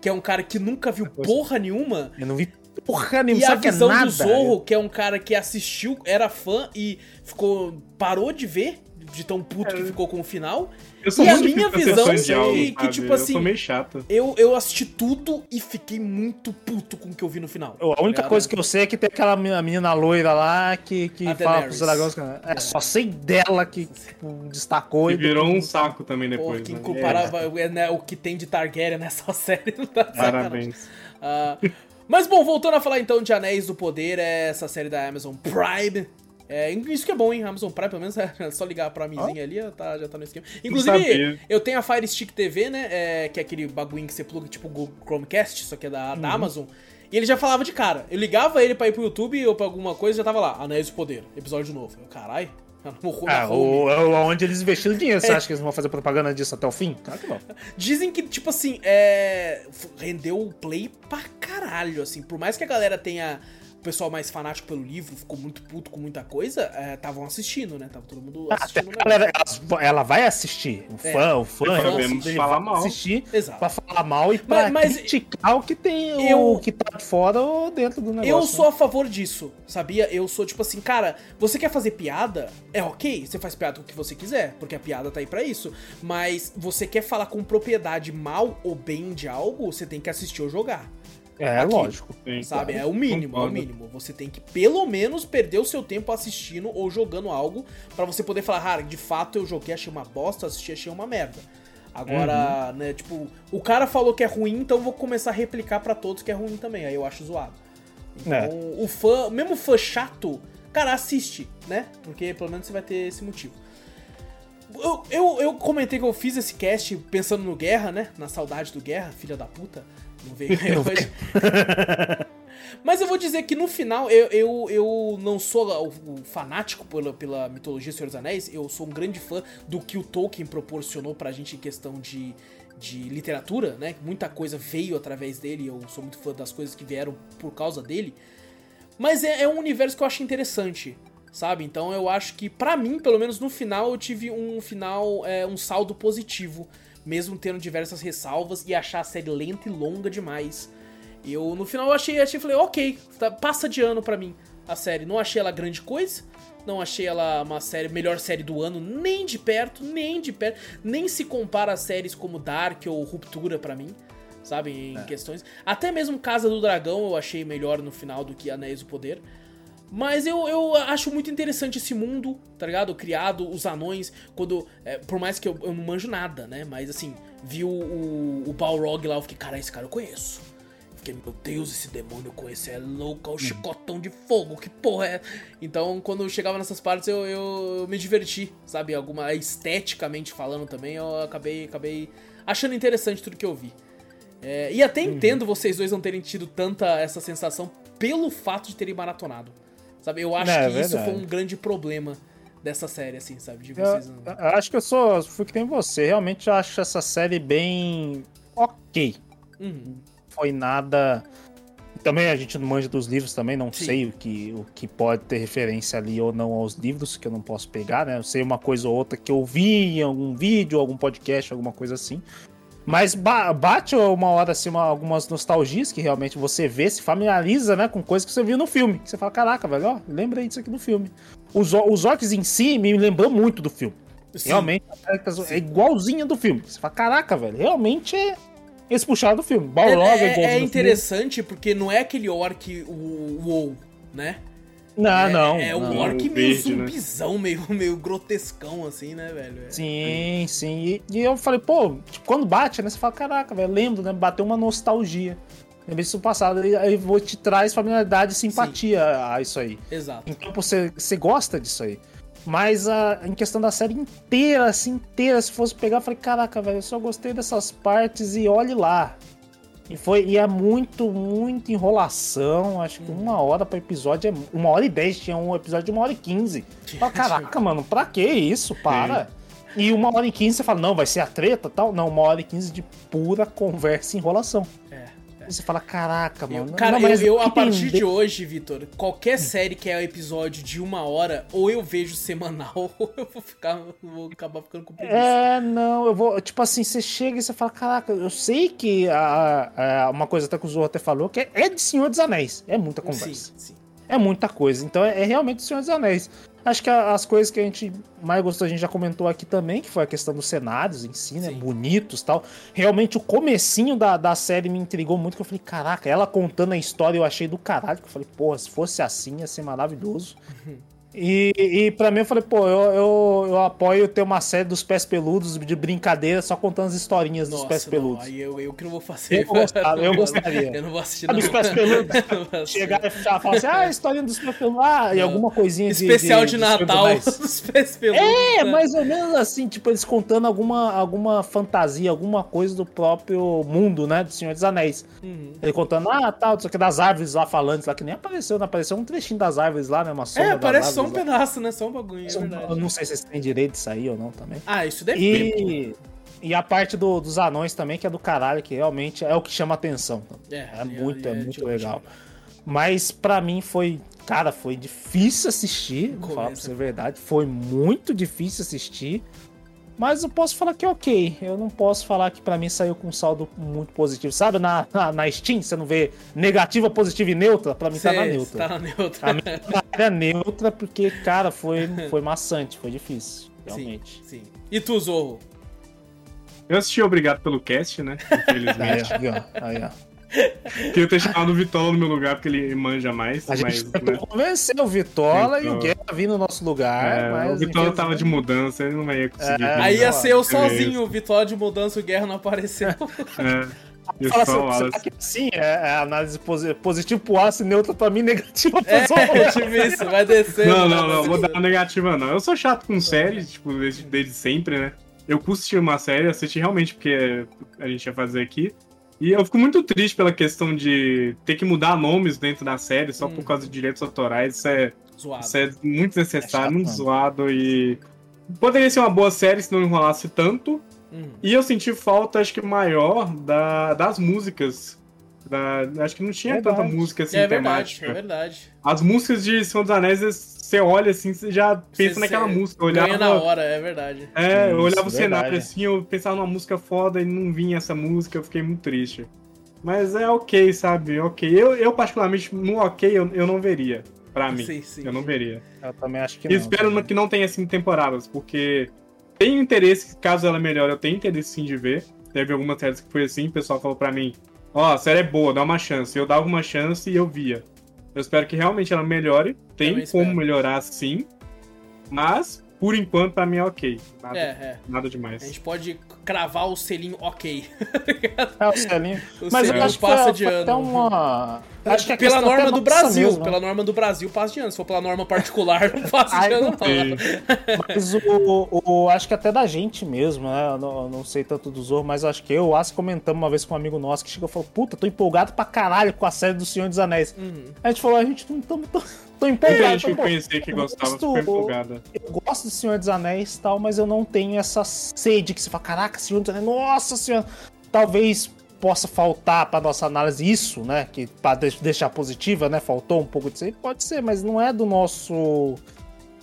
Que é um cara que nunca viu porra nenhuma. Eu não vi porra nenhuma. E a visão é do Zorro, que é um cara que assistiu, era fã e ficou. parou de ver de tão puto é. que ficou com o final. Eu sou e a minha visão de algo, que, que, tipo assim. Eu sou meio chato. Eu, eu assisti tudo e fiquei muito puto com o que eu vi no final. A única tá coisa que eu sei é que tem aquela menina loira lá que, que fala pros dragões. É, é, só sei dela que tipo, destacou. E virou um saco também depois. Pô, quem né? comparava é. né, o que tem de Targaryen nessa *laughs* série não tá Parabéns. Uh, mas bom, voltando a falar então de Anéis do Poder, é essa série da Amazon Prime. É, isso que é bom, hein? Amazon Prime, pelo menos *laughs* é só ligar pra mizinha oh. ali, tá, já tá no esquema. Inclusive, eu tenho a Fire Stick TV, né? É, que é aquele bagulho que você pluga tipo o Chromecast, só que é da, uhum. da Amazon. E ele já falava de cara. Eu ligava ele pra ir pro YouTube ou pra alguma coisa já tava lá, Anéis do Poder, episódio novo. Eu, caralho. *laughs* Ah, o, onde eles investiram dinheiro. Você é. acha que eles vão fazer propaganda disso até o fim? Claro que não. *laughs* Dizem que, tipo assim, é... rendeu o play pra caralho, assim. Por mais que a galera tenha pessoal mais fanático pelo livro ficou muito puto com muita coisa, estavam é, assistindo, né? Tava todo mundo ah, assistindo. Ah, ela, ela, ela, vai assistir. O fã, é, o fã realmente falar mal. assistir Exato. pra falar mal e pra mas, criticar o que tem, eu, o que tá de fora ou dentro do negócio. Eu sou né? a favor disso, sabia? Eu sou tipo assim, cara, você quer fazer piada? É ok, você faz piada com o que você quiser, porque a piada tá aí para isso. Mas você quer falar com propriedade mal ou bem de algo, você tem que assistir ou jogar. É, aqui, lógico. sabe? Claro. É o mínimo, Concordo. é o mínimo. Você tem que pelo menos perder o seu tempo assistindo ou jogando algo para você poder falar, ah, de fato eu joguei, achei uma bosta, assisti, achei uma merda. Agora, uhum. né, tipo, o cara falou que é ruim, então eu vou começar a replicar para todos que é ruim também. Aí eu acho zoado. Então, é. o fã, mesmo fã chato, cara, assiste, né? Porque pelo menos você vai ter esse motivo. Eu, eu, eu comentei que eu fiz esse cast pensando no Guerra, né? Na saudade do Guerra, filha da puta. *laughs* Não veio hoje. Mas eu vou dizer que no final, eu, eu, eu não sou o, fanático pela, pela mitologia Senhor dos Anéis, eu sou um grande fã do que o Tolkien proporcionou pra gente em questão de, de literatura, né? Muita coisa veio através dele, eu sou muito fã das coisas que vieram por causa dele. Mas é, é um universo que eu acho interessante, sabe? Então eu acho que, para mim, pelo menos no final, eu tive um final, é, um saldo positivo, mesmo tendo diversas ressalvas e achar a série lenta e longa demais. Eu, no final, achei, achei falei, ok, tá, passa de ano para mim a série. Não achei ela grande coisa, não achei ela uma série, melhor série do ano, nem de perto, nem de perto, nem se compara a séries como Dark ou Ruptura para mim, sabe, em é. questões. Até mesmo Casa do Dragão eu achei melhor no final do que Anéis do Poder. Mas eu, eu acho muito interessante esse mundo, tá ligado? Criado, os anões, quando. É, por mais que eu, eu, não manjo nada, né? Mas assim, vi o, o, o Balrog lá, eu fiquei, cara, esse cara eu conheço. Fiquei, meu Deus, esse demônio eu conheço, é louco, é o hum. chicotão de fogo, que porra é? Então, quando eu chegava nessas partes, eu, eu, eu me diverti, sabe? Alguma esteticamente falando também, eu acabei, acabei achando interessante tudo que eu vi. É, e até uhum. entendo vocês dois não terem tido tanta essa sensação pelo fato de terem maratonado. Sabe? Eu acho é, que isso foi um grande problema dessa série, assim, sabe? De vocês. Eu, eu acho que eu sou. Fui que tem você. Realmente acho essa série bem. ok. Uhum. Foi nada. Também a gente não manja dos livros também, não Sim. sei o que, o que pode ter referência ali ou não aos livros, que eu não posso pegar, né? Eu sei uma coisa ou outra que eu vi em algum vídeo, algum podcast, alguma coisa assim. Mas bate uma hora assim, uma, algumas nostalgias que realmente você vê, se familiariza, né, com coisas que você viu no filme. Você fala, caraca, velho, ó, lembrei disso aqui no filme. Os, os orcs em si me lembrou muito do filme. Sim. Realmente, é igualzinha do filme. Você fala, caraca, velho, realmente é. Esse puxado do filme. Balrog é, é, é interessante filme. porque não é aquele orc o WoW, né? Não, é, não. É um orc meio verde, né? zumbizão, né? meio, meio grotescão, assim, né, velho? É. Sim, sim. E, e, eu falei, pô, tipo, quando bate, né? Você fala, caraca, velho, lembro, né? Bateu uma nostalgia. Lembrei disso passado, aí vou te traz familiaridade e simpatia sim. a isso aí. Exato. Então você, você gosta disso aí. Mas a, em questão da série inteira, assim, inteira, se fosse pegar, eu falei, caraca, velho, eu só gostei dessas partes e olhe lá. E foi e é muito, muito enrolação. Acho que uma hora para episódio é. Uma hora e dez, tinha um episódio de uma hora e quinze. Fala, caraca, mano, pra que isso? Para. E uma hora e quinze você fala, não, vai ser a treta tal. Não, uma hora e quinze de pura conversa e enrolação. É. Você fala, caraca, mano. Eu, cara, não, eu, eu a partir de hoje, Vitor, qualquer série que é um episódio de uma hora, ou eu vejo semanal, *laughs* ou eu vou ficar. Vou acabar ficando com preguiça. É, não, eu vou. Tipo assim, você chega e você fala, caraca, eu sei que a, a uma coisa até que o Zorro até falou, que é, é de Senhor dos Anéis. É muita conversa. Sim, sim. É muita coisa. Então é, é realmente Senhor dos Anéis. Acho que as coisas que a gente mais gostou, a gente já comentou aqui também, que foi a questão dos cenários em si, né? Sim. Bonitos tal. Realmente o comecinho da, da série me intrigou muito, que eu falei, caraca, ela contando a história eu achei do caralho, que eu falei, porra, se fosse assim ia ser maravilhoso. E, e pra mim eu falei, pô, eu, eu, eu, apoio ter uma série dos pés peludos de brincadeira só contando as historinhas Nossa, dos pés peludos. Não, aí eu, eu que não vou fazer. Eu, gostava, eu *laughs* gostaria. Eu não vou assistir Sabe os pés peludos? *laughs* Chegar e falar assim, ah, a historinha dos pés peludos. Ah, não. e alguma coisinha. Especial de, de, de Natal dos *laughs* pés peludos. É, né? mais ou menos assim, tipo, eles contando alguma, alguma fantasia, alguma coisa do próprio mundo, né? Do Senhor dos Anéis. Uhum. Ele contando, ah, tal, isso aqui das árvores lá falantes lá, que nem apareceu, não apareceu um trechinho das árvores lá, né? Uma sombra é, parece só um pedaço, né? Só um bagulho, é verdade. Eu não sei se vocês têm direito de sair ou não também. Ah, isso deve e... ter. E a parte do, dos anões também, que é do caralho, que realmente é o que chama atenção. É, é muito, é, é muito legal. Mas para mim foi, cara, foi difícil assistir, vou falar pra ser verdade. Foi muito difícil assistir. Mas eu posso falar que é ok. Eu não posso falar que para mim saiu com um saldo muito positivo. Sabe, na, na, na, Steam, você não vê negativa, positiva e neutra? Pra mim Cê, tá na neutra. Tá na neutra. A minha era neutra porque, cara, foi, foi *laughs* maçante, foi difícil. Realmente. Sim, sim. E tu, Zorro? Eu assisti Obrigado pelo cast, né? *laughs* Infelizmente. aí, ó. Aí, ó. Queria ter chamado o Vitola no meu lugar, porque ele manja mais. A gente mas, né? convenceu o Vitola e o Guerra vir no nosso lugar. É, mas o Vitola tava de mudança, ele não ia conseguir. É, aí ia ser eu sozinho, o Vitola de mudança, o Guerra não apareceu. É. Fala assim, que sim, é, é análise positivo pro aço e neutra pra mim, negativa pro é, *laughs* é, tipo isso, vai descer. Não, não, não, vou dar uma negativa não. Eu sou chato com séries, tipo, desde, desde sempre, né? Eu curti uma série, assisti realmente porque a gente ia fazer aqui. E eu fico muito triste pela questão de ter que mudar nomes dentro da série só hum. por causa de direitos autorais. Isso é, zoado. Isso é muito necessário, é chato, muito zoado e. Poderia ser uma boa série se não enrolasse tanto. Hum. E eu senti falta, acho que maior, da, das músicas. Da, acho que não tinha verdade. tanta música assim, é temática. Verdade, é verdade. As músicas de Senhor dos Anéis, você olha assim, você já pensa você, naquela música. Eu olhava, ganha na hora, é verdade. É, eu olhava Isso, o cenário verdade. assim, eu pensava numa música foda e não vinha essa música, eu fiquei muito triste. Mas é ok, sabe? Ok. Eu, eu particularmente, no ok, eu, eu não veria. Pra mim. Sim, sim. Eu não veria. Eu também acho que e não. espero também. que não tenha assim temporadas, porque tenho interesse, caso ela melhore, eu tenho interesse sim de ver. Teve algumas séries que foi assim, o pessoal falou pra mim, ó, oh, a série é boa, dá uma chance. Eu dava uma chance e eu via. Eu espero que realmente ela melhore. Tem como melhorar sim. Mas por enquanto, pra mim é ok. Nada, é, é. nada demais. A gente pode cravar o selinho ok. *laughs* é, o selinho. O Mas selinho eu acho passa que de ano. Até uma... Acho que pela norma do Brasil. Mesmo. Pela norma do Brasil, passa de ano. Se for pela norma particular, *laughs* não passa de ano, não. Mas o, o, o, Acho que até da gente mesmo, né? Eu não, não sei tanto do Zorro, mas acho que eu o As comentamos uma vez com um amigo nosso que chegou e falou: Puta, tô empolgado pra caralho com a série do Senhor dos Anéis. Uhum. A gente falou: A gente não estamos tô empolgado. Tem gente que conhecia que gostava, gosto, empolgada. Eu gosto do Senhor dos Anéis e tal, mas eu não tenho essa sede que você fala, caraca, Senhor dos Anéis, nossa senhora. Talvez possa faltar para nossa análise isso, né? Que para deixar positiva, né? Faltou um pouco disso aí, pode ser, mas não é do nosso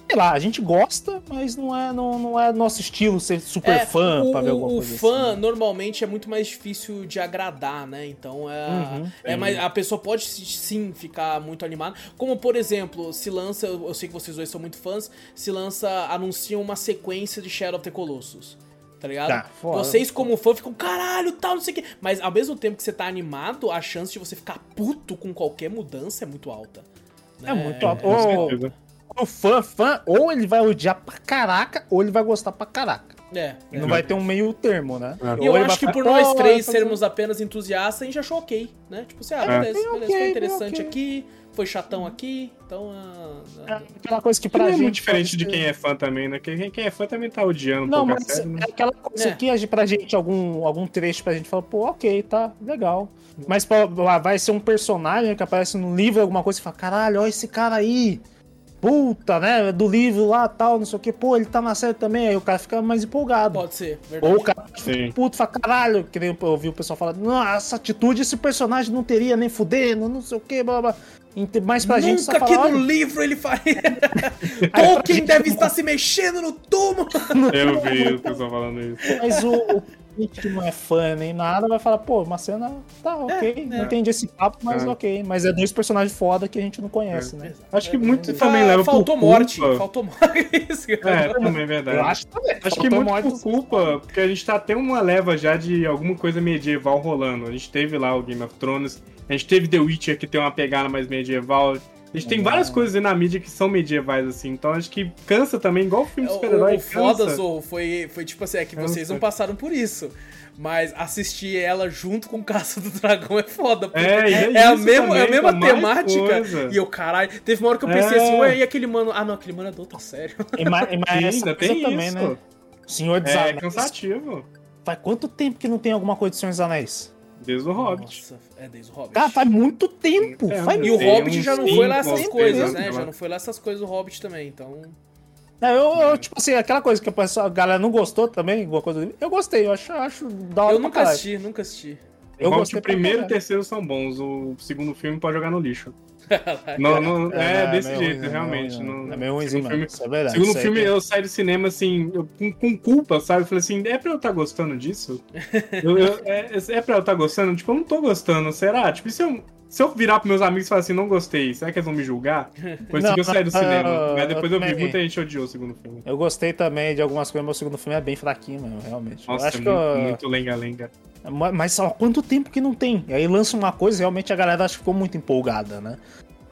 sei lá, a gente gosta, mas não é, não, não é nosso estilo ser super é, fã o, pra ver alguma coisa. O fã assim. normalmente é muito mais difícil de agradar, né? Então é, uhum, é mais, a pessoa pode sim ficar muito animada. Como por exemplo, se lança, eu sei que vocês dois são muito fãs, se lança, anunciam uma sequência de Shadow of the Colossus tá ligado? Tá, Vocês, como fã, ficam caralho, tal, não sei o quê. Mas ao mesmo tempo que você tá animado, a chance de você ficar puto com qualquer mudança é muito alta. Né? É muito alta. É, o fã, fã, ou ele vai odiar pra caraca, ou ele vai gostar pra caraca. É. Não é. vai ter um meio termo, né? É. E eu acho que por nós três sermos apenas entusiastas, a gente achou ok, né? Tipo assim, ah, é. beleza, beleza, okay, foi interessante okay. aqui, foi chatão aqui, então. Ah, é aquela coisa que pra gente. é muito diferente de quem é fã também, né? Quem, quem é fã também tá odiando Não, mas série, né? é aquela coisa é. que pra gente, algum, algum trecho pra gente fala, pô, ok, tá, legal. Mas pra, vai ser um personagem que aparece no livro, alguma coisa, e fala, caralho, olha esse cara aí puta, né? Do livro lá tal, não sei o que, pô, ele tá na série também, aí o cara fica mais empolgado. Pode ser, verdade. Ou o cara fica puto, fala, caralho, que nem eu ouvi o pessoal falando, nossa, essa atitude esse personagem não teria nem fudendo, não sei o que, blá blá. Mais pra Nunca gente Nunca que no livro ele faria. *laughs* Tolkien deve estar *laughs* se mexendo no túmulo. Eu vi o pessoal falando isso. Mas o, gente que não é fã nem nada vai falar, pô, uma cena tá é, ok, é, não entendi esse papo, mas é. ok. Mas é dois personagens foda que a gente não conhece, né? Acho que muito também leva faltou por morte, culpa. faltou morte. *laughs* é, também é verdade. Eu acho, também. acho que muito por culpa, porque a gente tá tendo uma leva já de alguma coisa medieval rolando. A gente teve lá o Game of Thrones, a gente teve The Witcher que tem uma pegada mais medieval. A gente tem várias coisas aí na mídia que são medievais, assim, então acho que cansa também, igual o filme de super-herói. O, o foda, Zorro, foi, foi tipo assim, é que cansa. vocês não passaram por isso. Mas assistir ela junto com Caça do Dragão é foda. É, é, é, é, a mesma, é a mesma temática. E eu, caralho, teve uma hora que eu pensei é. assim, ué, e aquele mano. Ah, não, aquele mano é do outra série. E, ma, e mais *laughs* ainda tem isso. também, né? Senhor dos é, Anéis. É cansativo. Faz quanto tempo que não tem alguma coisa de Senhor dos Anéis? Desde o Hobbit. Nossa, é desde o Hobbit. Cara, faz muito tempo. É, faz e o Hobbit já não foi lá essas coisas, né? Já não foi lá essas coisas do Hobbit também, então. É, eu, eu, tipo assim, aquela coisa que a, pessoa, a galera não gostou também, alguma coisa. Eu gostei, eu acho, acho da hora. Eu nunca assisti, nunca assisti. Eu gostei o primeiro e o terceiro são bons, o segundo filme pode jogar no lixo. Não, não, é, é, desse é jeito, ruim, realmente. É, não, é meio ruimzinho, filme, isso é verdade. Segundo filme, eu saí do cinema, assim, eu, com, com, culpa, sabe? Eu falei assim, é pra eu estar tá gostando disso? *laughs* eu, eu, é, é pra eu estar tá gostando? Tipo, eu não tô gostando, será? Tipo, se eu, se eu virar pros meus amigos e falar assim, não gostei, será que eles vão me julgar? Pois não, eu saí do *laughs* cinema. Mas depois eu, eu vi, muita gente odiou o segundo filme. Eu gostei também de algumas coisas, mas o segundo filme é bem fraquinho, mano, realmente. Nossa, eu acho é muito, lenga-lenga. Mas só quanto tempo que não tem? E aí lança uma coisa, realmente a galera acho que ficou muito empolgada, né?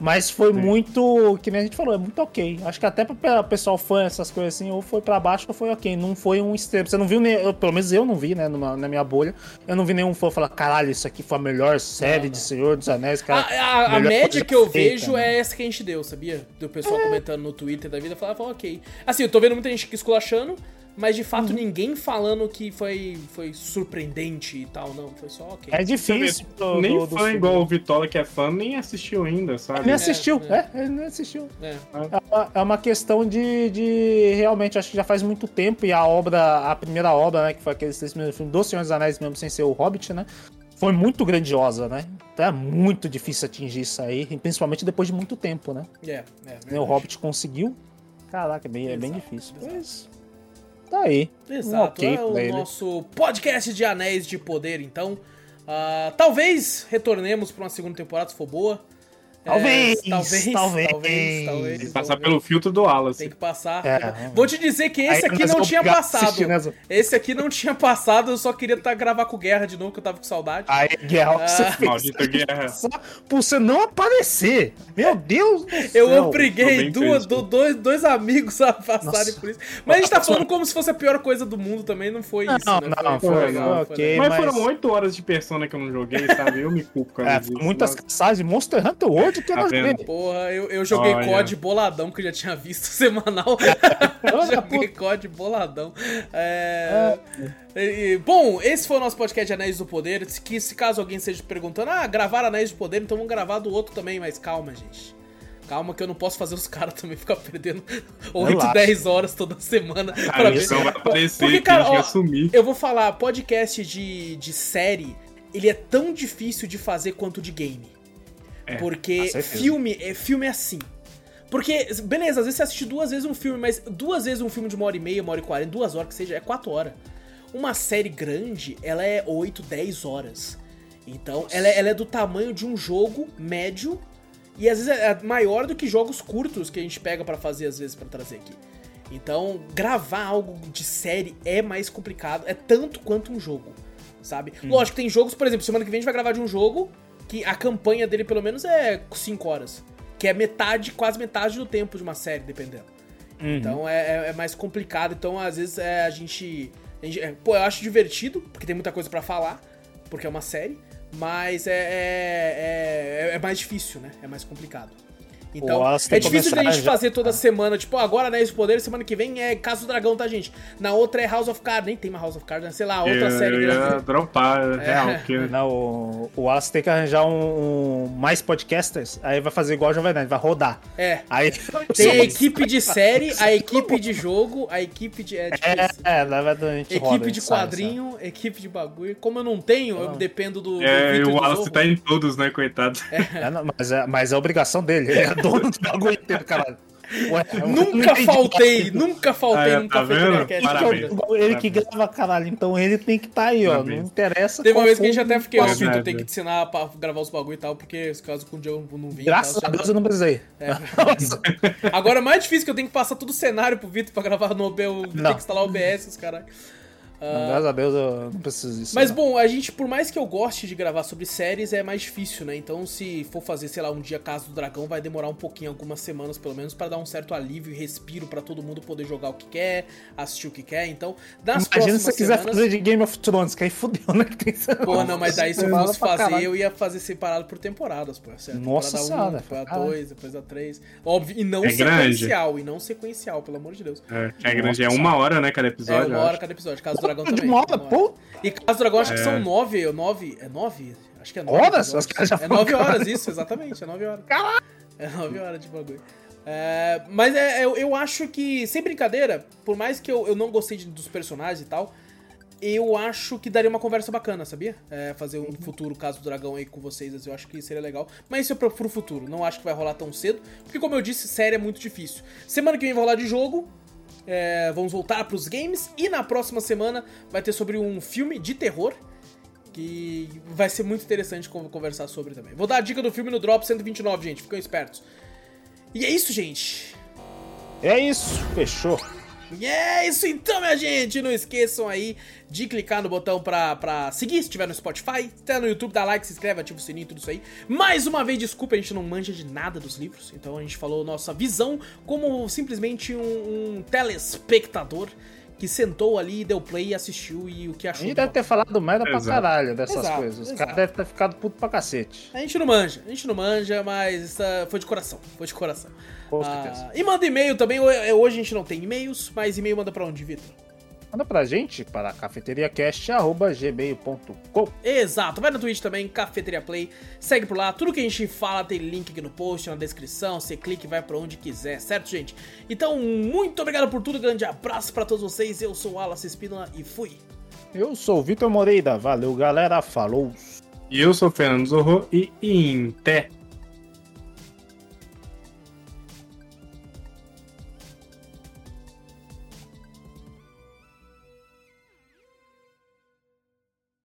Mas foi Sim. muito, que nem a gente falou, é muito ok. Acho que até pra pessoal fã, essas coisas assim, ou foi para baixo ou foi ok. Não foi um extremo. Você não viu, nem, eu, pelo menos eu não vi, né, numa, na minha bolha. Eu não vi nenhum fã falar, caralho, isso aqui foi a melhor série não, de Senhor dos Anéis. Cara, a, a, a média que eu feita, vejo né? é essa que a gente deu, sabia? Do pessoal é. comentando no Twitter da vida, falava, ok. Assim, eu tô vendo muita gente esculachando, mas de fato uhum. ninguém falando que foi, foi surpreendente e tal, não. Foi só ok. É difícil. Do, nem do, do fã igual o Vitola, que é fã, nem assistiu ainda, sabe? Nem assistiu, é, é. é ele nem assistiu. É. é. uma questão de, de. Realmente, acho que já faz muito tempo e a obra, a primeira obra, né, que foi aquele filme do Senhor dos Anéis, mesmo sem ser o Hobbit, né? Foi muito grandiosa, né? Então é muito difícil atingir isso aí, principalmente depois de muito tempo, né? É, é. O Hobbit conseguiu. Caraca, é bem, é bem difícil. Mas tá aí. Exato, um okay é o ele. nosso podcast de Anéis de Poder, então. Uh, talvez retornemos para uma segunda temporada se for boa. Talvez, é, talvez, talvez, talvez, talvez. Tem que passar pelo filtro do Wallace. Tem que passar. É. Vou te dizer que esse Aí aqui não tinha passado. Assistir, né? Esse aqui não tinha passado, eu só queria tá, gravar com Guerra de novo, que eu tava com saudade. Aí, Guerra, ah. você fez. Maldita Guerra. Só por você não aparecer. Meu Deus do céu. Eu obriguei duas, do, dois, dois amigos a passarem por isso. Mas a gente tá falando como se fosse a pior coisa do mundo também, não foi isso, não, né? Não, foi, foi, legal, foi, okay, mas, mas, foram oito horas de Persona que eu não joguei, sabe? Eu me culpo, cara. É, muitas passagens, Monster Hunter Tá Porra, eu, eu joguei Olha. COD boladão, que eu já tinha visto *laughs* semanal. *laughs* eu joguei COD boladão. É... é. bom, esse foi o nosso podcast de Anéis do Poder. Que se caso alguém esteja perguntando, ah, gravar Anéis do Poder, então vamos gravar do outro também, mas calma, gente. Calma que eu não posso fazer os caras também ficar perdendo *laughs* 8, 10 horas toda semana cara, pra ver. Vai aparecer, Porque, cara, ó, eu vou falar, podcast de, de série, ele é tão difícil de fazer quanto de game. É, Porque filme é filme é assim. Porque, beleza, às vezes você assiste duas vezes um filme, mas duas vezes um filme de uma hora e meia, uma hora e quarenta, duas horas que seja, é quatro horas. Uma série grande, ela é oito, dez horas. Então, ela é, ela é, do tamanho de um jogo médio e às vezes é maior do que jogos curtos que a gente pega para fazer, às vezes, para trazer aqui. Então, gravar algo de série é mais complicado, é tanto quanto um jogo, sabe? Hum. Lógico, tem jogos, por exemplo, semana que vem a gente vai gravar de um jogo que a campanha dele pelo menos é 5 horas. Que é metade, quase metade do tempo de uma série, dependendo. Uhum. Então é, é, é, mais complicado. Então, às vezes, é, a gente. A gente é, pô, eu acho divertido, porque tem muita coisa para falar, porque é uma série. Mas é, é, é, é mais difícil, né? É mais complicado. Então, é difícil da gente já... fazer toda semana, tipo, agora Anéis do Poder, semana que vem é Caso do Dragão, tá, gente? Na outra é House of Cards, nem tem mais House of Cards, né? Sei lá, outra eu, série. Eu ia dropar, é real. Porque... Não, o, o Wallace tem que arranjar um, um, mais podcasters, aí vai fazer igual o Jovem Nerd, vai rodar. É. Aí... Tem *laughs* a equipe de série, a equipe de jogo, a equipe de... É, é, é na verdade a gente Equipe roda, de quadrinho, sabe, equipe de bagulho. Como eu não tenho, eu dependo do... É, do o Wallace tá em todos, né, coitado. É. não, mas, é, mas é obrigação dele, ele *laughs* é dono do bagulho inteiro, caralho. Ué, nunca faltei, nunca faltei, ah, nunca tá Parabéns. Ele que grava, caralho, então ele tem que estar tá aí, ó. Não interessa. Teve uma vez que a gente até fiquei, ó, Vitor, tem que te ensinar pra gravar os bagulho e tal, porque caso com o Diogo não vir. Graças tal, a Deus eu não precisei. É. Agora é mais difícil que eu tenho que passar todo o cenário pro Vitor pra gravar no OBS, tem que instalar o OBS, os caras. Uh, graças a Deus eu não preciso disso. Mas não. bom, a gente, por mais que eu goste de gravar sobre séries, é mais difícil, né? Então, se for fazer, sei lá, um dia Casa do Dragão, vai demorar um pouquinho, algumas semanas pelo menos, para dar um certo alívio e respiro para todo mundo poder jogar o que quer, assistir o que quer. Então, das Imagina se você quiser semanas... fazer de Game of Thrones, que aí fudeu, né? *laughs* Que tem pô, não, mas aí se eu fosse fazer, caralho. eu ia fazer separado por temporadas, pô. Certo? Nossa senhora. Um, depois a 2, depois a 3. Óbvio, e não é sequencial, grande. e não sequencial, pelo amor de Deus. É, é grande, é uma hora, né, cada episódio. É uma hora cada episódio. Casa do Dragão também. Uma hora, Pô. E Casa do Dragão acho é. que são nove, nove. É nove? Acho que é nove. Horas? é nove horas, isso, exatamente. É nove horas. Caralho! É nove horas de bagulho. É, mas é, eu, eu acho que, sem brincadeira, por mais que eu, eu não gostei de, dos personagens e tal, eu acho que daria uma conversa bacana, sabia? É, fazer um futuro caso do dragão aí com vocês, eu acho que seria legal. Mas isso é pro, pro futuro, não acho que vai rolar tão cedo, porque como eu disse, série é muito difícil. Semana que vem vai rolar de jogo, é, vamos voltar para os games e na próxima semana vai ter sobre um filme de terror que vai ser muito interessante conversar sobre também. Vou dar a dica do filme no Drop 129, gente, ficam espertos. E é isso, gente. É isso, fechou. E é isso então, minha gente. Não esqueçam aí de clicar no botão pra, pra seguir se estiver no Spotify. Se tá no YouTube, dá like, se inscreve, ativa o sininho, tudo isso aí. Mais uma vez, desculpa, a gente não manja de nada dos livros. Então a gente falou nossa visão como simplesmente um, um telespectador que sentou ali, deu play e assistiu e o que achou. A gente deve ter falado merda pra caralho dessas exato, coisas. Os caras devem ter ficado puto pra cacete. A gente não manja, a gente não manja, mas uh, foi de coração, foi de coração. Com uh, e manda e-mail também. Hoje a gente não tem e-mails, mas e-mail manda pra onde, Vitor? Manda pra gente para cafeteriacast.gmail.com Exato, vai no Twitch também, Cafeteria Play, segue por lá, tudo que a gente fala tem link aqui no post, na descrição, você clica e vai pra onde quiser, certo, gente? Então, muito obrigado por tudo, grande abraço para todos vocês, eu sou o Alas Espínola e fui! Eu sou o Vitor Moreira, valeu galera, falou! E eu sou o Fernando Zorro e em té!